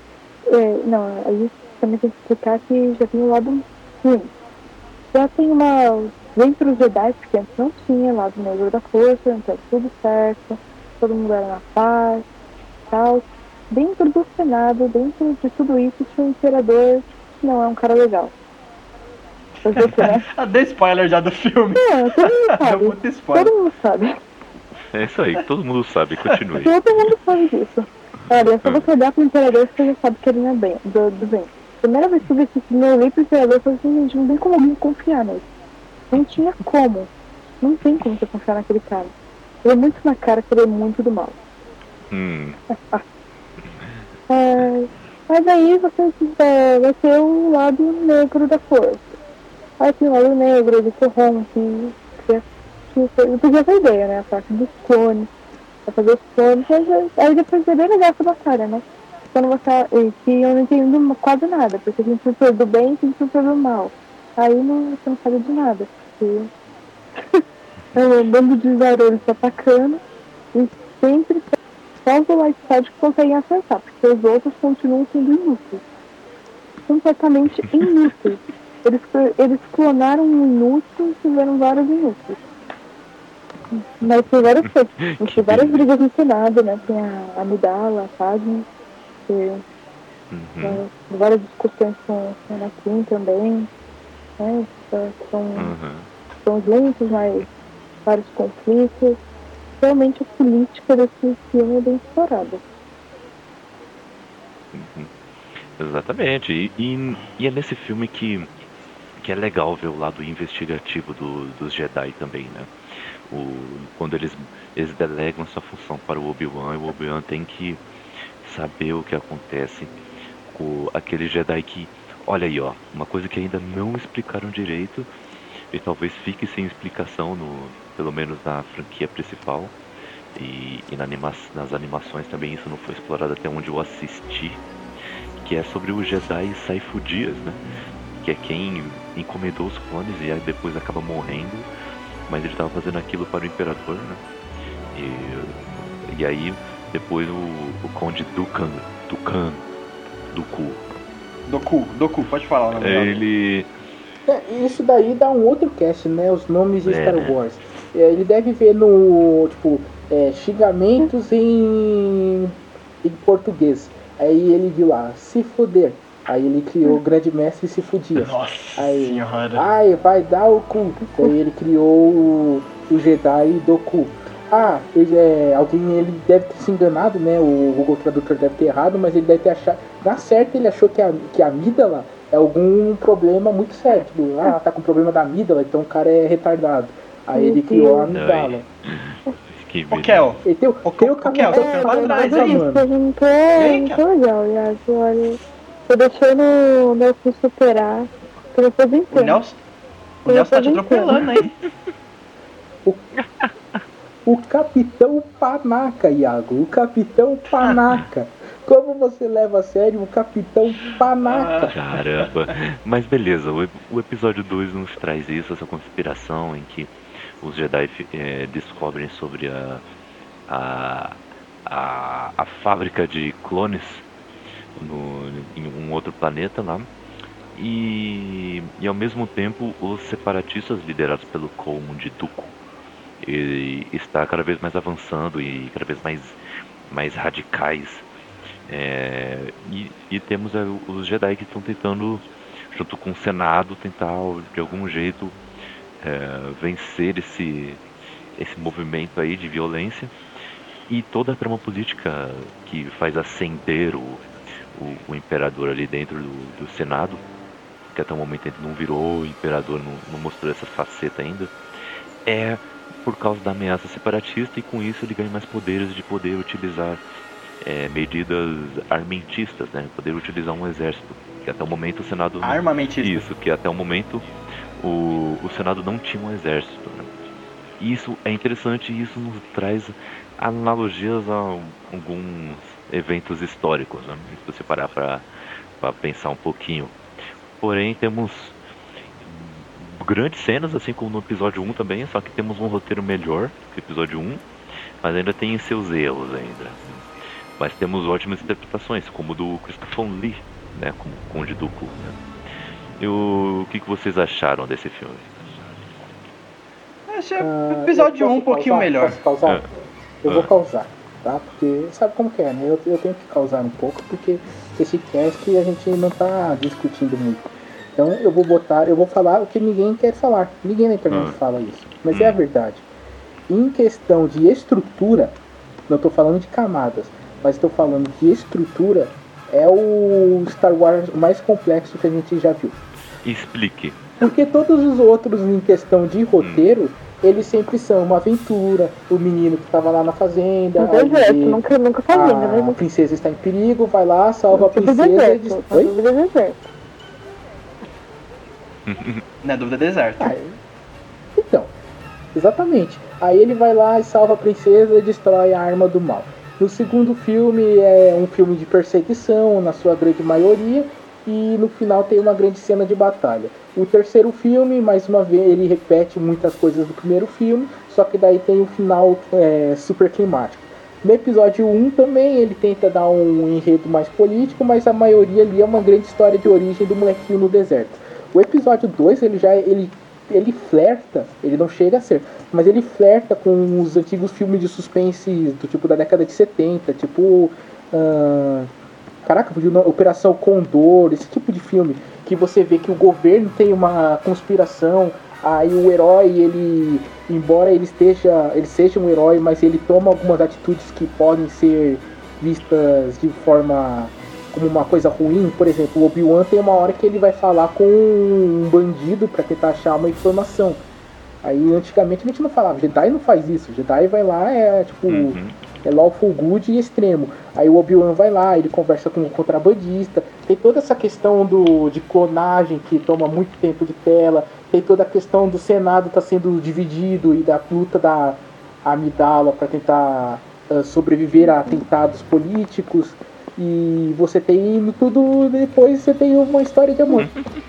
é, não, a gente também tem que explicar que já tem o lado ruim. Já tem uma. Dentro dos Jedi, porque antes não tinha lado negro da força, então tudo certo, todo mundo era na paz, tal. Dentro do Senado, dentro de tudo isso, tinha um imperador que não é um cara legal. Quê, né? Ah, Dei spoiler já do filme. Não, todo mundo sabe. muito spoiler. Todo mundo sabe. É isso aí, todo mundo sabe, continue. Todo mundo sabe disso. Olha, é só você olhar pro Imperador você já sabe que ele não é bem, do, do bem. Primeira vez que eu vi esse filme, eu olhei pro Imperador e falei assim, gente, não tem como alguém confiar nele. Não tinha como. Não tem como você confiar naquele cara. Ele é muito na cara que ele é muito do mal. Hum, É, mas aí você é, vai ter o lado negro da força. Aí tem o lado negro, ele corrompe, que, que foi, podia ideia, né? A parte dos clones, pra fazer os clones, mas é- aí depois é bem legal essa batalha, né? Quando você. Que eu não entendo quase nada, porque tem instrutor do bem e tem instrutor do mal. Aí não, você não sabe de nada, porque é um bando de zarolhos se atacando e sempre só os do Lightside que conseguem acertar, porque os outros continuam sendo inúteis. Completamente inúteis. Eles, eles clonaram um inútil e fizeram vários inúteis. Mas tem várias coisas. Tem várias brigas no Senado, né? Tem a Amidala, a Padme, uhum. tem várias discussões com o Anakin também. Né? São, Uhum. estão juntos, mas vários conflitos. Realmente a política desse filme é bem explorada. Exatamente. E, e, e é nesse filme que, que é legal ver o lado investigativo do, dos Jedi também, né? O, quando eles, eles delegam essa função para o Obi-Wan, e o Obi-Wan tem que saber o que acontece com aquele Jedi que. Olha aí, ó, uma coisa que ainda não explicaram direito, e talvez fique sem explicação, no, pelo menos na franquia principal. E, e na anima nas animações também isso não foi explorado até onde eu assisti que é sobre o Jedi Saifu Dias, né? Que é quem encomendou os clones e aí depois acaba morrendo, mas ele estava fazendo aquilo para o Imperador, né? E, e aí depois o, o Conde Dukan, Dukan, Dooku, Doku, Doku, pode falar o nome dela. ele É, isso daí dá um outro cast, né? Os nomes de É, Star né? Wars. É, ele deve ver no, tipo, é, xingamentos em, em português. Aí ele viu lá, se fuder. Aí ele criou o Grande Mestre se fudia. Nossa Aí, senhora. ai, vai dar o cu. Aí ele criou o, o Jedi do cu. Ah, ele, é, alguém ele deve ter se enganado, né? O Google Tradutor deve ter errado, mas ele deve ter achado. Na certa ele achou que a, que a amígdala é algum problema muito sério. Tipo, ah, tá com problema da amígdala, então o cara é retardado. Aí ele criou a amígdala. que Ô, Kel, Ele tem, o- Ô, tem o Kel, capitão você tá Panaca, atrás, mas hein? não tô, aí, não tô legal, Iago. Olha, tô deixando o Nelson superar. Tô me o aposentando. Nelson. O Eu Nelson tá te tô atropelando aí. O Capitão Panaca, Iago. O Capitão Panaca. Como você leva a sério o Capitão Panaca? Caramba. Mas beleza, o, o episódio 2 nos traz isso, essa conspiração em que os Jedi eh, descobrem sobre a, a, a, a fábrica de clones no, em um outro planeta lá. E, e ao mesmo tempo os separatistas liderados pelo Cold Dooku e está cada vez mais avançando e cada vez mais, mais radicais. É, e, e temos é, os Jedi que estão tentando, junto com o Senado, tentar de algum jeito é, vencer esse, esse movimento aí de violência e toda a trama política que faz ascender o, o, o imperador ali dentro do, do Senado, que até o momento ele não virou imperador, não, não mostrou essa faceta ainda, é por causa da ameaça separatista e com isso ele ganha mais poderes de poder utilizar é, medidas armentistas, né? Poder utilizar um exército, que até o momento o Senado Armamentista. isso, que até o momento o, o Senado não tinha um exército. Né? Isso é interessante e isso nos traz analogias a alguns eventos históricos, né? se você parar para pensar um pouquinho. Porém, temos grandes cenas, assim como no episódio 1 também, só que temos um roteiro melhor que o episódio 1, mas ainda tem seus erros ainda. Mas temos ótimas interpretações, como do Christopher Lee, né, como Conde Dooku. Né? E o, o que, que vocês acharam desse filme? Esse é Ah, o episódio eu 1 um posso pouquinho causar? melhor. Posso causar? É. Eu vou Ah. causar, tá? Porque sabe como que é, né? Eu, eu tenho que causar um pouco, porque esse cast a gente não tá discutindo muito. Então eu vou botar, eu vou falar o que ninguém quer falar. Ninguém na internet Ah. fala isso. Mas é a Hum. verdade. em questão de estrutura, não estou falando de camadas, mas estou falando de estrutura, é o Star Wars mais complexo que a gente já viu. Explique. Porque todos os outros, em questão de roteiro, eles sempre são uma aventura. O menino que estava lá na fazenda. Aí deserto, nunca, nunca fazenda, a né? princesa está em perigo, vai lá, salva a princesa e deserto, diz. tá Oi? tudo deserto. Na dúvida, deserto. Ah, então, exatamente. Aí ele vai lá e salva a princesa e destrói a arma do mal. No segundo filme é um filme de perseguição, na sua grande maioria, e no final tem uma grande cena de batalha. O terceiro filme, mais uma vez, ele repete muitas coisas do primeiro filme, só que daí tem o final é, super climático. No episódio 1 também ele tenta dar um enredo mais político, mas a maioria ali é uma grande história de origem do molequinho no deserto. O episódio 2 ele já ele ele flerta, ele não chega a ser, mas ele flerta com os antigos filmes de suspense do tipo da década de 70, tipo. ah, caraca, Operação Condor, esse tipo de filme, que você vê que o governo tem uma conspiração, aí o herói, ele. Embora ele esteja. ele seja um herói, mas ele toma algumas atitudes que podem ser vistas de forma como uma coisa ruim, por exemplo, o Obi-Wan tem uma hora que ele vai falar com um bandido para tentar achar uma informação. Aí antigamente a gente não falava, Jedi não faz isso, Jedi vai lá, é tipo, Uhum. É lawful good e extremo. Aí o Obi-Wan vai lá, ele conversa com o contrabandista, tem toda essa questão do, de clonagem que toma muito tempo de tela, tem toda a questão do Senado tá sendo dividido e da luta da Amidala para tentar ah, sobreviver a atentados políticos. E você tem tudo, depois você tem uma história de amor.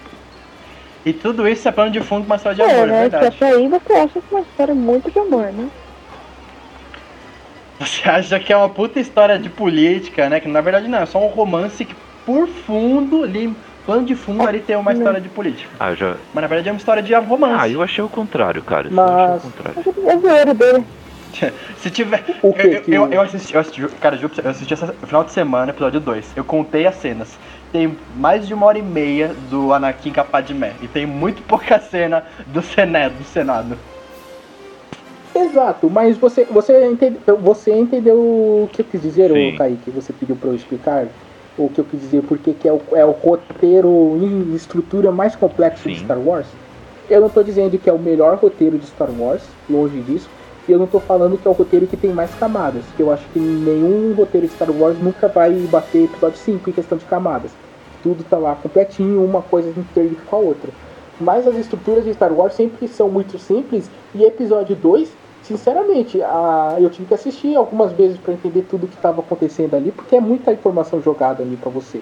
E tudo isso é plano de fundo uma história de É, amor, é né? Que verdade. até aí você acha que é uma história muito de amor, né? Você acha que é uma puta história de política, né? Que na verdade não, é só um romance que por fundo, ali, plano de fundo ali tem uma história de política. Ah, já. Mas na verdade é uma história de romance. Ah, eu achei o contrário, cara. Isso eu achei o Mas- contrário. É zoeira dele. Se tiver. O que eu, que- eu, eu assisti, eu assisti, cara, eu assisti essa no final de semana, episódio 2. Eu contei as cenas. Tem mais de uma hora e meia do Anakin com a Padmé. E tem muito pouca cena do Senado. Do Senado. Exato, mas você, você, entende, você entendeu o que eu quis dizer, Sim. Kaique? Você pediu pra eu explicar? O que eu quis dizer, porque que é o, é o roteiro em estrutura mais complexo de Sim. Star Wars? Eu não tô dizendo que é o melhor roteiro de Star Wars, longe disso. E eu não tô falando que é o roteiro que tem mais camadas, que eu acho que nenhum roteiro de Star Wars nunca vai bater episódio 5 em questão de camadas. Tudo tá lá completinho, uma coisa interliga com a outra. Mas as estruturas de Star Wars sempre são muito simples e episódio 2, sinceramente, a, eu tive que assistir algumas vezes para entender tudo que estava acontecendo ali, porque é muita informação jogada ali para você.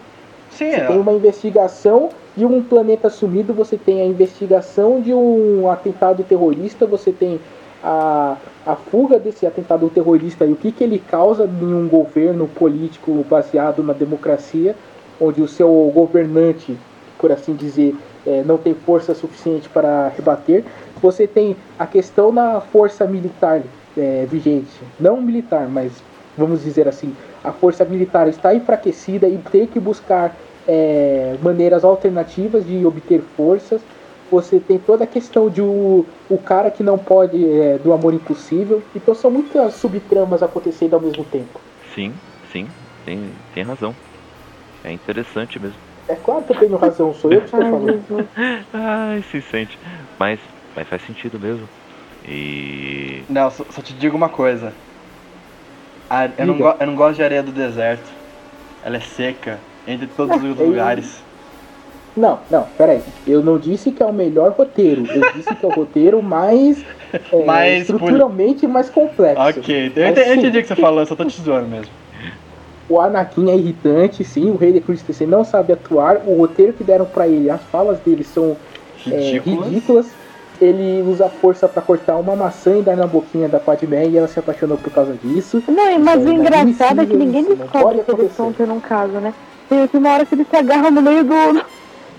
Sim, Você ó. tem uma investigação de um planeta sumido, você tem a investigação de um atentado terrorista, você tem a, a fuga desse atentado terrorista e o que, que ele causa em um governo político baseado na democracia, onde o seu governante, por assim dizer, eh, não tem força suficiente para rebater. Você tem a questão da força militar eh, vigente, não militar, mas vamos dizer assim, a força militar está enfraquecida e tem que buscar é, maneiras alternativas de obter forças. Você tem toda a questão de o, o cara que não pode, é, do amor impossível. Então são muitas subtramas acontecendo ao mesmo tempo. Sim, sim, tem, tem razão. É interessante mesmo. É claro que eu tenho razão, sou eu que estou falando. Ai, se sente. Mas, mas faz sentido mesmo. E. Não, só, só te digo uma coisa. A- eu, não go- eu não gosto de areia do deserto. Ela é seca, entre todos os eu- lugares. Não, não, peraí. Eu não disse que é o melhor roteiro. Eu disse que é o roteiro mais. é, Mais estruturalmente mais complexo. Ok, eu Mas entendi, eu entendi o que você falou, eu só tô te zoando mesmo. O Anakin é irritante, sim. O Rei de Christensen não sabe atuar. O roteiro que deram pra ele, as falas dele são é, Ridículas. Ele usa força pra cortar uma maçã e dar na boquinha da Padmé e ela se apaixonou por causa disso. Não, mas o é engraçado é que ninguém descobre que eles estão tendo um caso, né? Tem aqui uma hora que eles se agarram no meio do.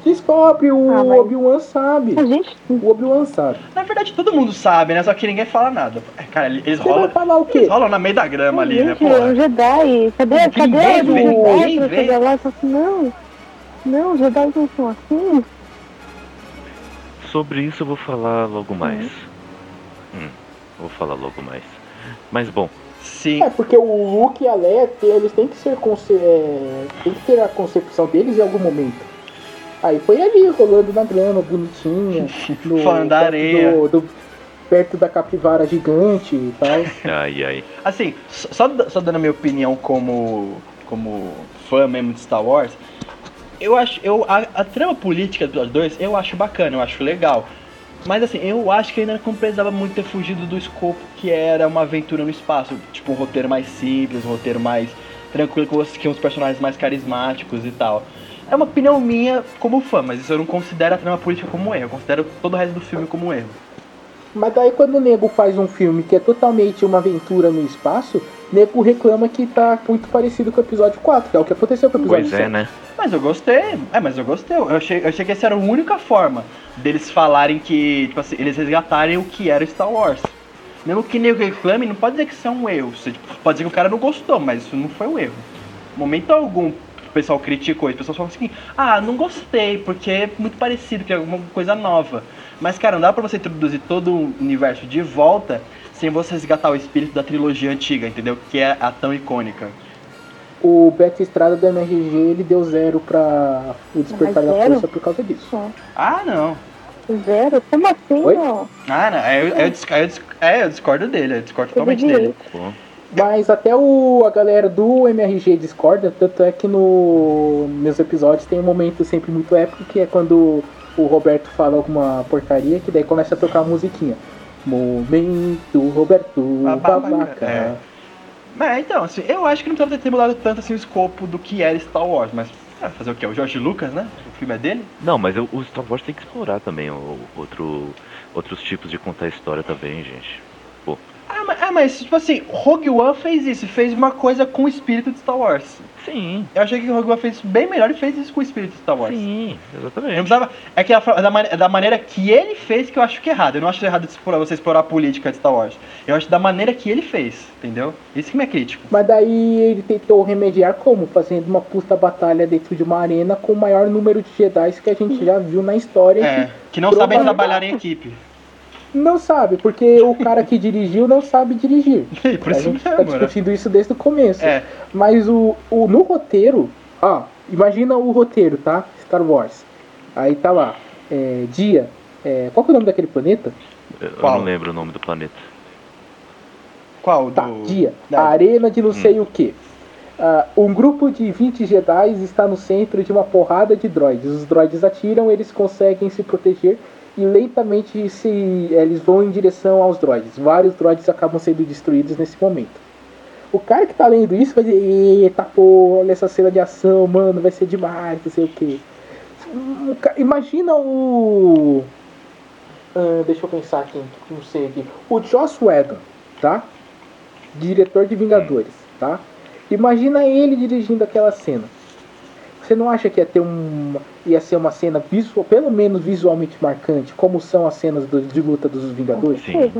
Descobre, o Ah, mas- Obi-Wan sabe. A gente. O Obi-Wan sabe. Na verdade, todo mundo sabe, né? Só que ninguém fala nada. Cara, eles Você vai rolam, falar o quê? eles rolam na meio da grama ali, né, gente, é um porra? Jedi. Cadê, Ninguém cadê vê, ninguém Jedi vê. lá e assim, não. Não, os Jedi não são assim. Sobre isso eu vou falar logo mais. Hum. Vou falar logo mais. Mas bom, Sim. É, porque o Luke e a Leia, eles têm que ser conce... é, tem que ter a concepção deles em algum momento. Aí foi ali, rolando na grama, bonitinha. No, Falando da perto areia. do- do- perto da capivara gigante e tal. ai ai. Assim, só, só dando a minha opinião como, como fã mesmo de Star Wars, eu acho. Eu, a, a trama política do episódio 2 eu acho bacana, eu acho legal. Mas assim, eu acho que ainda não precisava muito ter fugido do escopo que era uma aventura no espaço. Tipo, um roteiro mais simples, um roteiro mais tranquilo, com os, com os personagens mais carismáticos e tal. É uma opinião minha como fã, mas isso eu não considero a trama política como um erro. Eu considero todo o resto do filme como um erro. Mas daí quando o nego faz um filme que é totalmente uma aventura no espaço, nego reclama que tá muito parecido com o episódio 4, que é o que aconteceu com o episódio Pois é, 7. né? Mas eu gostei, é, mas eu gostei. Eu achei, eu achei que essa era a única forma deles falarem que, tipo assim, eles resgatarem o que era Star Wars. Mesmo que nego reclame, não pode dizer que isso é um erro. Você, tipo, pode dizer que o cara não gostou, mas isso não foi um erro. Momento algum o pessoal criticou, isso, o pessoal falou assim, ah, não gostei, porque é muito parecido, que é alguma coisa nova. Mas, cara, não dá pra você introduzir todo o universo de volta sem você resgatar o espírito da trilogia antiga, entendeu? Que é a tão icônica. O Beto Estrada do MRG ele deu zero pra o Despertar da? Força por causa disso. Só. Ah, não. Zero? Como assim, Oi? ó? Ah, não. É, eu, eu, dis- eu dis- é, eu discordo dele, eu discordo totalmente dele. Pô, Mas até o, a galera do MRG discorda, tanto é que no meus episódios tem um momento sempre muito épico que é quando o Roberto fala alguma porcaria, que daí começa a tocar a musiquinha. Momento Roberto Babaca. babaca. É. É, então, assim, eu acho que não precisava ter mudado tanto assim o escopo do que era Star Wars, mas é, fazer o quê? O George Lucas, né? O filme é dele? Não, mas eu- o Star Wars tem que explorar também o, outro, outros tipos de contar história também, gente. Ah mas, ah, mas, tipo assim, Rogue One fez isso, fez uma coisa com o espírito de Star Wars. Sim, Eu achei que o Rogue One fez isso bem melhor e fez isso com o espírito de Star Wars. sim, Eu não exatamente. precisava, é que a, é da, da maneira que ele fez que eu acho que é errado. Eu não acho errado explorar- você explorar a política de Star Wars. Eu acho da maneira que ele fez, entendeu? Isso que me é crítico. Mas daí ele tentou remediar como? Fazendo uma puta batalha dentro de uma arena com o maior número de Jedi que a gente já viu na história. É, que não Pro sabem trabalhar em equipe. Não sabe, porque o cara que dirigiu não sabe dirigir. Por a isso gente tá mesmo, né? discutindo isso desde o começo. É, Mas o, o no roteiro, ó, imagina o roteiro, tá? Star Wars. Aí tá lá, é, dia. é, qual que é o nome daquele planeta? Eu, Qual? não lembro o nome do planeta. qual? Tá, do... dia. da- A arena de não sei o que. um grupo de 20 Jedi está no centro de uma porrada de droids. Os droids atiram, eles conseguem se proteger e lentamente se eles vão em direção aos droids. Vários droids acabam sendo destruídos nesse momento. O cara que tá lendo isso vai dizer, eita pô, olha essa cena de ação, mano, vai ser demais, não sei o que. Imagina o. ah, deixa eu pensar aqui, não sei aqui. O Joss Whedon, tá? Diretor de Vingadores, tá? Imagina ele dirigindo aquela cena. Você não acha que ia ter um. ia ser uma cena visual, pelo menos visualmente marcante, como são as cenas do- de luta dos Vingadores? Sim.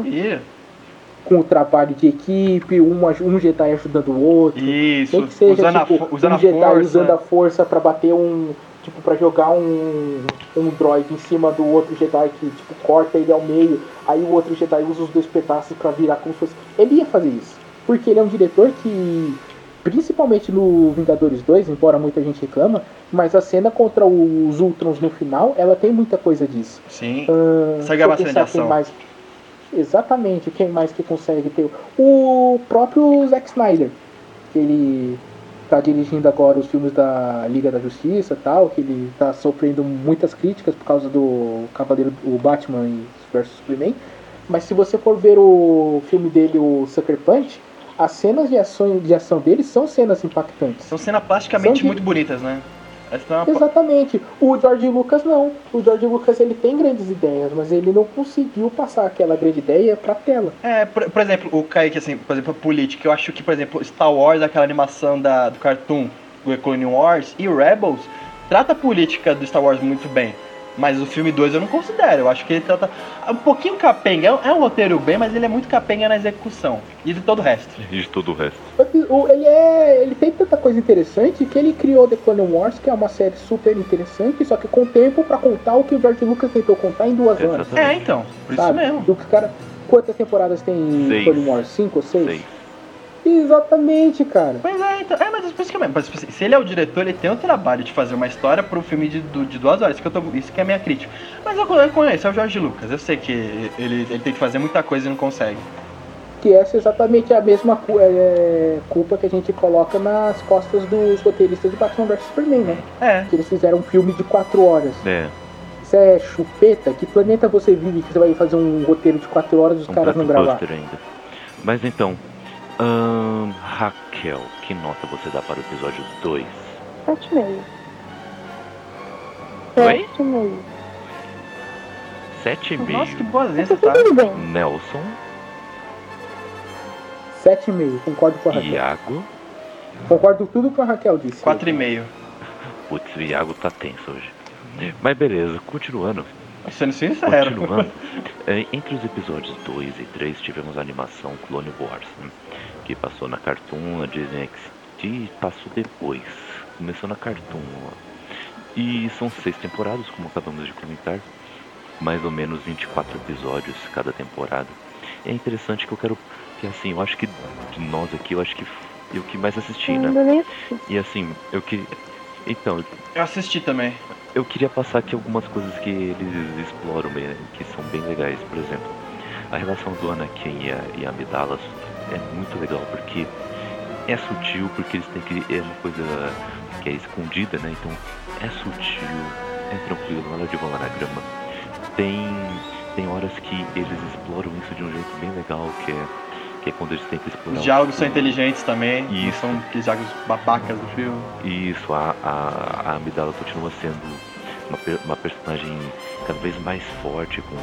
Com o trabalho de equipe, um, um Jedi ajudando o outro. Isso, Nem que seja usando, tipo, a, usando um a Jedi força. usando a força pra bater um. Tipo, pra jogar um, um droid em cima do outro Jedi que, tipo, corta ele ao meio. Aí o outro Jedi usa os dois pedaços pra virar como se fosse. Ele ia fazer isso. Porque ele é um diretor que, principalmente no Vingadores 2, embora muita gente reclama, mas a cena contra os Ultrons no final, ela tem muita coisa disso. Sim. Cena de pensar quem ação. mais. Exatamente, quem mais que consegue ter? O próprio Zack Snyder, que ele tá dirigindo agora os filmes da Liga da Justiça e tal, que ele tá sofrendo muitas críticas por causa do Cavaleiro, o Batman vs Superman. Mas se você for ver o filme dele, o Sucker Punch, as cenas de ação, de ação dele são cenas impactantes. São cenas plasticamente São de- muito bonitas, né? Uma... Exatamente. O George Lucas não. O George Lucas ele tem grandes ideias, mas ele não conseguiu passar aquela grande ideia pra tela. É, por, por exemplo, o Kaique, assim, por exemplo, a política. Eu acho que, por exemplo, Star Wars, aquela animação da, do cartoon, o Clone Wars e Rebels, trata a política do Star Wars muito bem. Mas o filme 2 eu não considero. Eu acho que ele trata um pouquinho capenga. É um, é um roteiro bem, mas ele é muito capenga na execução. E de todo o resto. E de todo o resto. Ele é. Ele tem tanta coisa interessante que ele criou The Clone Wars, que é uma série super interessante, só que com tempo pra contar o que o George Lucas tentou contar em duas horas. É, então. Por isso sabe? mesmo. Do que cara- Quantas temporadas tem Seis. Clone Wars? Cinco ou seis? Sei. Exatamente, cara. Pois é, então. É, mas por isso que é- mas, tipo assim, se ele é o diretor, ele tem o trabalho de fazer uma história para um filme de, de duas horas. Isso que, eu tô, isso que é a minha crítica. Mas eu, eu conheço, é o Jorge Lucas. Eu sei que ele, ele tem que fazer muita coisa e não consegue. Que essa é exatamente a mesma é, culpa que a gente coloca nas costas dos roteiristas de Batman vs Superman, né? É. Que eles fizeram um filme de quatro horas. É, Isso é chupeta? Que planeta você vive que você vai fazer um roteiro de quatro horas e os um caras não gravar? ainda. Mas então, ahn, Raquel, que nota você dá para o episódio 2? Sete e meio. Oi? Sete e meio. 7,5. Nossa, que Tá boazinha, tá? bem. Nelson, Sete e meio, concordo com a Raquel. Iago. Concordo com tudo que a Raquel disse. Quatro e meio. Putz, o Iago tá tenso hoje. Mas beleza, continuando. Sendo sincero. Continuando. é, entre os episódios 2 e 3 tivemos a animação Clone Wars, né, que passou na Cartoon, a Disney XD passou depois. Começou na Cartoon. ó. E são seis temporadas, como acabamos de comentar. Mais ou menos 24 episódios cada temporada. E é interessante que eu quero. Que assim, eu acho que de nós aqui, eu acho que eu que mais assisti, né? E assim, eu que. Então, Eu assisti também. eu queria passar aqui algumas coisas que eles exploram bem, que são bem legais. Por exemplo, a relação do Anakin e a, e a Amidala é muito legal, porque é sutil, porque eles têm que. É uma coisa que é escondida, né? Então é sutil, é tranquilo, nada de rolar na grama. Tem, tem horas que eles exploram isso de um jeito bem legal, que é, que é quando eles tentam explorar. Os diálogos são inteligentes também. Isso. São aqueles diálogos babacas do filme. Isso, a, a, a Amidala continua sendo uma, uma personagem cada vez mais forte, com,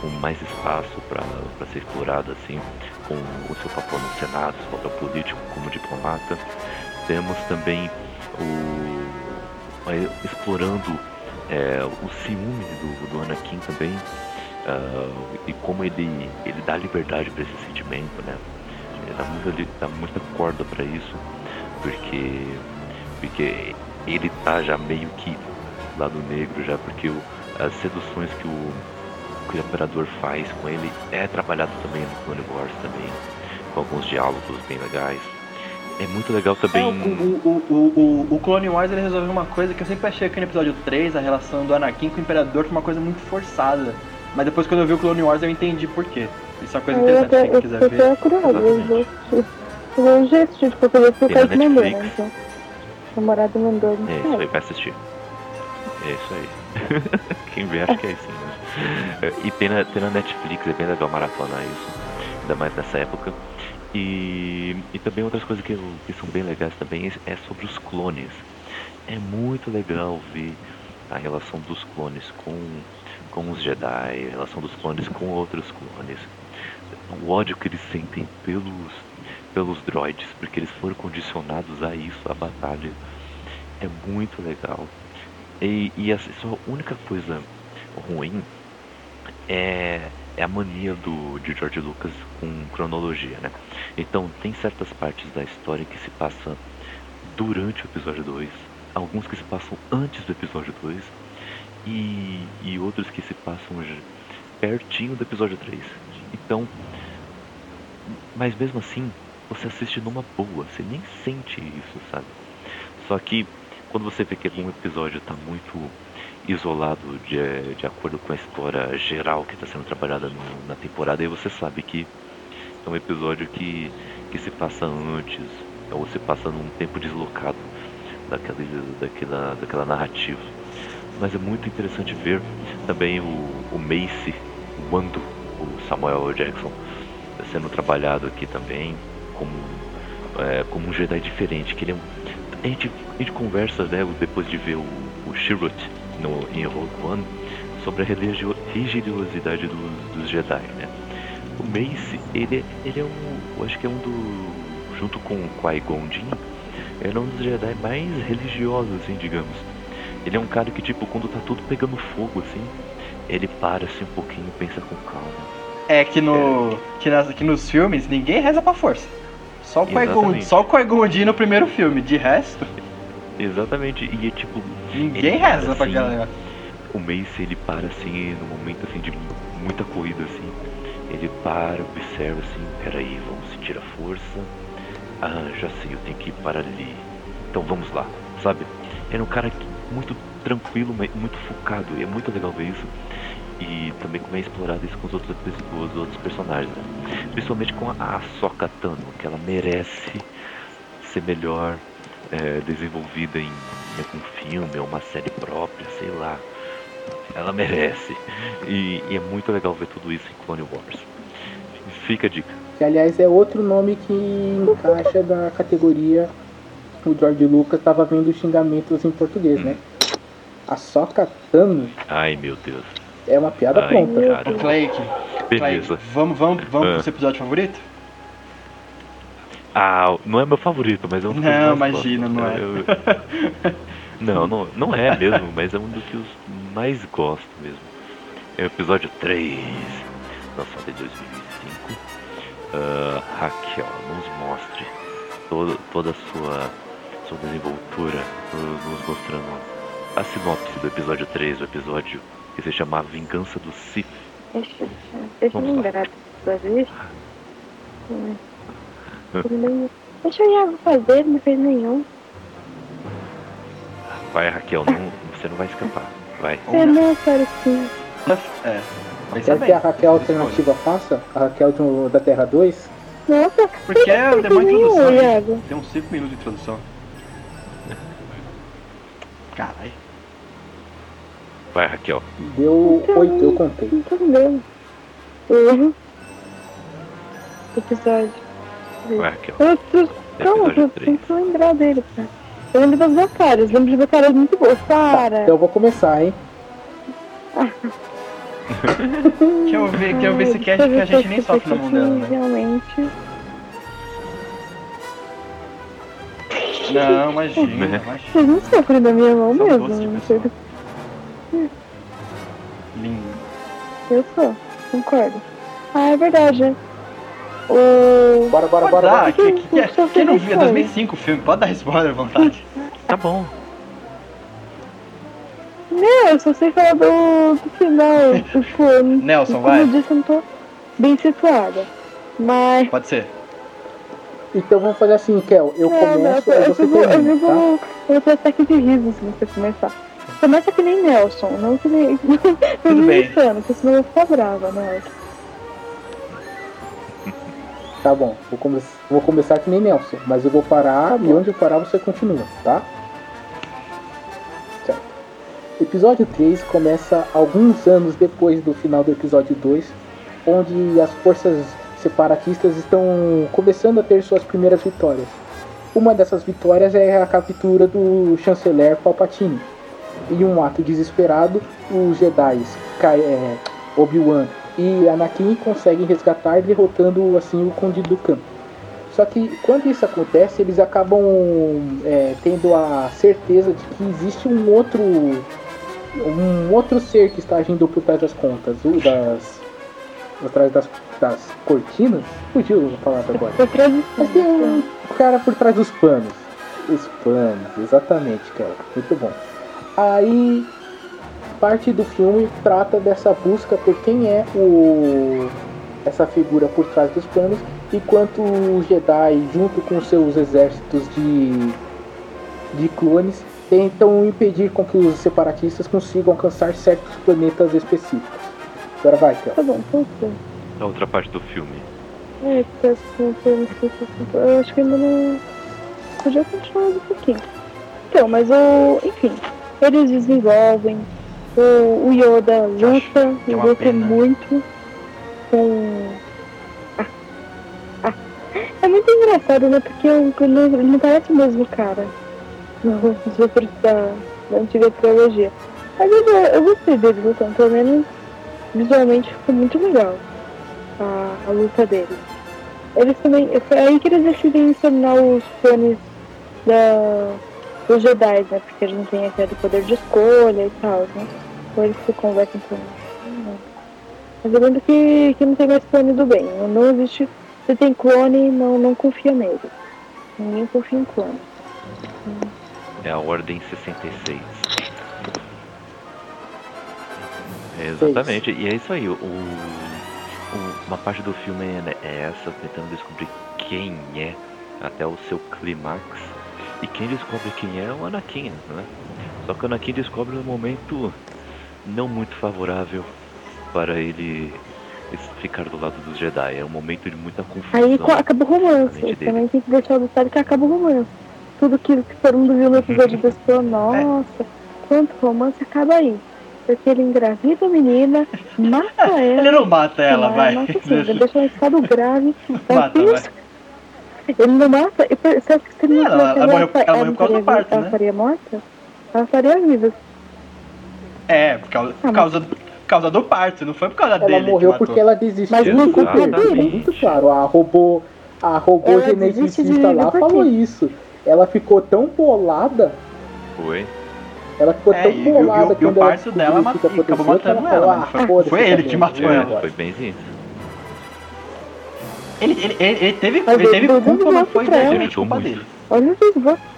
com mais espaço para ser explorada, assim, com o seu papel no Senado, seu papel político como diplomata. Temos também o. explorando eh, o ciúme do, do Anakin também. ah, e como ele, ele dá liberdade para esse sentimento, né? Ele dá muita, dá muita corda para isso porque porque ele tá já meio que lado negro já porque o- as seduções que o, que o imperador faz com ele é trabalhado também no Clone Wars também com alguns diálogos bem legais é muito legal É, também o, o, o, o, o- o Clone Wars ele resolveu uma coisa que eu sempre achei que no episódio 3, a relação do Anakin com o Imperador foi uma coisa muito forçada. Mas depois quando eu vi o Clone Wars eu entendi por quê. Isso é uma coisa Eu interessante, até, se quem eu quiser tô ver. eu assistir. Eu de qualquer jeito, porque Tem o na Kaique mandou, né? Então, o namorado mandou. não é isso aí vai assistir é isso aí quem vê acha que é assim né? E tem na, tem na Netflix é bem legal maratonar isso ainda mais nessa época E, e também outras coisas que, que são bem legais também é é sobre os clones. É muito legal ver a relação dos clones com, com os Jedi, a relação dos clones com outros clones. O ódio que eles sentem pelos, pelos droids, porque eles foram condicionados a isso, a batalha. É muito legal. E, e a, só a única coisa ruim é, é a mania do, de George Lucas com cronologia, né? Então, tem certas partes da história que se passam durante o episódio 2, alguns que se passam antes do episódio 2 e, e outros que se passam pertinho do episódio 3. Então, mas mesmo assim, você assiste numa boa, você nem sente isso, sabe? Só que quando você vê que algum episódio está muito isolado de, de acordo com a história geral que está sendo trabalhada no- na temporada, aí você sabe que é um episódio que, que se passa antes, ou se passa num tempo deslocado daquela, daquela, daquela narrativa. Mas é muito interessante ver também o, o Mace, o Wando, o Samuel Jackson, sendo trabalhado aqui também como, é, como um Jedi diferente, que ele é um, a gente, a gente conversa né, depois de ver o, o Shirut no, em Rogue One sobre a religio- religiosidade dos, dos Jedi, né? O Mace, ele, ele é um, eu acho que é um do, junto com o Qui-Gon Jinn, ele é um dos Jedi mais religiosos, assim, digamos. Ele é um cara que, tipo, quando tá tudo pegando fogo, assim, ele para assim um pouquinho e pensa com calma. É que, no, que, nas, que nos filmes ninguém reza pra força. Só o Qui-Gon Jinn no primeiro filme. De resto, Exatamente, e é tipo, ninguém Ele para reza pra assim. aquela negócio. o Mace ele para assim no momento assim de muita corrida assim. Ele para, observa assim, peraí, vamos sentir a força. Ah, já sei, eu tenho que ir para ali. Então vamos lá, sabe? Era um cara muito tranquilo, muito focado, e é muito legal ver isso. E também como é explorado isso com os outros, os outros personagens, né? Principalmente com a Ahsoka Tano, que ela merece ser melhor é, desenvolvida em, em um filme ou uma série própria, sei lá. Ela merece. E, e, é muito legal ver tudo isso em Clone Wars. Fica a dica. Que aliás é outro nome que encaixa da categoria. O George Lucas estava vendo xingamentos em português, né? A Soca Tano. Ai meu Deus. É uma piada Ai, pronta. Clake, Beleza. vamos, vamos, vamos ah. pro seu episódio favorito? Ah, não é meu favorito, mas é um dos Não, imagina, não é. Eu, não, não, não é mesmo, mas é um dos que eu mais gosto mesmo. É o episódio 3, lançado em 2005. Uh, Raquel, nos mostre todo, toda a sua, sua desenvoltura, nos mostrando a sinopse do episódio 3, o episódio que se chama Vingança do Sith. Deixa, deixa eu lembrar do episódio. Deixa eu já fazer, não fez nenhum. Vai, Raquel, não, você não vai escapar. Vai. Eu não quero sim. É. Quer que a Raquel alternativa faça? A Raquel do, da Terra 2? Nossa, porque é uma introdução. Tem uns 5 minutos de introdução. Caralho. Vai, Raquel. Deu 8, eu contei. Não tô vendo. Uhum. Episódio. Raquel. Eu tô... Calma, eu que lembrar dele, cara. Eu lembro das batalhas, lembro de batalhas muito boas. Para! Tá, então eu vou começar, hein? Quer eu ver, quer eu ver esse cast que a gente nem sofre na mão dela, né? Realmente. Não, imagina, imagina. Vocês não sofrem da minha mão São mesmo, não sei. Lindo. Eu sou, concordo. Ah, é verdade, né? O... Bora, bora, Pode bora. dar, bora. que, que, que, que, quem não viu? É 2005 o filme, pode dar spoiler à vontade. Tá bom. Não, eu só sei falar do, do final. Tipo, Nelson, como vai. eu disse, eu não tô bem situada. Mas. Pode ser. Então vamos fazer assim, Kel. Eu É, começo não, e eu, você vou, eu, termina, vou, tá? eu vou ter ataque de riso se você começar. Começa que nem Nelson, não que nem. Tudo bem. Insano, porque senão eu vou ficar brava, Nelson. Tá bom, vou, come vou começar que nem Nelson, mas eu vou parar e onde eu parar você continua, tá? Certo. Episódio 3 começa alguns anos depois do final do episódio 2, onde as forças separatistas estão começando a ter suas primeiras vitórias. Uma dessas vitórias é a captura do chanceler Palpatine. Em um ato desesperado, os Jedi é, Obi-Wan e Anakin conseguem resgatar, derrotando assim o Conde Dooku. Só que quando isso acontece, eles acabam é, tendo a certeza de que existe um outro um outro ser que está agindo por trás das contas, o das por trás das, das cortinas. Fugiu a palavra agora. Mas tem um cara por trás dos panos. Os panos, exatamente, cara. Muito bom. Aí parte do filme trata dessa busca por quem é o essa figura por trás dos panos, enquanto os Jedi, junto com seus exércitos de de clones, tentam impedir com que os separatistas consigam alcançar certos planetas específicos. Agora vai, Kel. Tá bom, pode ser. A outra parte do filme. É, porque assim, eu acho que ainda não. Podia continuar um pouquinho. Então, mas o. Enfim, eles desenvolvem. O, o Yoda luta, é luta pena. muito com. Ah, ah. É muito engraçado, né? Porque ele não parece o mesmo cara nos outros da, da antiga trilogia. Mas eu, eu gostei dele lutando, pelo menos visualmente ficou muito legal a, a luta deles. Eles também. Foi aí que eles decidem se tornar os clones da, dos Jedi, né? Porque eles não têm aquele poder de escolha e tal, né? Eles se conversam com. Não. Mas eu lembro que, que não tem mais clone do bem. Não, existe. Se tem clone, não, não confia nele. Ninguém confia em clone. É a Ordem 66. É, exatamente, e é isso aí. O, o- uma parte do filme é, é essa, tentando descobrir quem é até o seu clímax. E quem descobre quem é é o Anakin, né? Só que o Anakin descobre um momento não muito favorável para ele ficar do lado dos Jedi. É um momento de muita confusão. Aí acaba o romance. Também tem que deixar o detalhe que acaba o romance. Tudo que, que todo mundo viu no episódio 2 falou, nossa, quanto romance acaba aí. Porque ele engravida a menina, mata ela. ele não mata ela, vai. Mata sim, ele deixa ela em estado grave. mata, vai. Ele não mata. Você acha que se ele não ela, ela, ela, morreu, ela, ela morreu por causa do parto, Ela né? faria morta? Ela faria viva. É, por causa, por causa, por causa do parto, não foi por causa ela dele. Ela morreu porque ela desistiu. Mas não culpa dele. Muito claro. A robô, a robô geneticista lá falou isso. Ela ficou tão bolada. Foi. Ela ficou é, tão bolada e, quando e o parto dela matou, acabou matando ela. ela foi, foi ele que matou é, ela. Foi bem isso. Ele, ele, ele, ele teve, ele teve culpa, mas foi realmente culpa dele. Olha o desgosto.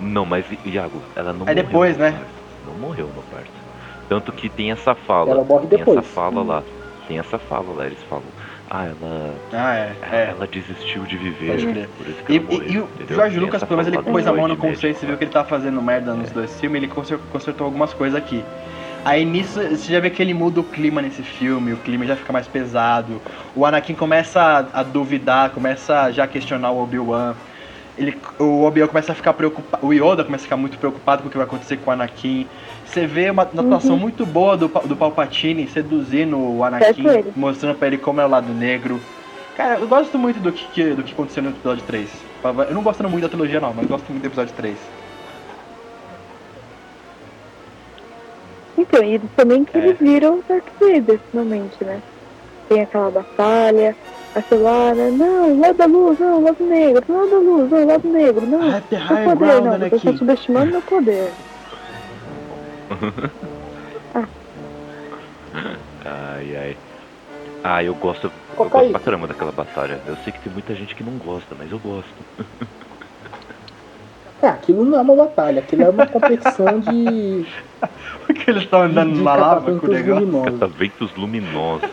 Não, mas Iago, ela não é morreu. depois, né? Parto. Não morreu no parto. Tanto que tem essa fala. Ela morre tem depois. essa fala lá. Tem essa fala lá, eles falam. Ah, ela. Ah, é. Ela, é. ela desistiu de viver. Por isso que e, ela morreu, e, e o? Jorge Tem Lucas, pelo menos, ele pôs a mão no conceito, você viu que ele tava fazendo merda nos É. dois filmes, ele consertou algumas coisas aqui. Aí nisso, você já vê que ele muda o clima nesse filme, o clima já fica mais pesado. O Anakin começa a, a duvidar, começa a já questionar o Obi-Wan. Ele, o Obi-Wan começa a ficar preocupado, o Yoda começa a ficar muito preocupado com o que vai acontecer com o Anakin. Você vê uma, atuação Uhum. muito boa do, do Palpatine seduzindo o Anakin, mostrando pra ele como é o lado negro. Cara, eu gosto muito do que, do que aconteceu no episódio 3. Eu não gosto muito da trilogia não, mas gosto muito do episódio 3. Então, e também que É. eles viram o Darth Vader, finalmente, né? Tem aquela batalha, aquela, né? não, lado da luz, não, lado negro, lado da luz, não, lado negro, não. Meu high poder, ground, não, você tá subestimando meu poder. Ai, ai. Ah, eu gosto. Eu gosto pra caramba daquela batalha. Eu sei que tem muita gente que não gosta, mas eu gosto. É, aquilo não é uma batalha, aquilo é uma competição de. Porque eles estão andando de numa lava com o negócio. Cataventos luminosos.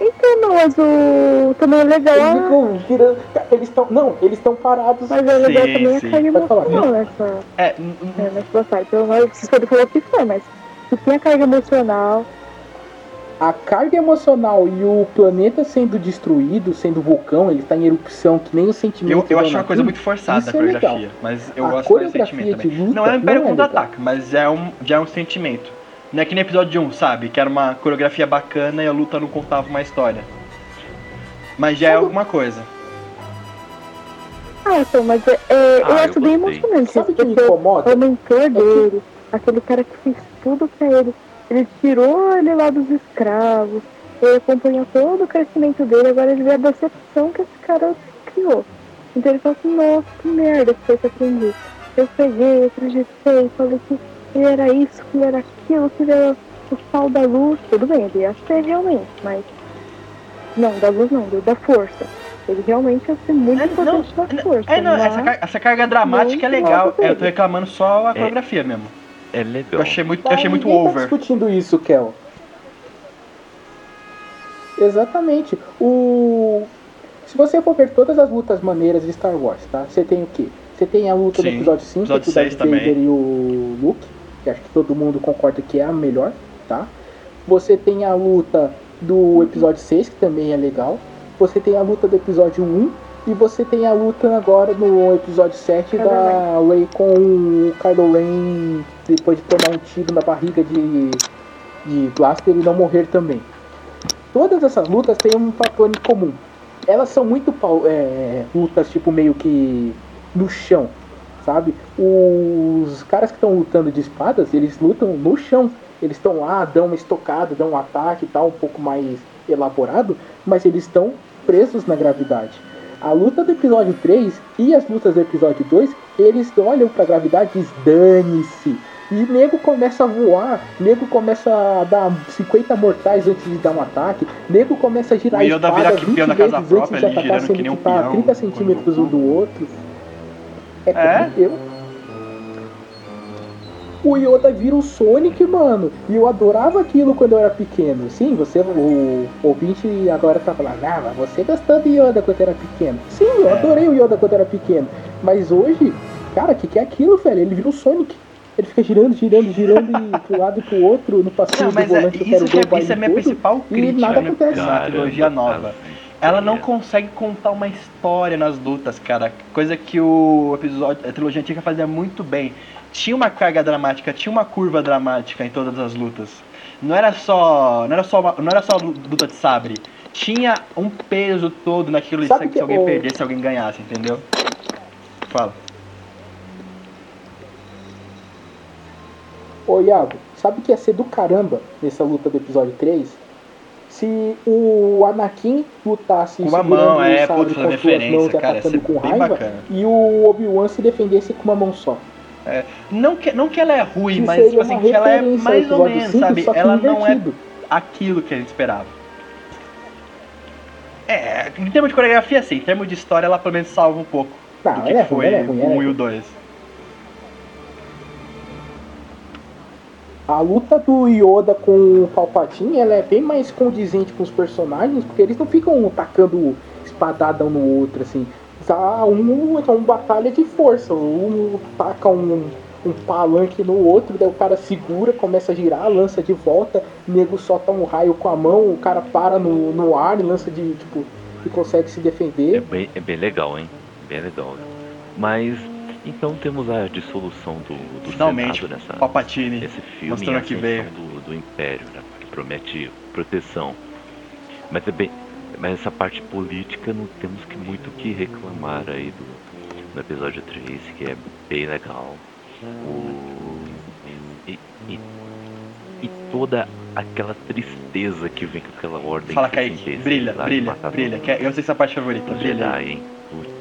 Então, não, mas o. Também é legal. Eles ficam virando. Eles estão. Não, eles estão parados. Mas é legal também sim. a carga emocional nessa, É, n- n- é, nessa batalha. Pelo menos, vocês podem falar o que for, mas se tem a carga emocional, A carga emocional e o planeta sendo destruído, sendo vulcão, ele tá em erupção, que nem o sentimento. eu, eu do acho uma coisa muito forçada Isso a é coreografia, mas eu A gosto do coreografia sentimento de também. luta Não é o Império é Contra-Ataca, mas já é, um, já é um sentimento. Não é que no episódio 1, sabe? Que era uma coreografia bacana e a luta não contava uma história. Mas já é alguma coisa. Ah, então, mas é, é, eu Ah, acho eu bem gostei. emocionante. Sabe o que me incomoda? o mentor dele, aquele cara que fez tudo pra ele, ele tirou ele lá dos escravos, ele acompanhou todo o crescimento dele, agora ele vê a decepção que esse cara criou. Então ele fala assim, nossa, que merda que foi que eu aprendi. Eu peguei, eu acreditei, falei que ele era isso, que ele era aquilo, que ele era o sal da luz. Tudo bem, ele ia ser realmente, mas. Não, da luz não, da força. Ele realmente ia ser muito É, não, importante na força. É, não, essa, mas- car- essa carga dramática é legal. alto Eu tô reclamando só a coreografia mesmo. É legal. Eu achei muito, eu achei muito Tá over. discutindo isso, Kel. Exatamente. O... Se você for ver todas as lutas maneiras de Star Wars, tá? Você tem o quê? Você tem a luta do Sim, episódio 5, episódio entre o Darth seis também. Vader e o Luke, que acho que todo mundo concorda que é a melhor, tá? Você tem a luta do episódio 6, que também é legal. Você tem a luta do episódio 1. E você tem a luta agora no episódio 7 da Rey com o Kylo Ren depois de tomar um tiro na barriga de, de Blaster e não morrer também. Todas essas lutas têm um fator em comum. Elas são muito é, lutas tipo meio que no chão, sabe? Os caras que estão lutando de espadas, eles lutam no chão. Eles estão lá, dão uma estocada, dão um ataque e tal, um pouco mais elaborado, mas eles estão presos na gravidade. A luta do episódio 3 e as lutas do episódio 2, eles olham pra gravidade e dizem, dane-se. E nego começa a voar, nego começa a dar 50 mortais antes de dar um ataque, nego começa a girar a espada vira 20 peão da vezes antes de atacar, sendo que tá a peão 30 centímetros um do outro. É, É? eu, o Yoda vira o Sonic, mano. E eu adorava aquilo quando eu era pequeno. Sim, você, o ouvinte agora tá falando, ah, mas você gostou do Yoda quando era pequeno. Sim, eu É. adorei o Yoda quando era pequeno. Mas hoje, cara, o que, que é aquilo, velho? Ele vira o Sonic. Ele fica girando, girando, girando e pro lado e pro outro no passeio Não, do mas é, volante. eu quero isso, que ver o é, isso é minha principal e crítica nada né, acontece. na trilogia nova. Ela não as consegue contar uma história nas lutas, cara. Coisa que o episódio, a trilogia antiga fazia muito bem. Tinha uma carga dramática, tinha uma curva dramática em todas as lutas. Não era só, não era só, uma- não era só luta de sabre. Tinha um peso todo naquilo de Sabe se que alguém o- perdesse, alguém ganhasse, entendeu? Fala. Ô Iago, sabe o que ia ser do caramba nessa luta do episódio 3? Se o Anakin lutasse Com uma mão, é, sabre putz, referência, mãos cara, atacando ser com bem raiva, bacana. e o Obi-Wan se defendesse com uma mão só. Não que, não que ela é ruim, Que mas tipo assim, que ela é mais ou menos, 5, sabe? Ela não é aquilo que a gente esperava. É, em termos de coreografia, sim. Em termos de história, ela pelo menos salva um pouco Não, do que é foi é ruim, o é 1 e o ruim. 2. A luta do Yoda com o Palpatine, ela é bem mais condizente com os personagens, porque eles não ficam tacando espadada um no outro, assim. Tá um, é uma batalha de força. Um taca um, um palanque no outro, daí o cara segura, começa a girar, lança de volta, o nego solta um raio com a mão, o cara para no, no ar e lança de, tipo, e consegue se É defender. bem, é bem legal, hein? Bem legal. Mas, então temos a dissolução do, do Finalmente, Senado nessa, Palpatine. esse filme mostrando que veio. Do, do Império, né? Que promete proteção. Mas é bem. Mas essa parte política não temos que muito que reclamar aí do, do episódio 3, que é bem legal. O, e, e, e toda aquela tristeza que vem com aquela ordem. Fala, 66 Kaique. Brilha, brilha, brilha. Que é- eu sei se é a parte favorita. Brilha. Jedi, hein? Putz.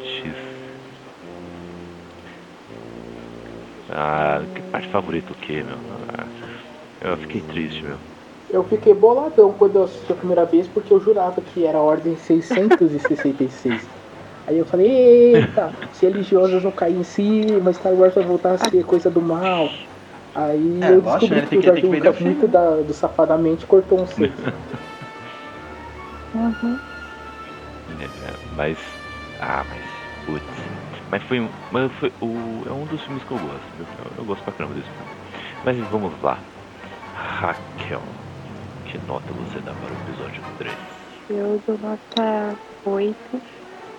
Ah, que parte favorita o que, meu? Ah, eu fiquei triste, meu. Eu fiquei boladão quando eu assisti a primeira vez, porque eu jurava que era a ordem 666. Aí eu falei, eita, se religiosas não cair em cima, Star Wars vai voltar a ser coisa do mal. Aí É, eu descobri ele que o que- o Lucas, muito da, do safadamente, cortou um 6. Uhum. É, mas. Ah, mas. Mas foi um. Mas foi o, é um dos filmes que eu gosto. Eu, eu gosto pra caramba desse filme. Mas vamos lá. Raquel. Que nota você dá para o episódio 3? Eu dou nota 8.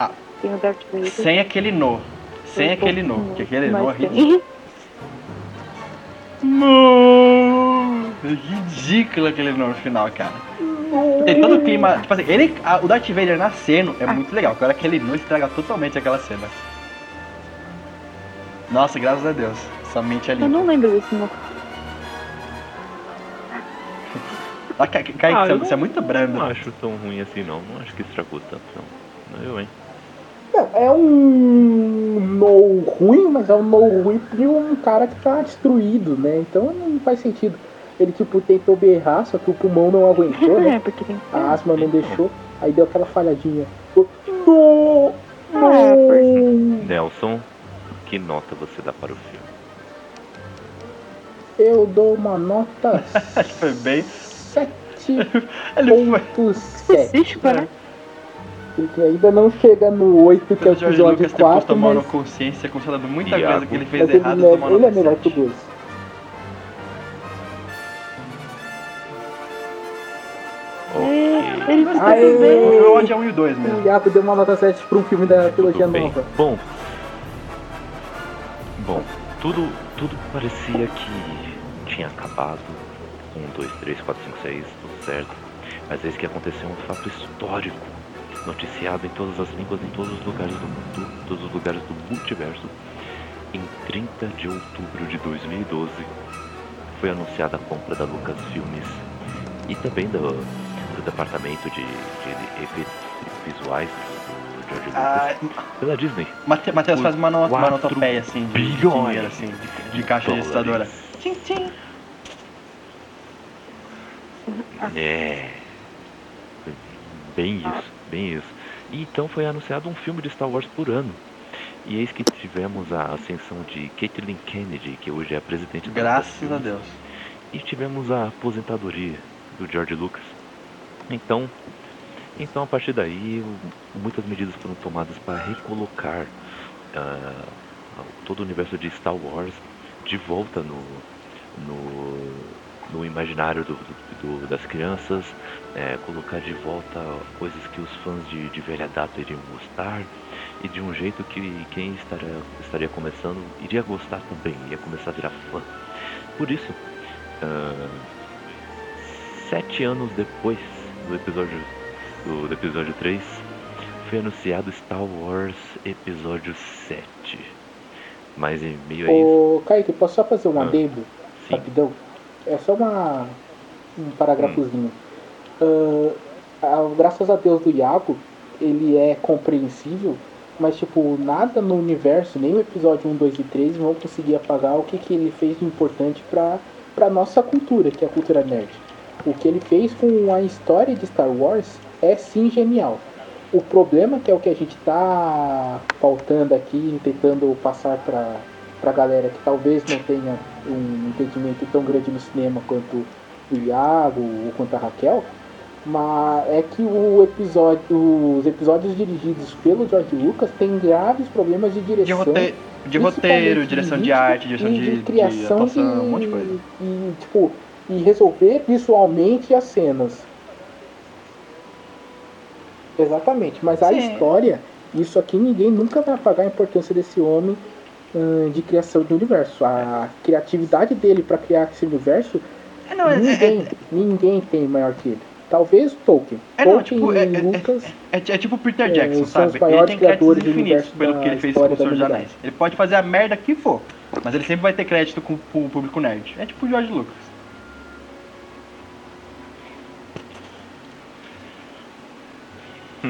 Ah. Tem o Darth Vader. Sem aquele no. Sem aquele no. Porque aquele no é ridículo. No! Ridículo aquele no no final, cara. Tem todo o clima. Tipo assim, ele, a- o Darth Vader nascendo é muito legal. Agora aquele no estraga totalmente aquela cena. Nossa, graças a Deus. Somente ali. Eu não lembro desse no. Ah, Kaique, Ah, você, eu você é muito brando. Não acho tão ruim assim, não. Não acho que estragou tanto, não. Não eu, hein? Não, é um no ruim, mas é um no ruim de um cara que tá destruído, né? Então não faz sentido. Ele tipo tentou berrar, só que o pulmão não aguentou, né? É, porque tem que A asma não deixou, aí deu aquela falhadinha. No, no. Nelson, que nota você dá para o filme? Eu dou uma nota Acho que foi bem. 7.7. Ele foi. específico, né? Porque ainda não chega no 8, que é o O episódio Lucas depois 4, tomando mas, consciência, constatando muita Iago. coisa que ele fez mas ele, errado. é, tomando ele é melhor que o sete. 2. Ok. Ele vai Aê! O meu ódio é 1 e o 2 mesmo. O Iago deu uma nota 7 pra um filme da trilogia nova. Bom, bom, tudo, tudo parecia que tinha acabado. 1, 2, 3, 4, 5, 6, tudo certo. Mas eis que aconteceu um fato histórico, noticiado em todas as línguas, em todos os lugares do mundo, todos os lugares do multiverso. Em 30 de outubro de 2012, foi anunciada a compra da Lucasfilmes e também do, do departamento de, de efeitos visuais George Lucas Ah, pela Disney. Mate- Matheus faz uma, no, uma notopeia assim de, dinheiro, assim, de, de caixa registradora. Tchim, tchim. É. Bem isso, bem isso. E então foi anunciado um filme de Star Wars por ano. E eis que tivemos a ascensão de Caitlyn Kennedy, que hoje é a presidente da Graças a Lucasfilm, Deus. E tivemos a aposentadoria do George Lucas. Então, então a partir daí, muitas medidas foram tomadas para recolocar ah, todo o universo de Star Wars de volta no, no, no imaginário do- do- das crianças, é, colocar de volta coisas que os fãs de, de velha data iriam gostar e de um jeito que quem estaria, estaria começando iria gostar também, ia começar a virar fã. Por isso, ah, sete anos depois do episódio do, do episódio 3, foi anunciado Star Wars Episódio 7. Mas em meio a isso, Ô, Kaique, posso só fazer um Ah, adendo sim. rapidão? É só uma, um parágrafozinho. Ah, ah, graças a Deus do Iago, ele é compreensível, mas tipo, nada no universo, nem o episódio 1, 2 e 3 vão conseguir apagar o que, que ele fez de importante pra, pra nossa cultura, que é a cultura nerd. O que ele fez com a história de Star Wars é sim genial. O problema que é o que a gente tá pautando aqui, tentando passar pra, pra galera que talvez não tenha um entendimento tão grande no cinema quanto o Iago ou quanto a Raquel, mas é que o episódio, os episódios dirigidos pelo George Lucas têm graves problemas de direção. De, rote... de roteiro, direção de arte, direção e de, de criação atuação, de, um monte de coisa. E, tipo, e resolver visualmente as cenas. Exatamente, mas a Sim. história, isso aqui ninguém nunca vai apagar a importância desse homem hum, de criação de universo. A criatividade dele para criar esse universo, É, não, é, ninguém, é, ninguém tem maior que ele. Talvez Tolkien. É, não, Tolkien tipo, é- e é- Lucas. é, é tipo o Peter É, Jackson, sabe? Ele tem créditos criadores do infinitos universo pelo que ele fez com o Senhor dos. Anéis. Ele pode fazer a merda que for, mas ele sempre vai ter crédito com, com o público nerd. É tipo o George Lucas.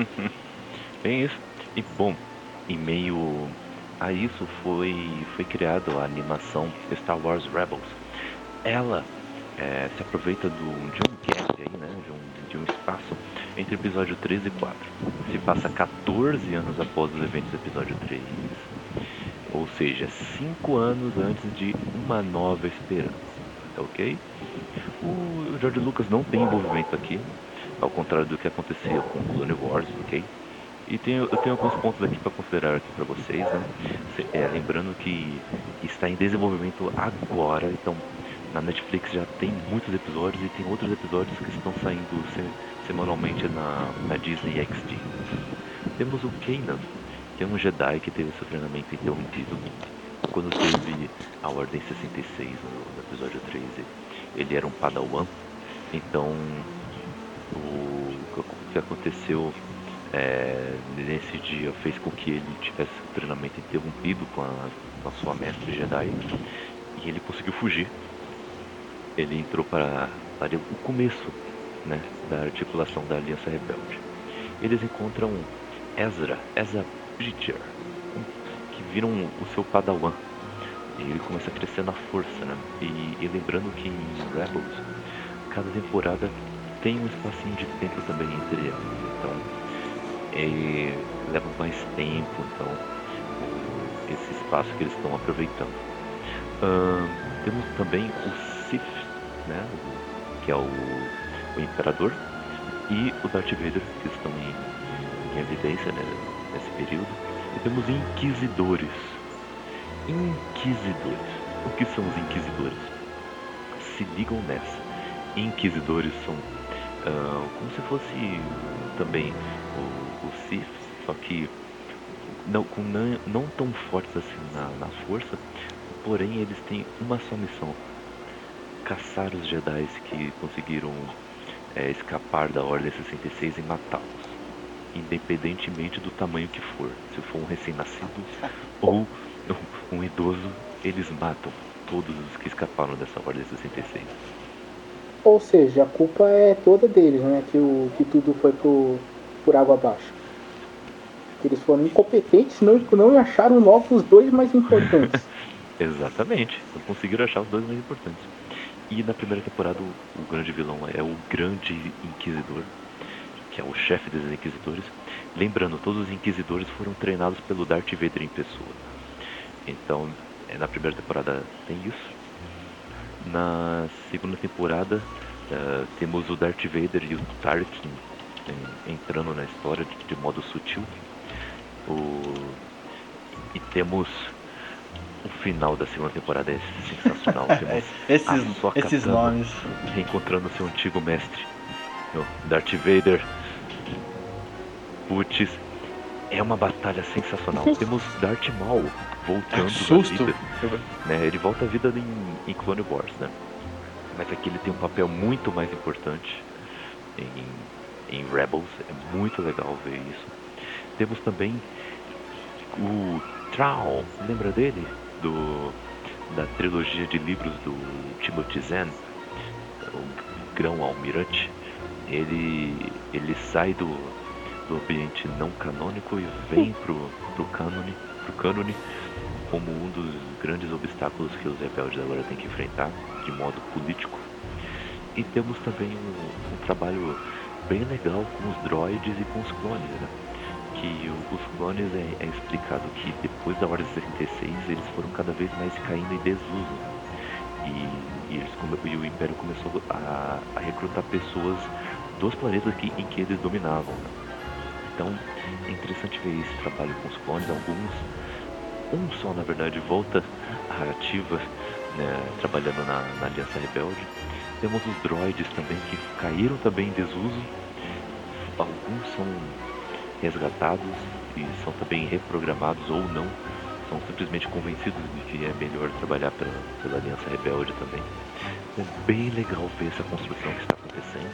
Bem isso. E bom, em meio a isso foi, foi criada a animação Star Wars Rebels. Ela eh, se aproveita do, de um gap aí, né? De um, de um espaço entre episódio 3 e 4. Se passa 14 anos após os eventos do episódio 3. Ou seja, 5 anos antes de Uma Nova Esperança. Tá ok? O George Lucas não tem envolvimento aqui, ao contrário do que acontecia com Clone Wars, ok? E tenho, eu tenho alguns pontos aqui para considerar aqui para vocês, né? É, lembrando que está em desenvolvimento agora, então na Netflix já tem muitos episódios e tem outros episódios que estão saindo se- semanalmente na, na Disney XD. Temos o Kanan, que é um Jedi que teve seu treinamento interrompido quando teve a Ordem 66 no, no episódio 13. Ele era um Padawan, então o que- aconteceu é, nesse dia fez com que ele tivesse o treinamento interrompido com a, com a sua mestre Jedi e ele conseguiu fugir. Ele entrou para, para o começo né, da articulação da Aliança Rebelde. Eles encontram Ezra, Ezra Bridger, que viram o seu padawan. E ele começa a crescer na força, né? E, e lembrando que em Rebels, cada temporada tem um espacinho de tempo também entre elas. Então, é, leva mais tempo, então, esse espaço que eles estão aproveitando. Ahn, temos também o Sith, né? Que é o, o Imperador, e o Darth Vader, que estão em, em evidência né, nesse período. E temos Inquisidores. Inquisidores. O que são os Inquisidores? Se ligam nessa. Inquisidores são ah, como se fosse também o, o Sith, só que não, com não, não tão fortes assim na, na força, porém eles têm uma só missão: caçar os Jedi que conseguiram é, escapar da Ordem 66 e matá-los, independentemente do tamanho que for. Se for um recém-nascido ou um idoso, eles matam todos os que escaparam dessa Ordem 66. Ou seja, a culpa é toda deles, né? Que, o, que tudo foi por, por água abaixo. Que eles foram incompetentes, não, não acharam logo os dois mais importantes. Exatamente, não conseguiram achar os dois mais importantes. E na primeira temporada o, o grande vilão é o grande inquisidor, que é o chefe dos inquisidores. Lembrando, todos os inquisidores foram treinados pelo Darth Vader em pessoa. Então, é, na primeira temporada tem isso. Na segunda temporada uh, temos o Darth Vader e o Tarkin em, entrando na história de, de modo sutil. O, e temos o final da segunda temporada é sensacional. Temos esses, esses nomes. Reencontrando seu antigo mestre, o Darth Vader. Putz, é uma batalha sensacional. Temos Darth Maul voltando Susto. à vida. Né? Ele volta à vida em, em Clone Wars, né? Mas aqui ele tem um papel muito mais importante em, em Rebels. É muito legal ver isso. Temos também o Troll, lembra dele? Do, da trilogia de livros do Timothy Zahn, o grão almirante. Ele, ele sai do, do ambiente não canônico e vem pro, pro cânone, pro cânone como um dos grandes obstáculos que os rebeldes agora têm que enfrentar de modo político. E temos também um, um trabalho bem legal com os droids e com os clones, né? Que o, os clones é, é, explicado que depois da Ordem 66 eles foram cada vez mais caindo em desuso. E, e, eles, e o Império começou a, a recrutar pessoas dos planetas que, em que eles dominavam. Né? Então é interessante ver esse trabalho com os clones. Alguns, um só na verdade, volta à ativa, né, trabalhando na, na Aliança Rebelde. Temos os droids também que caíram também em desuso. Alguns são resgatados e são também reprogramados ou não. São simplesmente convencidos de que é melhor trabalhar pela, pela Aliança Rebelde também. É bem legal ver essa construção que está acontecendo.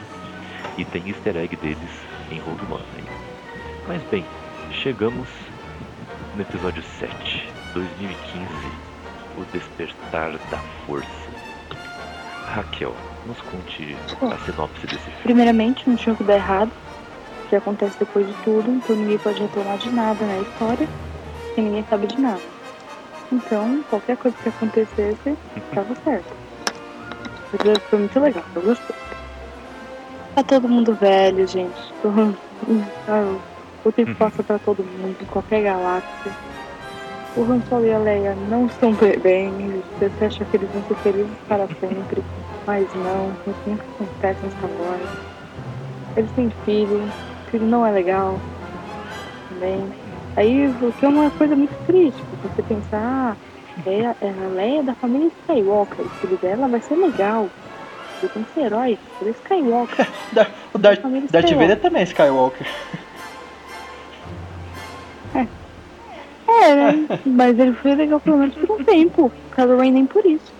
E tem easter egg deles em Rogue One. Mas bem, chegamos no episódio 7, 2015, O Despertar da Força. Raquel, nos conte a sinopse desse filme. Primeiramente, não tinha que dar errado, que acontece depois de tudo, então ninguém pode reclamar de nada na história, e ninguém sabe de nada. Então, qualquer coisa que acontecesse, estava certo. Foi muito legal, eu gostei. Tá todo mundo velho, gente. O tempo uhum. passa pra todo mundo, em qualquer galáxia. O Han Solo e a Leia não estão bem, você acha que eles vão ser felizes para sempre, mas não, não tem que acontece nos Wars. Eles têm filho, filho não é legal também. Aí o que é uma coisa muito triste, você pensar, ah, é, a Leia é da família Skywalker, o filho dela vai ser legal. Ele tem que ser herói, ele é Skywalker. o Darth, Darth Vader também é Skywalker. É, né? Mas ele foi legal pelo menos por um tempo. Ren nem por isso.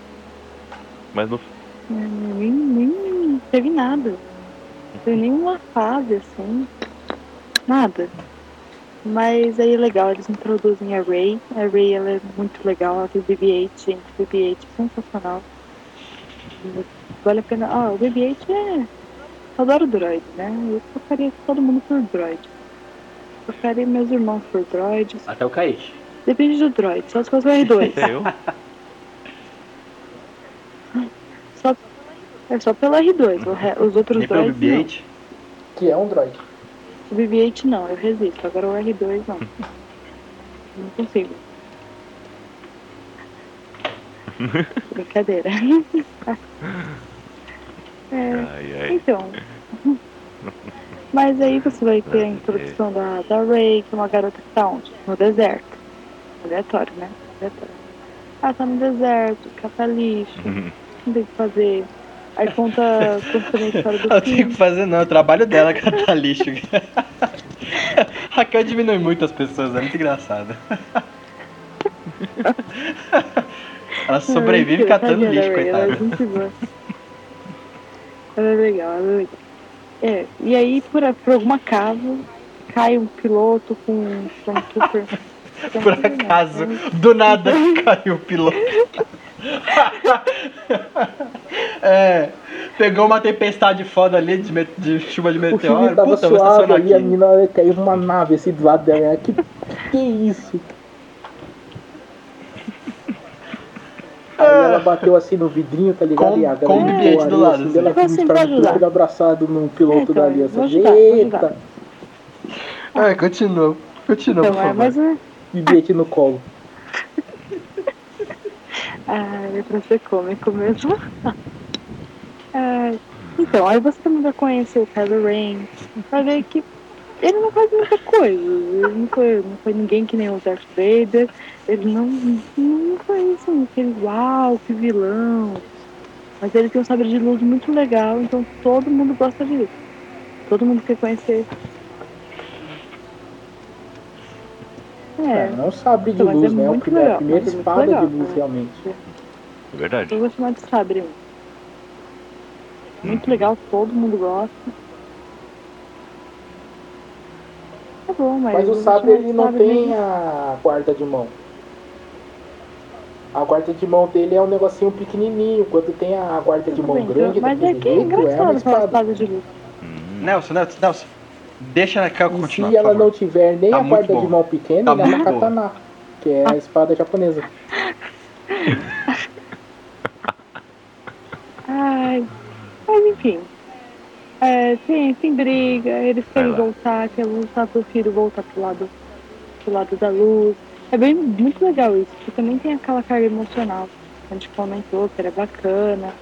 Mas no. É, nem, nem teve nada. Não teve nenhuma fase assim. Nada. Mas aí é legal, eles introduzem a Ray. A Ray ela é muito legal, ela tem o BB-8, gente. O BB-8 é sensacional. Vale a pena. Ah, o BB-8 é. Eu adoro droid, né? Eu trocaria todo mundo por droid. Trocaria meus irmãos por droids. Até o Kaique. Depende do droid, só se fosse o R2. Eu? Só, é só pelo R2, os outros Nem droids pelo BB-8? Que é um droid. O BB-8 não, eu resisto. Agora o R2 não. não consigo. Brincadeira. é, ai, ai. Então. Mas aí você vai ter a introdução da, da Ray, que é uma garota que tá onde? No deserto. Aleatório, né? Aleatório. Ela tá no deserto, cata lixo, uhum. não tem o que fazer. Aí conta, conta a história do Ela tem que fazer não, é o trabalho dela catar lixo. Raquel diminui muito as pessoas, é muito engraçado. Ela sobrevive é catando lixo, coitada. É, ela é legal, ela é legal. É, e aí por, por algum acaso cai um piloto com um super. por acaso, do nada caiu o piloto. é, pegou uma tempestade foda ali de, de chuva de meteoro. O tava Puta, suave ali, a menina caiu uma nave assim do lado dela. Que, que isso? Aí ela bateu assim no vidrinho, tá ligado? Com- e a com galera o bilhete ficou do ali, lado, assim, assim. Ela Eu vou viu o sempre Stormtrooper ajudar. abraçado no piloto É, então, da vou aliança. ajudar, vou Eita! ajudar. Ah, continua. Continua, Então, por é, favor. mas é. E bilhete no colo. Ah, é pra ser cômico mesmo. Ah, então, aí você também vai conhecer o Kylo Ren. Vai ver que ele não faz muita coisa. Ele não foi, não foi ninguém que nem o Darth Vader. Ele não, não foi assim, aquele uau, que vilão. Mas ele tem um sabre de luz muito legal, então todo mundo gosta disso. Todo mundo quer conhecer. É, É, não sabe de Então, luz, é né? É o a primeira mas é muito espada legal, de luz, né? realmente. É verdade. eu vou chamar de sabre. Muito Uhum. legal, todo mundo gosta. Tá bom, mas. Mas o sabre ele não sabre tem mesmo. a guarda de mão. A guarda de mão dele é um negocinho pequenininho, quando tem a guarda de mão bem, grande Mas é que é é engraçado aquela espada. de luz. Hum, Nelson, Nelson, Nelson. Deixa a Kel E continuar, se ela favor. não tiver nem Tá a bom. de mão pequena, Tá ele é uma katana, que é a espada japonesa. Ai. Mas enfim. É, tem, tem briga, eles querem voltar, querem lutar pro filho voltar pro lado, pro lado da luz. É bem muito legal isso, porque também tem aquela carga emocional. A gente comentou que era bacana,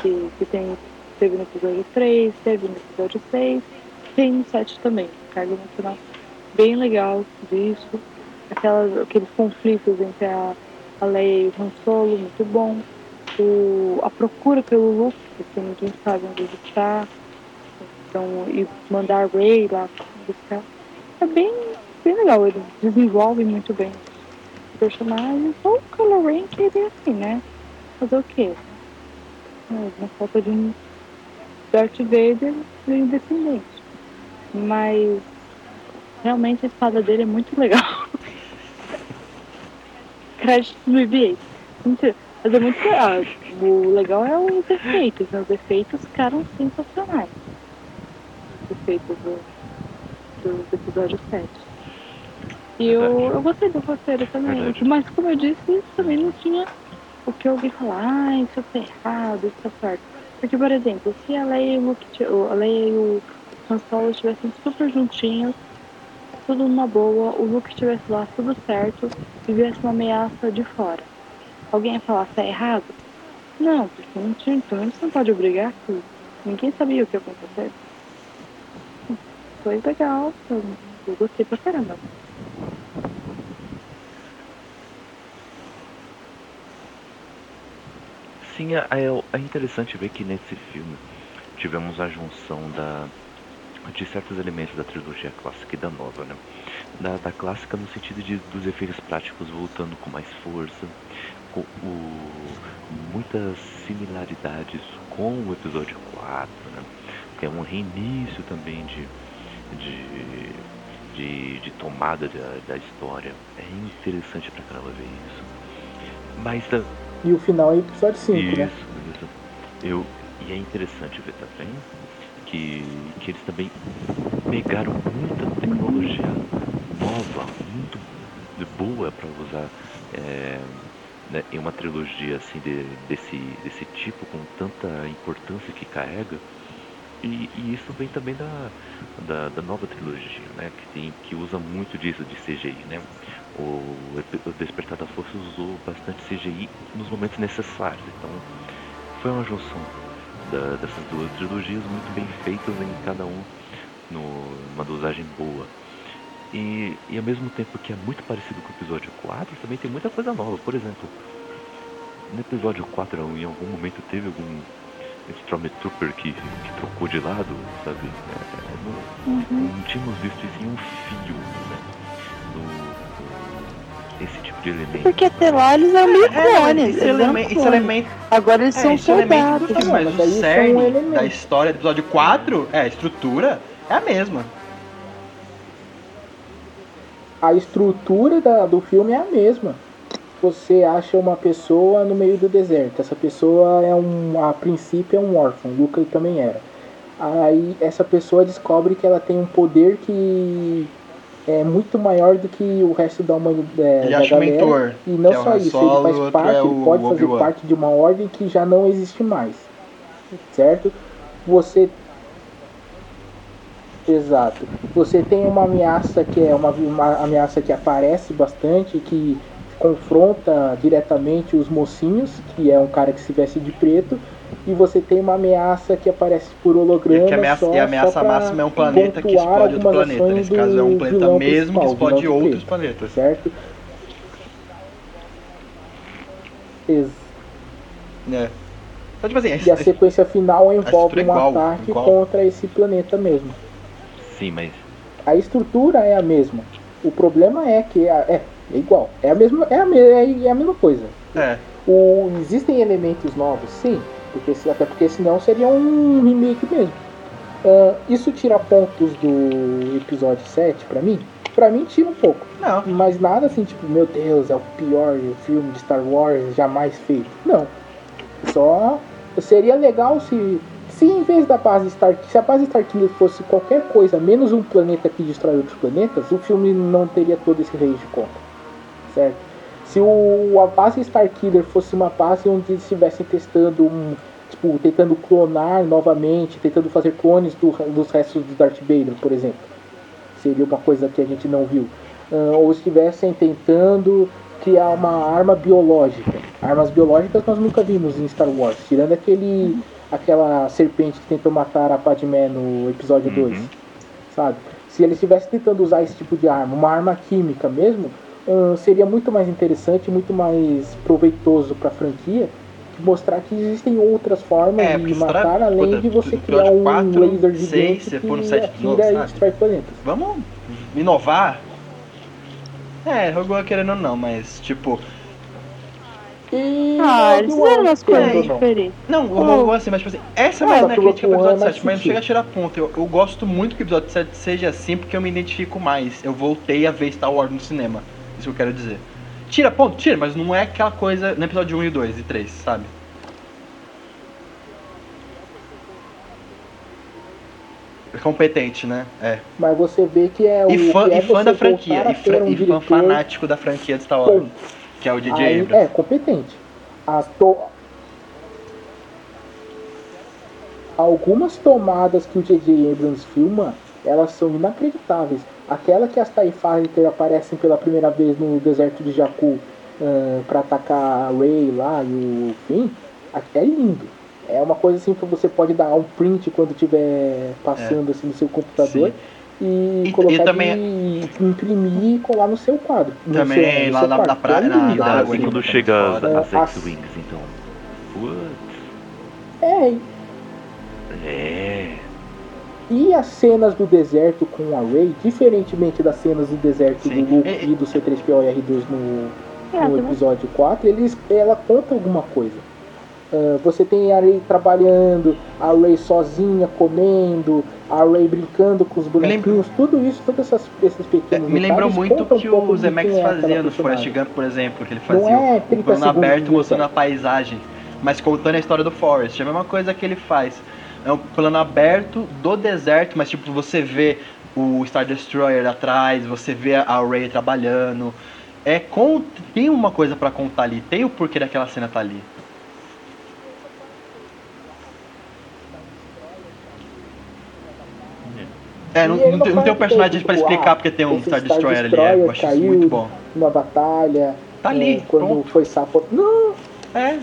que, que tem, teve no episódio 3, teve no episódio 6, tem no 7 também. Carga emocional bem legal disso. Aquelas, aqueles conflitos entre a, a Leia e o Han Solo, muito bom. O, a procura pelo Luke, porque ninguém sabe onde ele está. Então, e mandar a Rey lá buscar. É bem, bem legal, eles desenvolvem muito bem o personagem. Só o Ren que ele é assim, né? Fazer o quê? É, Na falta de um Darth Vader e descendente. Mas realmente a espada dele é muito legal. Crédito do BB-8. Mentira. Mas é muito legal. O legal é os efeitos, né? Os efeitos ficaram sensacionais. Efeitos do, episódio 7. E eu, eu gostei do roteiro também. Verdade. Mas como eu disse, também não tinha o que eu ouvi falar, ah, isso tá errado, isso tá certo. Porque, por exemplo, se a Leia e o, Luke a Leia e o Han Solo estivessem super juntinhos, tudo numa boa, o Luke estivesse lá tudo certo e viesse uma ameaça de fora. Alguém ia falar, tá errado? Não, porque não tinha, então você não pode obrigar que ninguém sabia o que ia acontecer. Foi legal, eu, eu gostei pra caramba. Sim, é, é- é interessante ver que nesse filme tivemos a junção da, de certos elementos da trilogia clássica e da nova, né? Da, da clássica no sentido de, dos efeitos práticos voltando com mais força, com o, muitas similaridades com o episódio 4, né? É um reinício também de, de, de, de tomada da, da história. É interessante pra caramba ver isso. Mas da, E o final é episódio 5, isso, né? isso. Eu, e é interessante ver também que, que eles também pegaram muita tecnologia nova, muito boa para usar é, né, em uma trilogia assim de- desse, desse tipo, com tanta importância que carrega. E, e isso vem também da, da, da nova trilogia, né? Que, tem, que usa muito disso de CGI, né? O, o Despertar da Força usou bastante CGI nos momentos necessários. Então foi uma junção da- dessas duas trilogias muito bem feitas em cada um no- numa dosagem boa. E, e ao mesmo tempo que é muito parecido com o episódio 4, também tem muita coisa nova. Por exemplo, no episódio 4 em algum momento teve algum Stormtrooper que, que trocou de lado, sabe? É, não, Uhum. não tínhamos visto isso em um filme, né? No- esse tipo de elemento. Porque até lá eles eram meio É, clones. esse, eles eram elemento, esse elemento, Agora eles é, são esse elemento soldados. filme, mas Mas o cerne elementos. da história do episódio 4, é, a estrutura, é a mesma. A estrutura da- do filme é a mesma. Você acha uma pessoa no meio do deserto. Essa pessoa é um. A princípio é um órfão. Luca também era. Aí essa pessoa descobre que ela tem um poder que é muito maior do que o resto da humanidade. É, Ele da acha um galera. mentor. E não é só isso, Solo, ele faz parte, é ele o pode fazer parte de uma ordem que já não existe mais. Certo? Você. Exato. Você tem uma ameaça que é uma, uma ameaça que aparece bastante, que confronta diretamente os mocinhos, que é um cara que se veste de preto, e você tem uma ameaça que aparece por holograma. E, que ameaça, só, e a ameaça máxima é um planeta que explode outro planeta. Nesse caso é um planeta mesmo que explode outros planetas. Certo? Ex É. Então, tipo assim, E a sequência final envolve é um igual, ataque igual. contra esse planeta mesmo. Sim, mas A estrutura é a mesma. O problema é que é, é, é igual. É a mesma, é a, me- é, é a mesma coisa. é. O, existem elementos novos, sim, porque até porque senão seria um remake mesmo. Ah, isso tira pontos do episódio 7 pra mim? Pra mim tira um pouco. Não. Mas nada assim, tipo, meu Deus, é o pior filme de Star Wars jamais feito. Não. Só seria legal se, se em vez da base Star se a base Starkiller fosse qualquer coisa menos um planeta que destrói outros planetas, o filme não teria todo esse rei de conta. Certo? Se o, a base Starkiller fosse uma base onde eles estivessem testando um. Tipo, tentando clonar novamente, tentando fazer clones do- dos restos do Darth Vader, por exemplo. Seria uma coisa que a gente não viu. Ah, ou estivessem tentando criar uma arma biológica. Armas biológicas nós nunca vimos em Star Wars, tirando aquele aquela serpente que tentou matar a Padmé no episódio Uhum. 2, sabe? Se eles estivessem tentando usar esse tipo de arma, uma arma química mesmo, ah, seria muito mais interessante, muito mais proveitoso para a franquia, mostrar que existem outras formas É, de matar, além de você do criar episódio um quatro, laser seis, gigante você que pôr no sete de novo, e sabe? planetas. Vamos inovar? É, Rogue One querendo ou não, mas tipo. E Ah, eles fizeram umas querendo coisas não. diferentes. Não, o Rogue One assim, mas tipo assim, essa é Ah, mais mas minha o crítica pro episódio é mais 7, mas não chega a tirar ponto. Eu, eu gosto muito que o episódio 7 seja assim porque eu me identifico mais. Eu voltei a ver Star Wars no cinema. Isso que eu quero dizer. Tira ponto, tira, mas não é aquela coisa no episódio 1 e 2 e 3, sabe? É Competente, né? É. Mas você vê que é o E fã, é e fã da franquia, e, um e fã fanático da franquia de Star Wars, que é o DJ Aí, Abrams. é, competente. As to... Algumas tomadas que o J.J. Abrams filma, elas são inacreditáveis. Aquela que as TIE aparecem pela primeira vez no deserto de Jakku ah, pra atacar a Rey lá e o Finn, é lindo. É uma coisa assim que você pode dar um print quando estiver passando assim no seu computador. Sim. E, E- colocar e também- imprimir e colar no seu quadro. no Também seu- lá na- na praia- É na- na assim ali, quando chega as, É, X-Wings, então. Putz. É, É. E as cenas do deserto com a Rey, diferentemente das cenas do deserto Sim. do Luke É, é- e do C3PO e R2 no, É, no episódio 4, eles, ela conta alguma coisa. Ah, você tem a Rey trabalhando, a Rey sozinha comendo, a Rey brincando com os bonequinhos, tudo isso, todos essas, esses É, pequenos me lembrou muito um que pouco o aquela fazia no Forrest personagem. Gump, por exemplo, que ele Não fazia é o 30 plano aberto mostrando a paisagem, mas contando a história do Forrest. É a mesma coisa que ele faz. É um plano aberto do deserto, mas tipo, você vê o Star Destroyer atrás, você vê a Ray trabalhando. É com, tem uma coisa pra contar ali, tem o porquê daquela cena tá ali. É, não, não, não tem- não tem um personagem pra explicar ah, porque tem um Star Star Destroyer ali. É, Destroyer eu acho isso muito bom. Numa batalha. Tá ali, é, quando pronto. foi sapo. Não, É,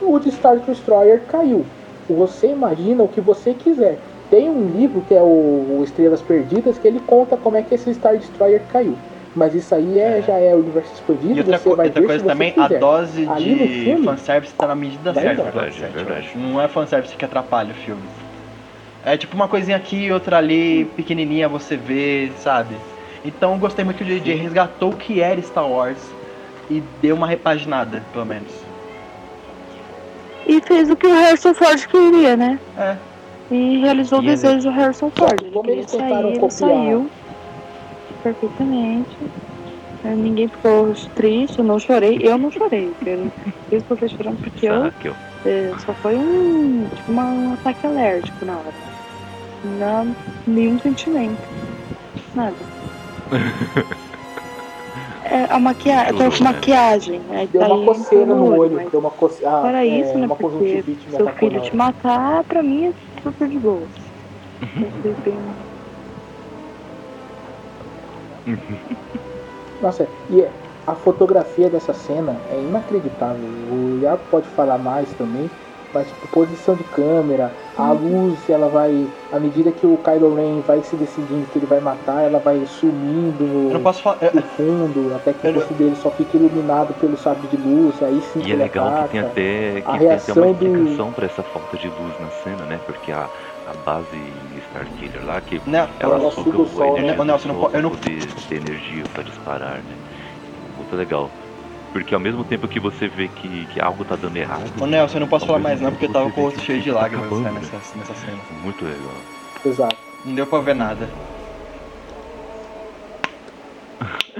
o de Star Destroyer caiu. Você imagina o que você quiser. Tem um livro que é o Estrelas Perdidas que ele conta como é que esse Star Destroyer caiu. Mas isso aí é, É. já é o universo expandido, E outra, co- outra coisa também, quiser. a dose Ali de filme, fanservice tá na medida certa. Verdade, eu verdade. Não é fanservice que atrapalha o filme. É tipo uma coisinha aqui, outra ali, pequenininha você vê, sabe? Então gostei muito que o J.J. resgatou o que era Star Wars e deu uma repaginada, pelo menos. E fez o que o Harrison Ford queria, né? É. E realizou E o desejo do Harrison Ford. Ele queria sair, ele copiar. saiu perfeitamente. Eh, Ninguém ficou triste, eu não chorei. Eu não chorei. Eu você chorando porque eu ó. eh, só foi um, tipo, uma- um ataque alérgico na hora. Não, nenhum sentimento. Nada. É, a maquiagem, né? maquiagem. Aí Deu tá uma aí coceira no olho, mas deu uma coceira. Ah, Fora é, isso, né? uma Porque me seu filho te matar, pra mim é super de boa. Nossa, e é- a fotografia dessa cena é inacreditável. O Iago pode falar mais também, mas tipo, posição de câmera, a Uhum. luz, ela vai. À medida que o Kylo Ren vai se decidindo que ele vai matar, ela vai sumindo Eu não no, posso falar. eu- no fundo, até que Eu o não- rosto dele só fica iluminado pelo sabre de luz, aí sim E é legal que ataca. tem até, que A tem até uma reação do- explicação pra essa falta de luz na cena, né? Porque a, a base Starkiller lá, que Né, ela suga o sol, energia né? Não eu não- poder ter energia pra disparar, né? Muito legal. Porque ao mesmo tempo que você vê que, que algo tá dando errado, Ô Nelson, eu não posso falar mais não, porque eu tava com o rosto cheio de tá lágrimas acabando, né, né? nessa, nessa cena. muito legal. Exato. Não deu pra ver nada.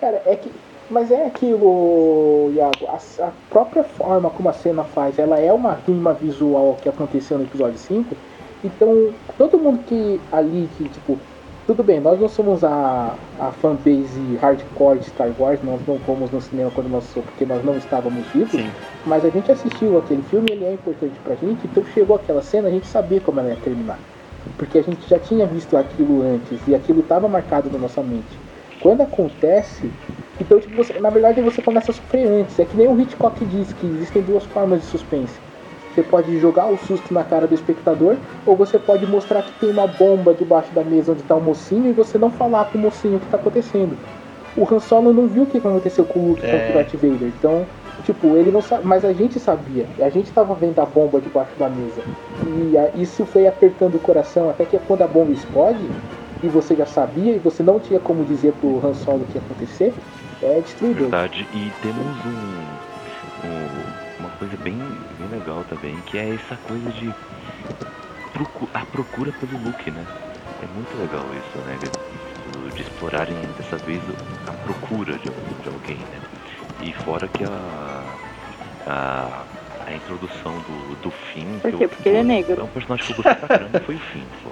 Cara, é que. Mas é aquilo, Iago. A, a própria forma como a cena faz, ela é uma rima visual que aconteceu no episódio 5. Então, todo mundo que ali, que tipo. Tudo bem, nós não somos a, a fanbase hardcore de Star Wars, nós não fomos no cinema quando lançou, porque nós não estávamos vivos. Sim. Mas a gente assistiu aquele filme, ele é importante pra gente, então chegou aquela cena, a gente sabia como ela ia terminar. Porque a gente já tinha visto aquilo antes e aquilo estava marcado na nossa mente. Quando acontece, então tipo, você, na verdade você começa a sofrer antes. É que nem o Hitchcock diz que existem duas formas de suspense. Você pode jogar o susto na cara do espectador, ou você pode mostrar que tem uma bomba debaixo da mesa onde está o mocinho e você não falar pro mocinho o que está acontecendo. O Han Solo não viu o que aconteceu com o Luke É. contra o Darth Vader, então Tipo, ele não sabe, mas a gente sabia. A gente tava vendo a bomba debaixo da mesa. E a- isso foi apertando o coração, até que quando a bomba explode, e você já sabia, e você não tinha como dizer pro Han Solo o que ia acontecer, é destruidor. Verdade. E temos um, um- uma coisa bem legal também, que é essa coisa de procu- a procura pelo Luke, né? É muito legal isso, né? De, de explorarem dessa vez a procura de, de alguém, né? E fora que a, a, a introdução do, do Finn. Por quê? eu- Porque ele é negro. É um personagem que eu gostei pra caramba, foi o Finn, pô.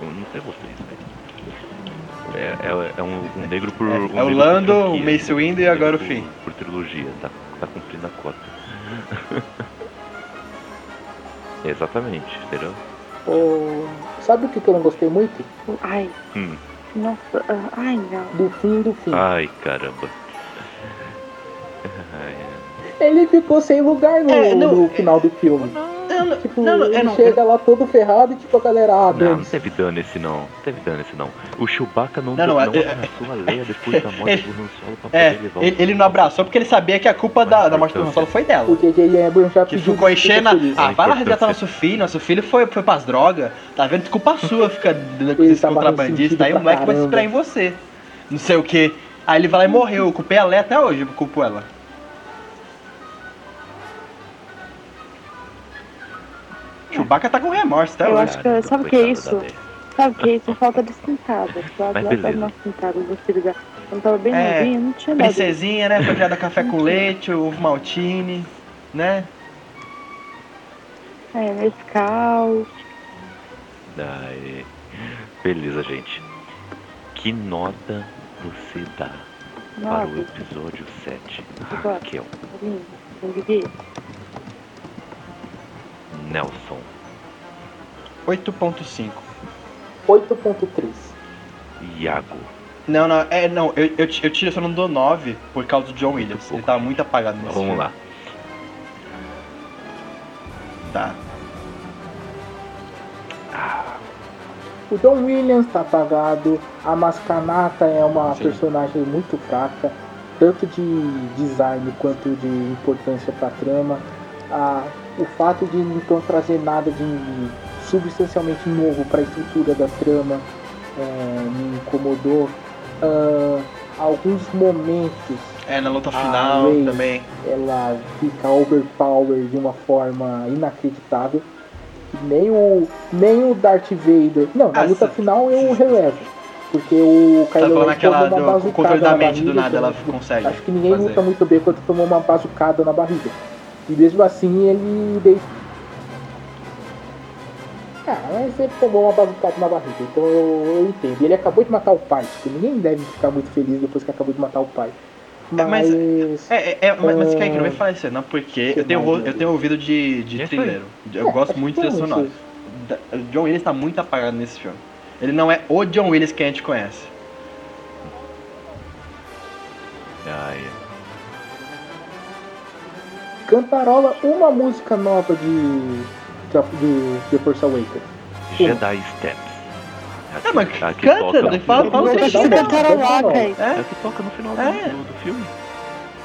Eu não sei vocês, velho. É, é, é um, um negro por. É, um é o Lando, o Mace né? Windu e agora o Por- Finn. Por trilogia, tá, tá cumprindo a cota. Exatamente, entendeu? O- Sabe o que, que eu não gostei muito? Ai, Hum. nossa, ah, ai não. Do fim do fim. Ai, caramba. Ai, Ele ficou sem lugar no, É, não, no final do filme. Eu não, Tipo, não, não, ele não, chega lá todo ferrado e tipo a galera, ah, Não, não teve dano esse não. Não teve dano esse não. O Chewbacca não, Não, não, não, não, é- abraçou a Leia depois da morte do Han Solo pra É, poder levar o- ele, ele não abraçou porque ele sabia que a culpa da, da morte do Han Solo foi dela. O JJ Abrams já Que pediu ficou enchendo. Ah, vai lá resgatar nosso filho. Nosso filho foi, foi pras drogas. Tá vendo? Culpa sua fica dando com Ele esse tava contrabandista. ressentido Aí o moleque vai se inspirar em você. Não sei o que. Aí ele vai lá e morreu. Eu culpei a Leia até hoje. Eu culpo ela. Chewbacca tá com remorso até Eu acho que- sabe o que é isso? Sabe o que é isso? Falta de sentada. Lá tava umas sentadas do filho da. Quando tava bem É, novinha, não tinha nada. Princesinha, né? Foi criada café com leite, ovo maltine, né? É, Nescau. Ai, beleza, gente. Que nota você dá para o episódio 7? Agora. Raquel, Lindo. Nelson, 8.5. 8.3. Iago. Não, não, é, não, eu, eu, eu tiro, eu só não dou 9 por causa do John Williams. Ele tava muito apagado nesse Vamos filme. lá. Tá. O John Williams tá apagado, a Mascanata é uma Sim. personagem muito fraca, tanto de design quanto de importância pra trama. Ah, o fato de não trazer nada de substancialmente novo para a estrutura da trama é, me incomodou. Ah, alguns momentos É, na luta Ah, final Ray. também. ela fica overpower de uma forma inacreditável. Nem o, nem o Darth Vader. Não, na Ah, luta sim. final eu relevo. Porque o Tá Kylo falando Ren aquela tomou uma do bazucada na mente do barriga, nada, ela consegue. Acho que ninguém fazer. luta muito bem quando tomou uma bazucada na barriga. E mesmo assim ele dei- Ah, mas ele tomou uma bazucada na barriga, então eu, eu entendo. Ele acabou de matar o pai, tipo, ninguém deve ficar muito feliz depois que acabou de matar o pai. É, Mas. mas- É, é, é, mas, mas Ah. Kaique, não vai falar isso, não, porque Que eu tenho, eu tenho ouvido de, de thriller. Eu É, gosto muito que de foi trilha sonora. isso. Da- O John Williams tá muito apagado nesse filme. Ele não é o John Williams que a gente conhece. Ai, Cantarola uma música nova de. de The Force Awakens. Jedi Steps. Ah, mas que canta, toca daí fala- fala o uma- Cantarolar, cantarola. Kaique. É a que toca no final do- É. do, do filme.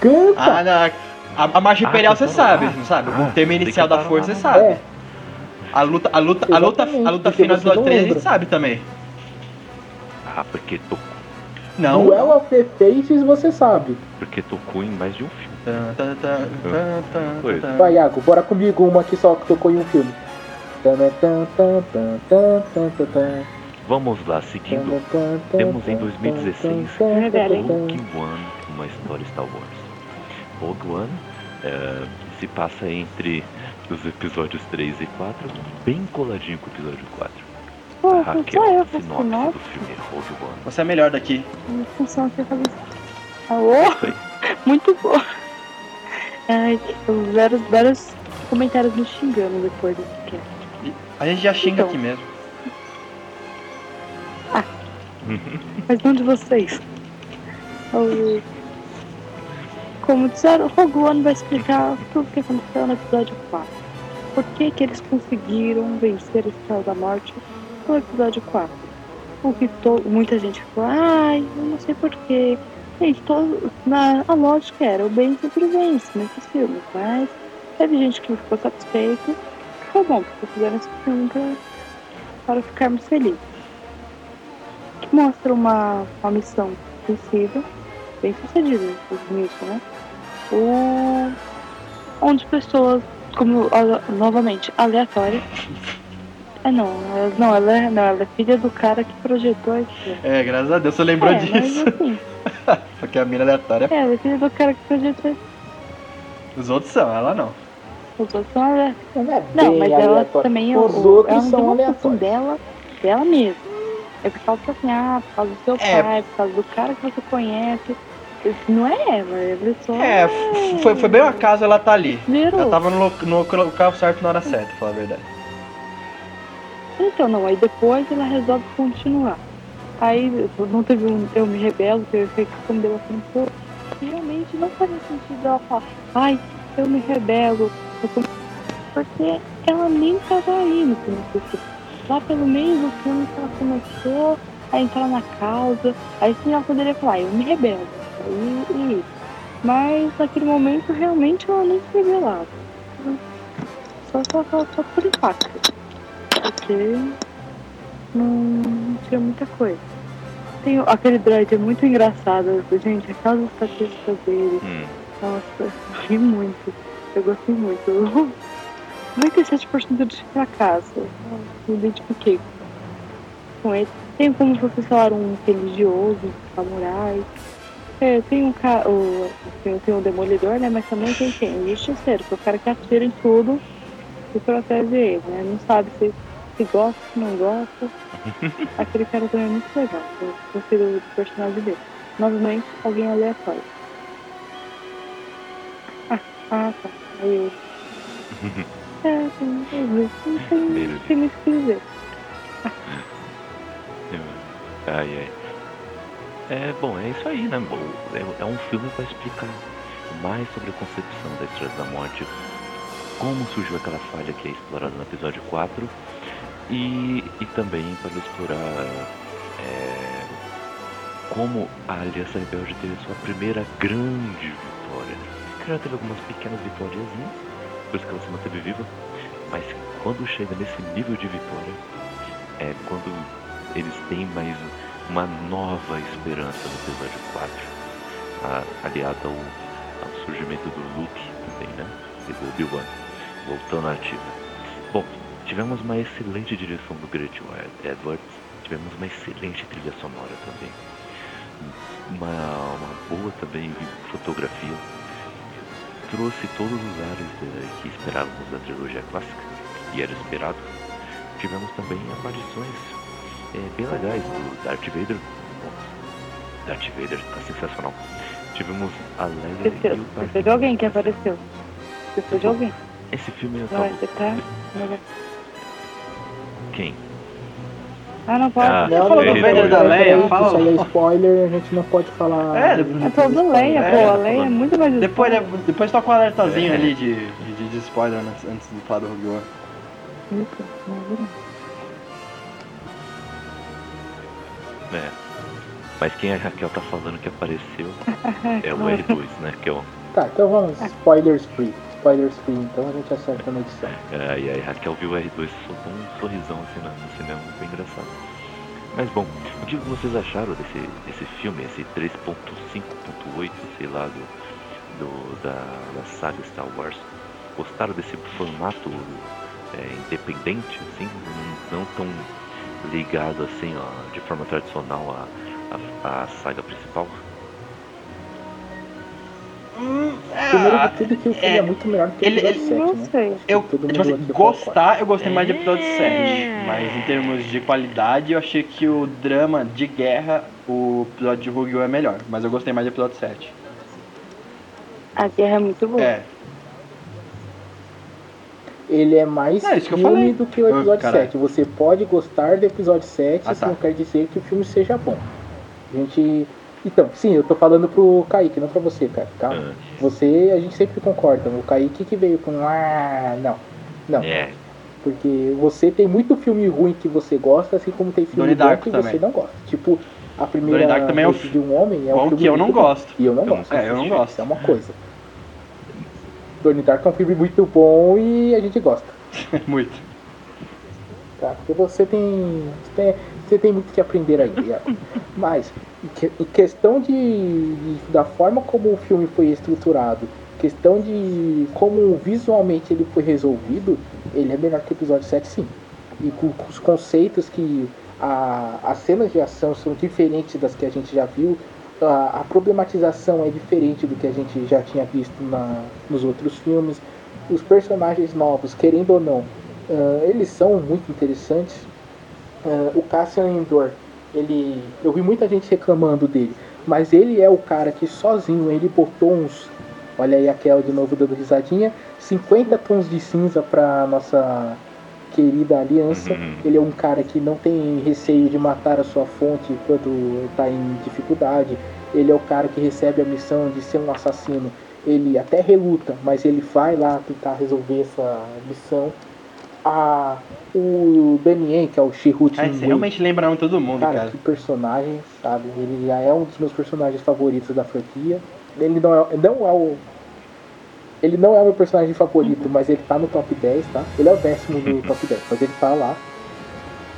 Canta! Ah, não. A, a marcha Ah, imperial você cantarolar. sabe, não sabe? Ah, o tema tem inicial da força você não. sabe. É. A luta, a luta, a luta, Exatamente, a luta final do você episódio 3 a gente sabe também. Ah, porque tocou. Não. Duel of the Faces você sabe. Porque tocou em mais de um filme. Foi. Vai, Iago, bora comigo uma que só que tocou em um filme. Vamos lá, seguindo. Temos em tan, 2016 tan, tan, Revela, hein? tan, Rogue One, uma história Star Wars. Rogue One é, se passa entre os episódios 3 e 4, bem coladinho com o episódio 4. Pô, A só eu Raquel, faço sinopse sinopse. do filme Rogue One. Você é melhor daqui. Minha função aqui é fazer. Alô? Muito boa. Ai, tipo, vários, vários comentários me xingando depois cast. A gente já xinga Então. aqui mesmo. Mas não de vocês. O- Como disseram, o Rogue vai explicar tudo o que aconteceu no episódio 4. Por que, que eles conseguiram vencer a Estrela da Morte no episódio 4? O que to... muita gente falou, ai, eu não sei porquê. Gente, todo... Na... a lógica era, o bem sempre vence nesses filmes, mas teve gente que ficou satisfeito. Foi bom, porque fizeram esse filme pra... para ficarmos felizes que mostra uma, uma missão suicida, bem sucedida nisso, né? O, onde pessoas, como novamente, aleatórias. É não, ela, não, ela é, não, ela é filha do cara que projetou isso. É, graças a Deus você lembrou é, disso. Mas, assim, Porque a mina aleatória. é, ela é filha do cara que projetou isso. Os outros são, ela não. Os outros são aleatórios. Não, é Não, mas ela aleatório. também é Os o- outros ela são uma função aleatórios. dela, dela mesma. É por causa assim, ah, por causa do seu É. pai, por causa do cara que você conhece. Não é ela, ela é só. É, foi, foi bem um acaso ela tá ali. Virou. Ela tava no, no local certo na hora certa, pra falar a verdade. Então, não, aí depois ela resolve continuar. Aí não teve um Eu Me Rebelo, que eu respondeu assim, pô, realmente não fazia sentido ela falar, ai, eu me rebelo. eu tô-" Porque ela nem tava aí no filme do filme. Lá pelo meio do filme que ela começou a entrar na causa, aí sim ela poderia falar, eu me rebelo. Aí, e, mas naquele momento realmente ela nem se rebelava. Só, só, só, só por impacto porque não, tinha muita coisa. Tem aquele droid é muito engraçado, gente, aquelas estatísticas dele, Hum, nossa, eu ri muito, eu gostei muito. 97% de fracasso, me identifiquei com ele. Tem como vocês falaram um religioso, um samurai. É, tem um cara, o, tem, tem um demolidor, né? Mas também tem quem? O justiceiro, que é o cara que atira em tudo e protege ele, né? Não sabe se, gosta, se não gosta. Aquele cara também é muito legal. Eu gostei do, personagem dele. Novamente, alguém aleatório. Ah, ah tá. Aí eu. É, tem, tem, tem, muito o que dizer. ai, ai. É, bom, é isso aí, né? É, é um filme para explicar mais sobre a concepção da Estrela da Morte, como surgiu aquela falha que é explorada no episódio 4 e, e também para explorar é, como a Aliança Rebelde teve sua primeira grande vitória. Que já teve algumas pequenas vitóriazinhas, por isso que ela se manteve viva, mas quando chega nesse nível de vitória, é quando eles têm mais uma nova esperança no episódio 4, a- aliada ao, ao surgimento do Luke também, né? E do Obi-Wan, voltando à ativa. Bom, tivemos uma excelente direção do Grant Edwards, tivemos uma excelente trilha sonora também, uma, uma boa também fotografia, trouxe todos os ares eh, que esperávamos da trilogia clássica, e era esperado, tivemos também aparições é, bem legais do Darth Vader. Darth Vader tá sensacional. Tivemos a Leia Esqueceu. e o Darth Esqueceu de alguém que apareceu. Esqueceu de alguém. Esse filme é você tá. Quem? Ah, não pode. Ah, Não, falou do Vader da Leia, fala- Isso aí é spoiler, a gente não pode falar. É, É todo Leia, É, pô. A Leia é muito mais Depois, depois toca um alertazinho É. ali de, de, de spoiler antes, antes de falar do Rogue One. É. Mas quem a Raquel tá falando que apareceu é o Não. R2, né? Que é o. Tá, então vamos, spoilers free. Então a gente acerta na edição. É, e aí Raquel viu o R2 e soltou um sorrisão assim no cinema, bem engraçado. Mas bom, o que vocês acharam desse, desse filme, esse 3.5.8, sei lá, do, do- da, da saga Star Wars? Gostaram desse formato é, independente, assim, não, não tão ligado assim, ó, de forma tradicional à, à, à saga principal? Primeiro de tudo que o filme é, é, muito melhor do que o ele- episódio ele- 7, Não né? sei. Eu, Todo tipo assim, gostar, eu gostei mais de episódio É. 7. Mas em termos de qualidade, eu achei que o drama de guerra, o episódio de Rogue One é melhor. Mas eu gostei mais do episódio 7. A guerra é muito boa. É, Ele é mais É, isso que eu filme falei. do que o Ah, episódio caralho. 7. Você pode gostar do episódio 7, Ah, isso tá. não quer dizer que o filme seja bom. A gente. Então, sim, eu tô falando pro Kaique, não pra você, cara. Calma. Ah, Você, a gente sempre concorda. O Kaique que veio com. Ah, não. Não. é, Porque você tem muito filme ruim que você gosta, assim como tem filme Donnie bom que também. você não gosta. Tipo, a primeira Donnie Darko também é o de um homem é um filme que eu não bom. gosto. E eu não Eu gosto. É, eu não gosto. É uma coisa. Donnie Darko é um filme muito bom e a gente gosta. Muito. Tá? Porque você tem, você tem, você tem muito que aprender aí. é. Mas, em que- em questão de, de- da forma como o filme foi estruturado, questão de como visualmente ele foi resolvido, ele é melhor que o episódio 7 sim. E com, com os conceitos que a, as cenas de ação são diferentes das que a gente já viu, a, a problematização é diferente do que a gente já tinha visto na, nos outros filmes. Os personagens novos, querendo ou não, ah, eles são muito interessantes. Ah, o Cassian Endor, ele, eu vi muita gente reclamando dele, mas ele é o cara que sozinho ele botou uns, olha aí aquela de novo dando risadinha, 50 tons de cinza para nossa querida aliança. Uhum. Ele é um cara que não tem receio de matar a sua fonte quando está em dificuldade. Ele é o cara que recebe a missão de ser um assassino. Ele até reluta, mas ele vai lá tentar resolver essa missão. A, o Damien, que é o Shihut Ah, você realmente lembra muito todo mundo, Cara, cara. que personagem, sabe? Ele já é um dos meus personagens favoritos da franquia. Ele não é, não é o. Ele não é o meu personagem favorito, mas ele tá no top 10, tá? Ele é o décimo do top 10, mas ele tá lá.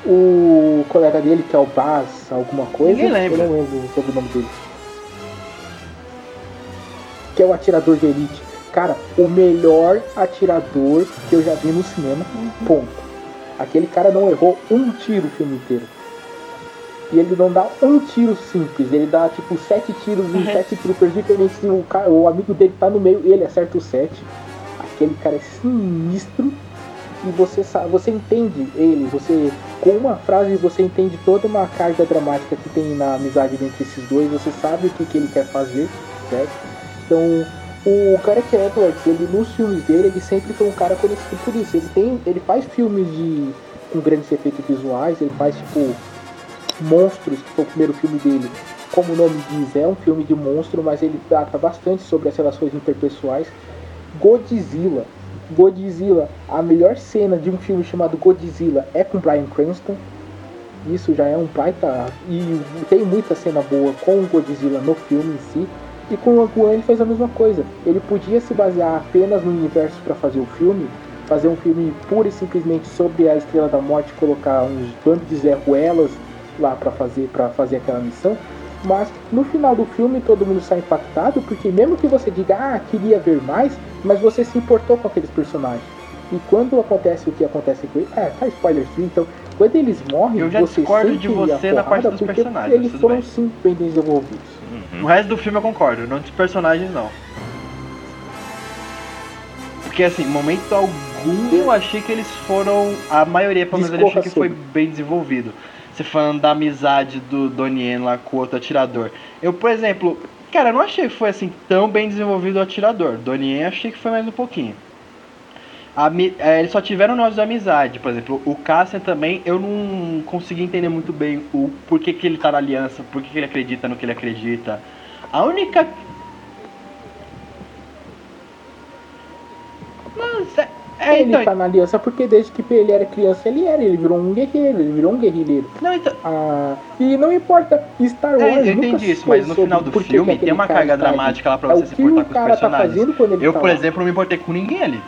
O colega dele, que é o Baz, alguma coisa. Eu não lembro sobre o nome dele. Que é o atirador de elite. Cara, o melhor atirador que eu já vi no cinema. Ponto. Aquele cara não errou um tiro o filme inteiro. E ele não dá um tiro simples, ele dá tipo sete tiros em sete troopers diferentes e o, cara, o amigo dele tá no meio e ele acerta os sete. Aquele cara é sinistro e você sabe, você entende ele, você com uma frase você entende toda uma carga dramática que tem na amizade entre esses dois, você sabe o que, que ele quer fazer, certo? Então o Gareth Edwards, ele nos filmes dele, ele sempre foi um cara conhecido por isso. Ele tem, ele faz filmes de com grandes efeitos visuais, ele faz tipo Monstros, que foi o primeiro filme dele. Como o nome diz, é um filme de monstro, mas ele trata bastante sobre as relações interpessoais. Godzilla. Godzilla, a melhor cena de um filme chamado Godzilla é com Bryan Cranston. Isso já é um baita. E tem muita cena boa com o Godzilla no filme em si. E com o One ele fez a mesma coisa. Ele podia se basear apenas no universo para fazer o filme, fazer um filme pura e simplesmente sobre a Estrela da Morte, colocar uns bandos de Zé Ruelas lá para fazer para fazer aquela missão. Mas no final do filme todo mundo sai impactado, porque mesmo que você diga, ah, queria ver mais, mas você se importou com aqueles personagens. E quando acontece o que acontece com ele, é, tá spoiler free, então quando eles morrem, Eu já você discordo de você na parte dos porque personagens, Eles foram bem. sim bem desenvolvidos. Uhum. O resto do filme eu concordo, não dos personagens não. Porque assim, momento algum eu achei que eles foram. A maioria, pelo menos, eu achei que foi bem desenvolvido. Você falando da amizade do Donnie lá com o outro atirador. Eu, por exemplo, cara, eu não achei que foi assim tão bem desenvolvido o atirador. Donnie achei que foi mais um pouquinho. É, eles só tiveram nós de amizade, por exemplo, o Cassian também, eu não consegui entender muito bem o porquê que ele tá na aliança, por que ele acredita no que ele acredita. A única Nossa, é, ele então... tá na aliança porque desde que ele era criança ele era, ele virou um guerreiro, ele virou um guerrilheiro. Não, então... Ah, e não importa, Star é, Wars. É, eu entendi isso, mas no final do filme tem uma carga dramática lá pra é você se importar com os tá personagens. Tá eu, tá por exemplo, não me importei com ninguém ali.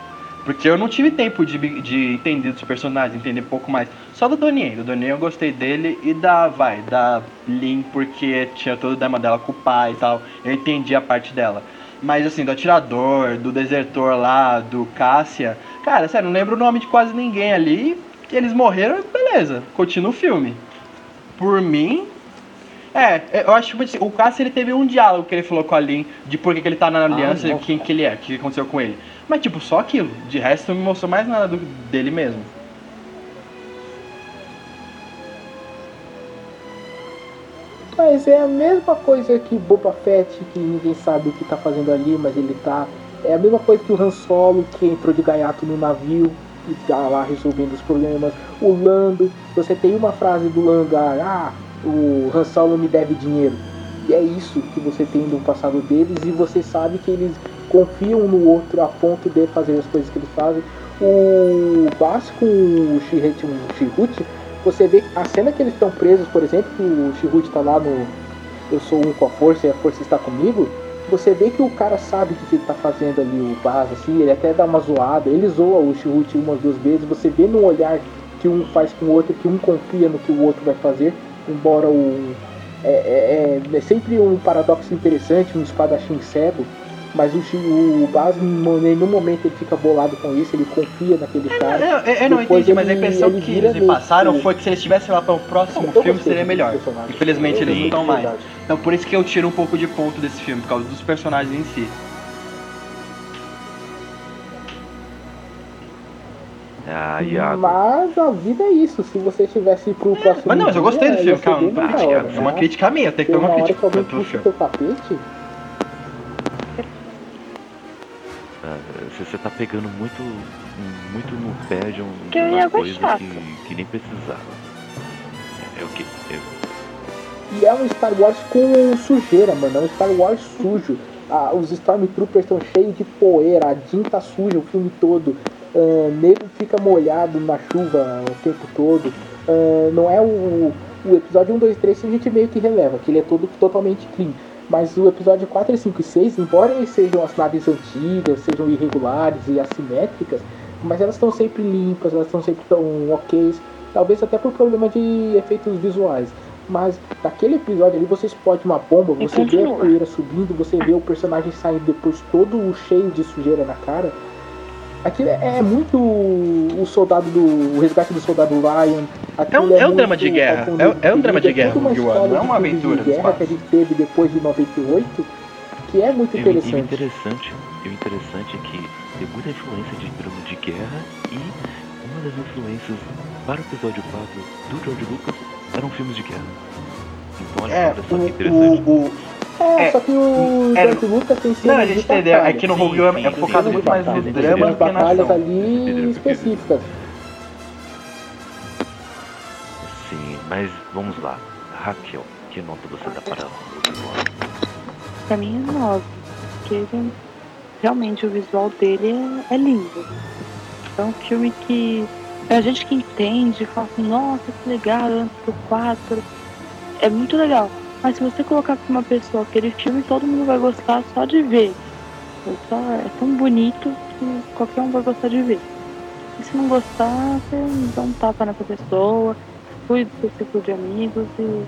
Porque eu não tive tempo de, de entender dos personagens, entender um pouco mais. Só do Donnie. Do Donnie eu gostei dele e da, vai, da Lin, porque tinha todo o drama dela com o pai e tal. Eu entendi a parte dela. Mas assim, do atirador, do desertor lá, do Cássia. Cara, sério, não lembro o nome de quase ninguém ali. Eles morreram, beleza, continua o filme. Por mim. É, eu acho que assim, o Cássia ele teve um diálogo que ele falou com a Lin de por que, que ele tá na aliança ah, e quem que ele é, o que aconteceu com ele. Mas tipo, só aquilo. De resto não me mostrou mais nada do, dele mesmo. Mas é a mesma coisa que Boba Fett, que ninguém sabe o que tá fazendo ali, mas ele tá. É a mesma coisa que o Han Solo, que entrou de gaiato no navio e tá lá resolvendo os problemas. O Lando, você tem uma frase do Lando, ah, o Han Solo me deve dinheiro. E é isso que você tem do passado deles e você sabe que eles confiam no outro a ponto de fazer as coisas que eles fazem. O Bass com o Shihut, você vê a cena que eles estão presos, por exemplo, que o Shihut está lá no Eu sou um com a força e a força está comigo. Você vê que o cara sabe o que ele está fazendo ali, o Bass, assim, ele até dá uma zoada, ele zoa o Shihut umas duas vezes, você vê no olhar que um faz com o outro, que um confia no que o outro vai fazer, embora o. É, é, é, é sempre um paradoxo interessante, um espadachim cego, mas o, o Bas, em nenhum momento ele fica bolado com isso, ele confia naquele é, cara. Eu, eu, eu não entendi, ele, mas a impressão que eles me passaram foi que se eles estivessem lá para o próximo não, filme seria melhor. Infelizmente eles não estão mais. Então por isso que eu tiro um pouco de ponto desse filme, por causa dos personagens em si. Ah, mas a vida é isso. Se você tivesse pro próximo. Mas não, mas eu gostei do filme, calma. É uma crítica minha, tem que ter uma crítica pro filme. Tapete, Você, você tá pegando muito, muito no pé de um, que uma coisa que, que, nem precisava. É, o que? E é um Star Wars com sujeira, mano. É um Star Wars sujo. Ah, os Stormtroopers estão cheios de poeira, a Jean tá suja o filme todo. Uh, nego fica molhado na chuva o tempo todo. Uh, não é o, o episódio 1, 2, 3 que a gente meio que releva, que ele é todo totalmente clean. Mas o episódio 4, 5 e 6, embora eles sejam as naves antigas, sejam irregulares e assimétricas, mas elas estão sempre limpas, elas estão sempre tão ok, talvez até por problema de efeitos visuais. Mas naquele episódio ali você explode uma bomba, você vê a poeira subindo, você vê o personagem saindo depois todo cheio de sujeira na cara. Aquilo é, é muito o soldado do. o resgate do soldado Ryan. É um, é, é um drama de guerra. É, é, um drama de guerra, é Rogue One, não é uma aventura. De guerra que a gente teve depois de 98, que é muito interessante. E, o interessante, o interessante é que tem muita influência de drama de guerra e uma das influências para o episódio 4 do George Lucas eram filmes de guerra. Então olha, é, só que interessante. O, o, é, é, só que o é, George Lucas tem cenas Não, a gente entendeu. É que no Rogue One é focado muito mais no drama do que na ação. ali específicas. Sim, mas vamos lá. Raquel, que nota você dá para Rogue One? Pra mim é 9. Porque realmente o visual dele é, é lindo. É um filme que é a gente que entende, fala assim, nossa, que legal, antes do 4. É muito legal. Mas se você colocar pra uma pessoa aquele filme, todo mundo vai gostar só de ver. É, só, é tão bonito que qualquer um vai gostar de ver. E se não gostar, você dá um tapa nessa pessoa, cuida do seu ciclo de amigos e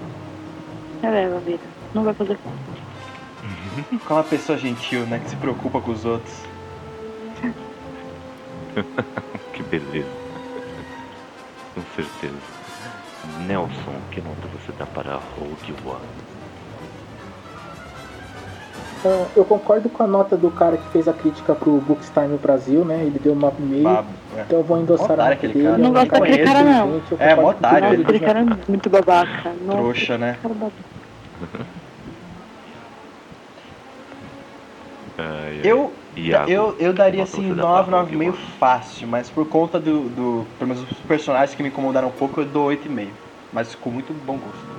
releva a vida. Não vai fazer falta. Com uma pessoa gentil, né? Que se preocupa com os outros. que beleza. Com certeza. Nelson, que nota você dá para Rogue One? Ah, eu concordo com a nota do cara que fez a crítica pro Bookstime Brasil, né? Ele deu 9,5. Babo, é. Então eu vou endossar Otário a aquele dele. cara. é Não gosto daquele cara, não. eu É, mó otário, ele. Aquele cara é muito babaca. Nossa, Trouxa, né? ai. Eu, Iago, eu, eu daria nota assim você dá 9, pra 9,5 fácil, mas por conta do, do. Pelo menos os personagens que me incomodaram um pouco, eu dou 8,5. Mas com muito bom gosto.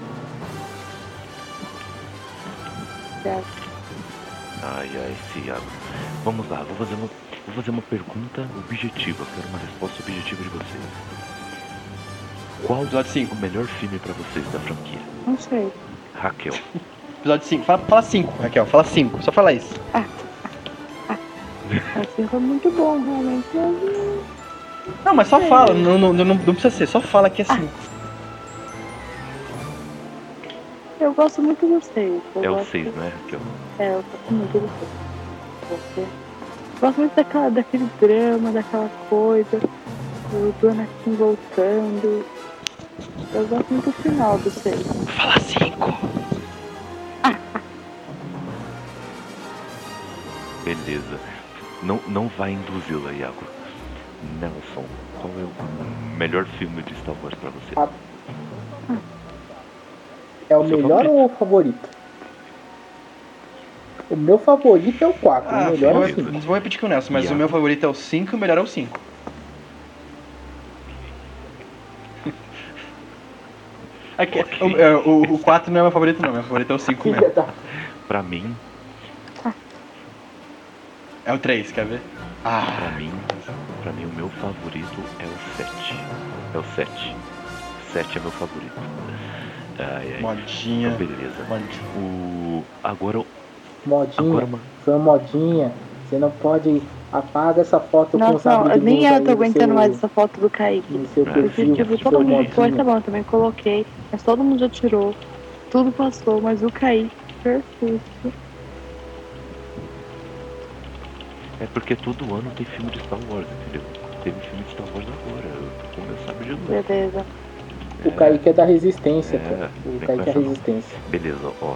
Ai, ai, esse Iago. Vamos lá, vou fazer uma, vou fazer uma pergunta objetiva. Quero uma resposta objetiva de vocês. Qual Episódio 5. o melhor filme pra vocês da franquia? Não sei. Raquel. Episódio 5. Fala, fala 5, Raquel. Fala 5. Só fala isso. Assim foi muito bom, realmente. mas, Não, mas só fala. Não, não, não, não precisa ser. Só fala que é 5. Eu gosto muito do 6. É o 6, né, Raquel? É, eu gosto muito do 6. Você. Gosto muito daquela, daquele drama, daquela coisa. Do, do Anakin voltando. Eu gosto muito do final do 6. Fala 5. Beleza. Não, não vai induzi-la, Iago. Nelson, qual é o melhor filme de Star Wars pra você? Ah, É o Seu melhor favorito? ou o favorito? O meu favorito é o 4. Ah, o melhor vou, é o 5. vou repetir com o Nelson, mas Yeah. o meu favorito é o 5 e o melhor é o 5. Aqui, o, é, o, o 4 não é meu favorito não, meu favorito é o 5 Filha mesmo. da. Pra mim, É o 3, quer ver? pra Ah, mim, pra mim o meu favorito é o 7. É o 7. 7 é meu favorito. Ai, ai. modinha. Então, beleza. modinha. O. Agora, Modinha. agora uma. Foi uma modinha. Você não pode. Apaga essa foto com o Nossa, sabre não, de nem eu tô aguentando seu- mais essa foto do Kaique. No seu É. Perfil. tipo, foi todo mundo foi, tá bom, eu também coloquei. Mas todo mundo já tirou. Tudo passou, mas o Kaique, perfeito. É porque todo ano tem filme de Star Wars, entendeu? Teve filme de Star Wars agora, eu- com o meu sabre de luz. Beleza. O Kaique é da resistência, É, cara. O Kaique é com não. resistência. Beleza, ó.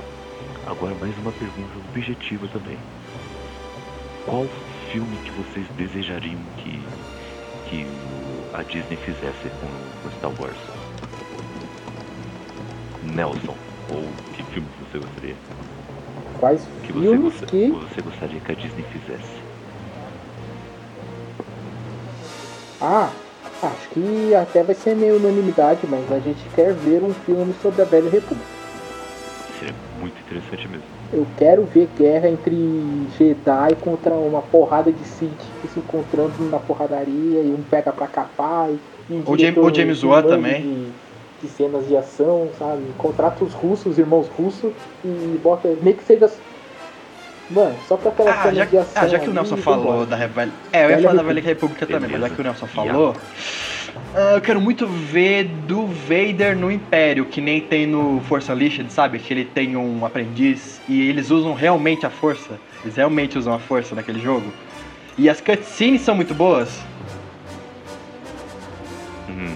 Agora mais uma pergunta objetiva também. Qual filme que vocês desejariam que, que a Disney fizesse com, com Star Wars? Nelson, ou que filme você gostaria? Quais Que você, filmes gosta- que. você gostaria que a Disney fizesse? Ah, acho que até vai ser meio unanimidade, mas a gente quer ver um filme sobre a Velha República. Seria muito interessante mesmo. Eu quero ver guerra entre Jedi contra uma porrada de Sith se encontrando na porradaria e um pega pra capar. E, e O James- o James Wan também. De, de cenas de ação, sabe? Contrata os russos, irmãos russos, e bota. Nem que seja. Mano, só pra aquela Ah, cena já, de ação. ah, já que o Nelson falou da Velha... É, eu ia falar da República. Velha República também, mas já que o Nelson Yeah. falou... ah, eu quero muito ver do Vader no Império, que nem tem no Força Unleashed, sabe? Que ele tem um aprendiz e eles usam realmente a força. Eles realmente usam a força naquele jogo. E as cutscenes são muito boas. Uhum.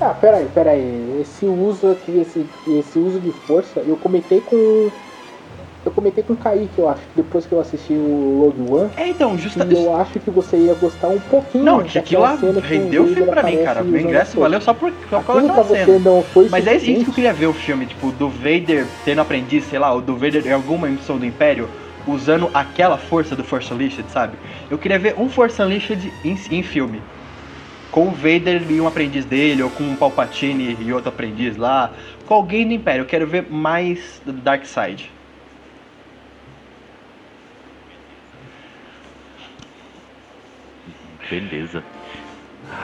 Ah, peraí, peraí. Esse uso aqui, esse, esse uso de força, eu comentei com. Eu comentei com o Kaique, eu acho, depois que eu assisti o Rogue One. É, então, justa... E eu acho que você ia gostar um pouquinho. Não, que aquilo lá rendeu o filme pra mim, cara. O ingresso valeu só por, só Aquilo pra você cena. não foi Mas é isso que eu queria ver o filme, tipo, do Vader tendo aprendiz, sei lá, ou do Vader em alguma missão do Império, usando aquela força do Force Unleashed, sabe? Eu queria ver um Force Unleashed em, em filme. Com o Vader e um aprendiz dele, ou com um Palpatine e outro aprendiz lá. Com alguém do Império. Eu quero ver mais Dark Side. Beleza.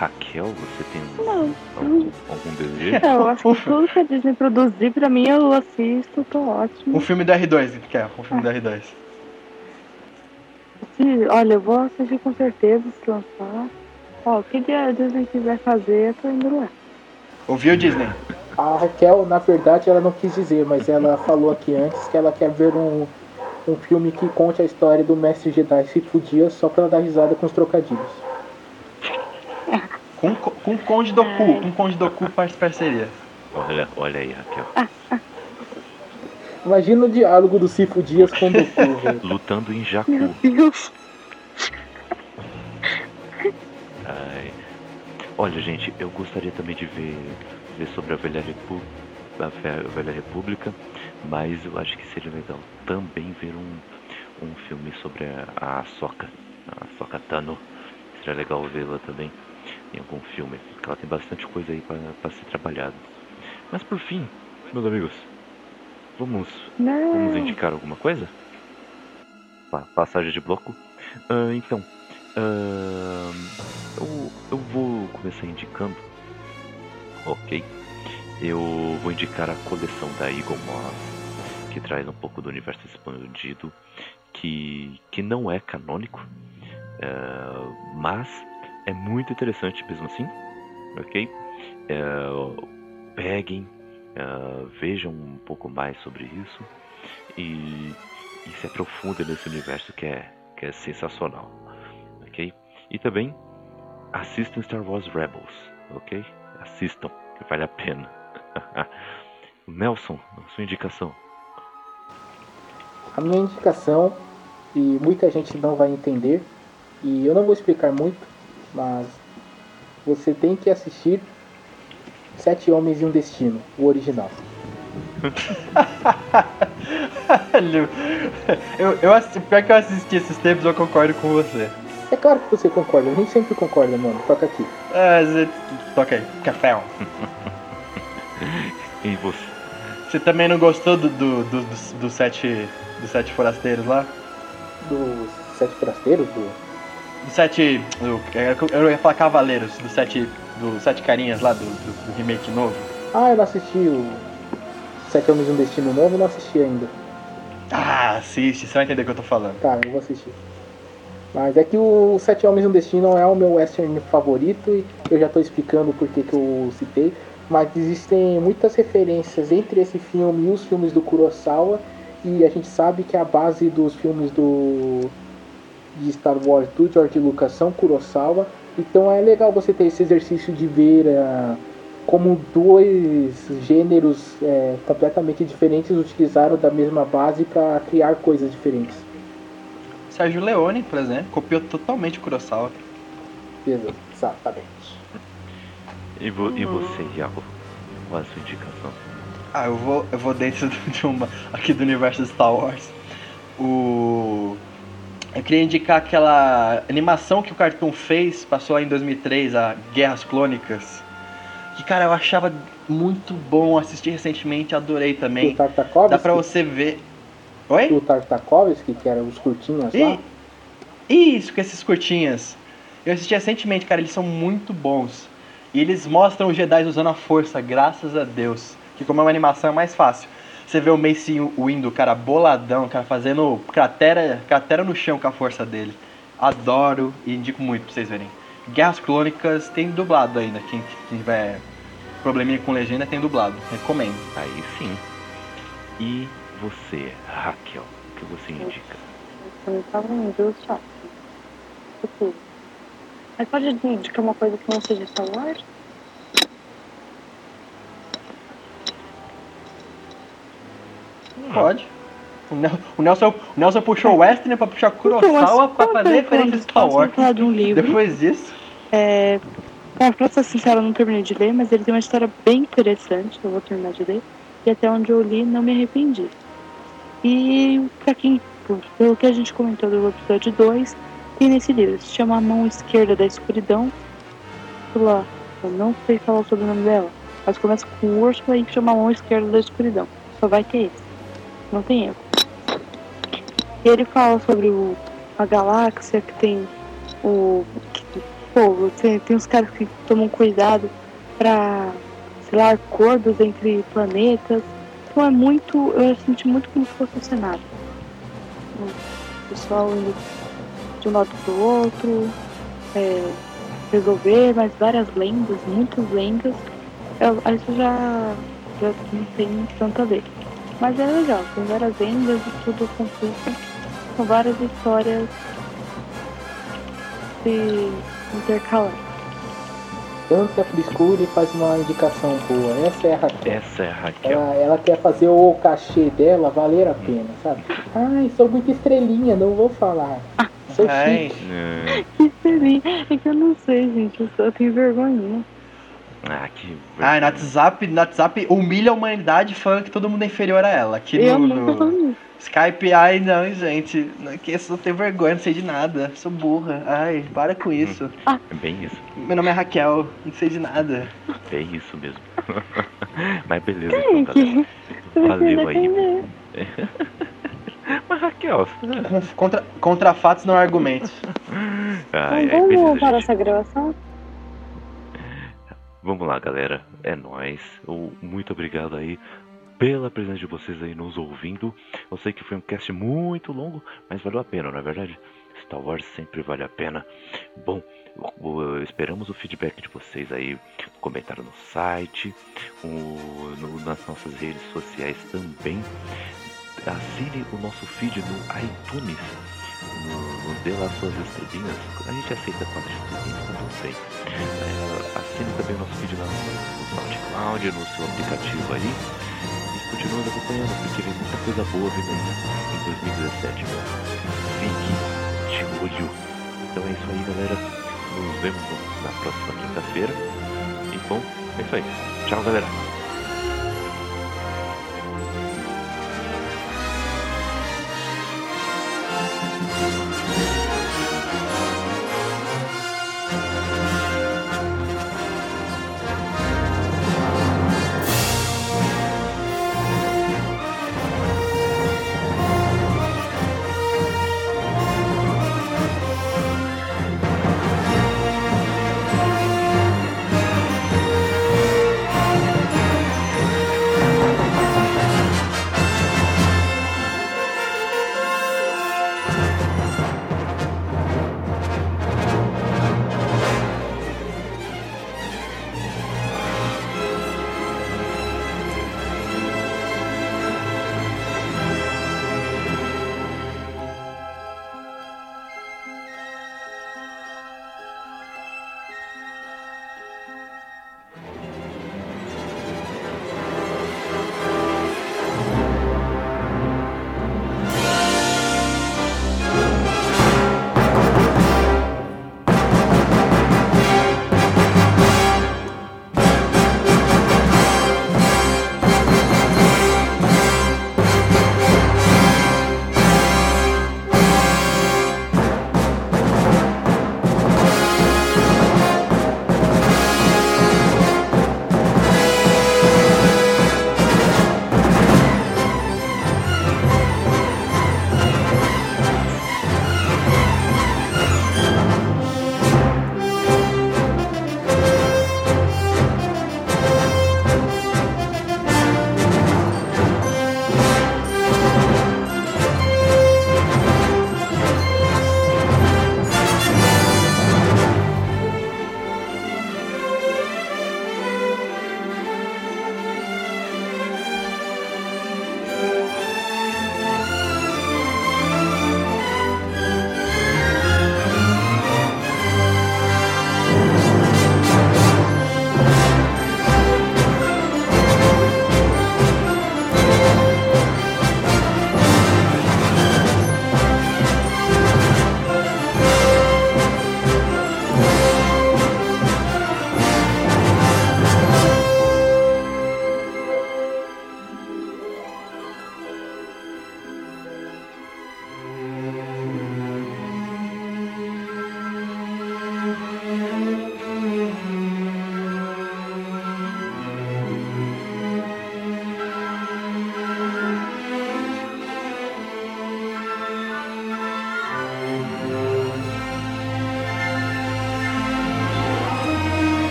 Raquel, você tem Não. algum, algum desejo? Não, eu acho que tudo que a Disney produzir, pra mim, eu assisto, tô ótimo. Um filme do R2, que é? Um filme do R2. Se- olha, eu vou assistir com certeza se lançar. Ó, o que a Disney quiser fazer, eu tô indo lá. Ouviu, Disney? A Raquel, na verdade, ela não quis dizer, mas ela falou aqui antes que ela quer ver um, um filme que conte a história do mestre Jedi se fudia só pra dar risada com os trocadilhos. Com, com o Conde Doku. Com o Conde Doku faz parceria. Olha, olha aí, Raquel. Imagina o diálogo do Sifo Dias com o velho. Lutando em. Meu Deus. Ai. Olha, gente, eu gostaria também de ver, ver sobre a Velha, Repu a Ve- a Velha República, mas eu acho que seria legal também ver um, um filme sobre a, a Soka, a Soka Tano. Seria legal vê-la também em algum filme, porque ela tem bastante coisa aí para ser trabalhada. Mas por fim, meus amigos, vamos Vamos indicar alguma coisa? Pa- passagem de bloco? Ah, então, ah, eu, eu vou começar indicando. Ok. Eu vou indicar a coleção da Eagle Moss, que traz um pouco do universo expandido, que, que não é canônico, ah, mas é muito interessante mesmo assim. Ok? Ah, peguem, ah, vejam um pouco mais sobre isso e, e se aprofundem nesse universo que é, que é sensacional, ok? E também assistam Star Wars Rebels, ok? Assistam, que vale a pena. Nelson, sua indicação. A minha indicação, e muita gente não vai entender, e eu não vou explicar muito, mas você tem que assistir Sete Homens e um Destino, o original. Eu, eu, pior que eu assisti esses tempos, eu concordo com você. É claro que você concorda, a gente sempre concorda, mano. Toca aqui. Ah, você... Toca aí, café. E você? Você também não gostou do, do, do, dos- dos sete, dos sete forasteiros lá? Dos Sete Forasteiros, do. Dos sete. do- eu ia falar cavaleiros, dos sete. Dos sete carinhas lá do, do, do remake novo. Ah, eu não assisti o Sete Homens e um Destino Novo, eu não assisti ainda. Ah, assiste, você vai entender o que eu tô falando. Tá, eu vou assistir. Mas é que o Sete Homens e um Destino é o meu western favorito e eu já tô explicando por que que eu citei. Mas existem muitas referências entre esse filme e os filmes do Kurosawa. E a gente sabe que a base dos filmes do de Star Wars do George Lucas são Kurosawa. Então é legal você ter esse exercício de ver ah, como dois gêneros eh, completamente diferentes utilizaram da mesma base para criar coisas diferentes. Sérgio Leone, por exemplo, copiou totalmente o Kurosawa. Exatamente. E, vo, e você, Iago? Qual a sua indicação? Ah, eu vou, eu vou dentro de uma. aqui do universo de Star Wars. O. Eu queria indicar aquela animação que o Cartoon fez, passou lá em 2003, a Guerras Clônicas. Que, cara, eu achava muito bom, assisti recentemente, adorei O também. Tartakovsky, Dá pra você ver. Oi? o Tartakovsky, que eram os curtinhos lá. E isso, com esses curtinhas. Eu assisti recentemente, cara, eles são muito bons. E eles mostram os Jedi usando a força, graças a Deus. Que como é uma animação é mais fácil. Você vê o Mace Windu, cara, boladão, cara, fazendo cratera, cratera no chão com a força dele. Adoro e indico muito pra vocês verem. Guerras Clônicas tem dublado ainda. Quem quem tiver probleminha com legenda tem dublado. Recomendo. Aí sim. E você, Raquel, o que você indica? Também tava em Deus chato. Mas pode indicar uma coisa que não seja Star Wars? Pode. O Nel- o Nelson, o Nelson puxou o Western pra puxar Kurosawa pra fazer referência a Star Wars. falar de um livro. Depois disso, É, bom, pra ser sincera, eu não terminei de ler, mas ele tem uma história bem interessante. Eu vou terminar de ler. E até onde eu li, não me arrependi. E pra quem, pelo que a gente comentou do episódio 2, tem nesse livro. Se chama A Mão Esquerda da Escuridão. Ursula, eu não sei falar sobre o nome dela, mas começa com Úrsula e chama A Mão Esquerda da Escuridão. Só vai ter esse. Não tem erro. E ele fala sobre o, a galáxia que tem o. Pô, tem, tem uns caras que tomam cuidado pra, sei lá, acordos entre planetas. Então é muito. Eu senti muito como se fosse um cenário. O pessoal indo de um lado pro outro, é, resolver, mas várias lendas, muitas lendas. Eu, isso já, já não tem tanto a ver. Mas é legal, tem várias lendas e tudo confuso. São várias histórias se intercalando. tanta frescura e faz uma indicação boa. Essa é a Raquel. Essa é a Raquel. Ela, ela quer fazer o cachê dela valer a pena, sabe? Ai, sou muito estrelinha, não vou falar. Sou Ai, chique. É, Que seria? É que eu não sei, gente. Eu só tenho vergonha. Ah, que. ai, no WhatsApp, no WhatsApp humilha a humanidade falando que todo mundo é inferior a ela. Aqui Eu no, no. Skype, ai não, gente. Não, que eu só tenho vergonha, não sei de nada. Sou burra. Ai, para com isso. É bem isso. Meu nome é Raquel, não sei de nada. Bem isso mesmo. Mas beleza, então, galera. Valeu aí. Mas Raquel. Contra, contra fatos não argumentos. Ai, Então ai, beleza, vamos para gente. essa gravação? Vamos lá, galera. É nóis. Eu- Muito obrigado aí pela presença de vocês aí nos ouvindo. Eu sei que foi um cast muito longo, mas valeu a pena, não é verdade? Star Wars sempre vale a pena. Bom, esperamos o feedback de vocês aí, comentário no site, nas nossas redes sociais também. Assine o nosso feed no iTunes. No, dê lá suas estrelinhas. A gente aceita quatro estrelinhas, tudo bem. É, assine também o nosso feed lá no, SoundCloud, no seu aplicativo aí. E continue acompanhando, porque vem muita coisa boa vindo aí em 2017. Fique de olho. Então é isso aí, galera. Nos vemos na próxima quinta-feira. E bom, é isso aí. Tchau, galera.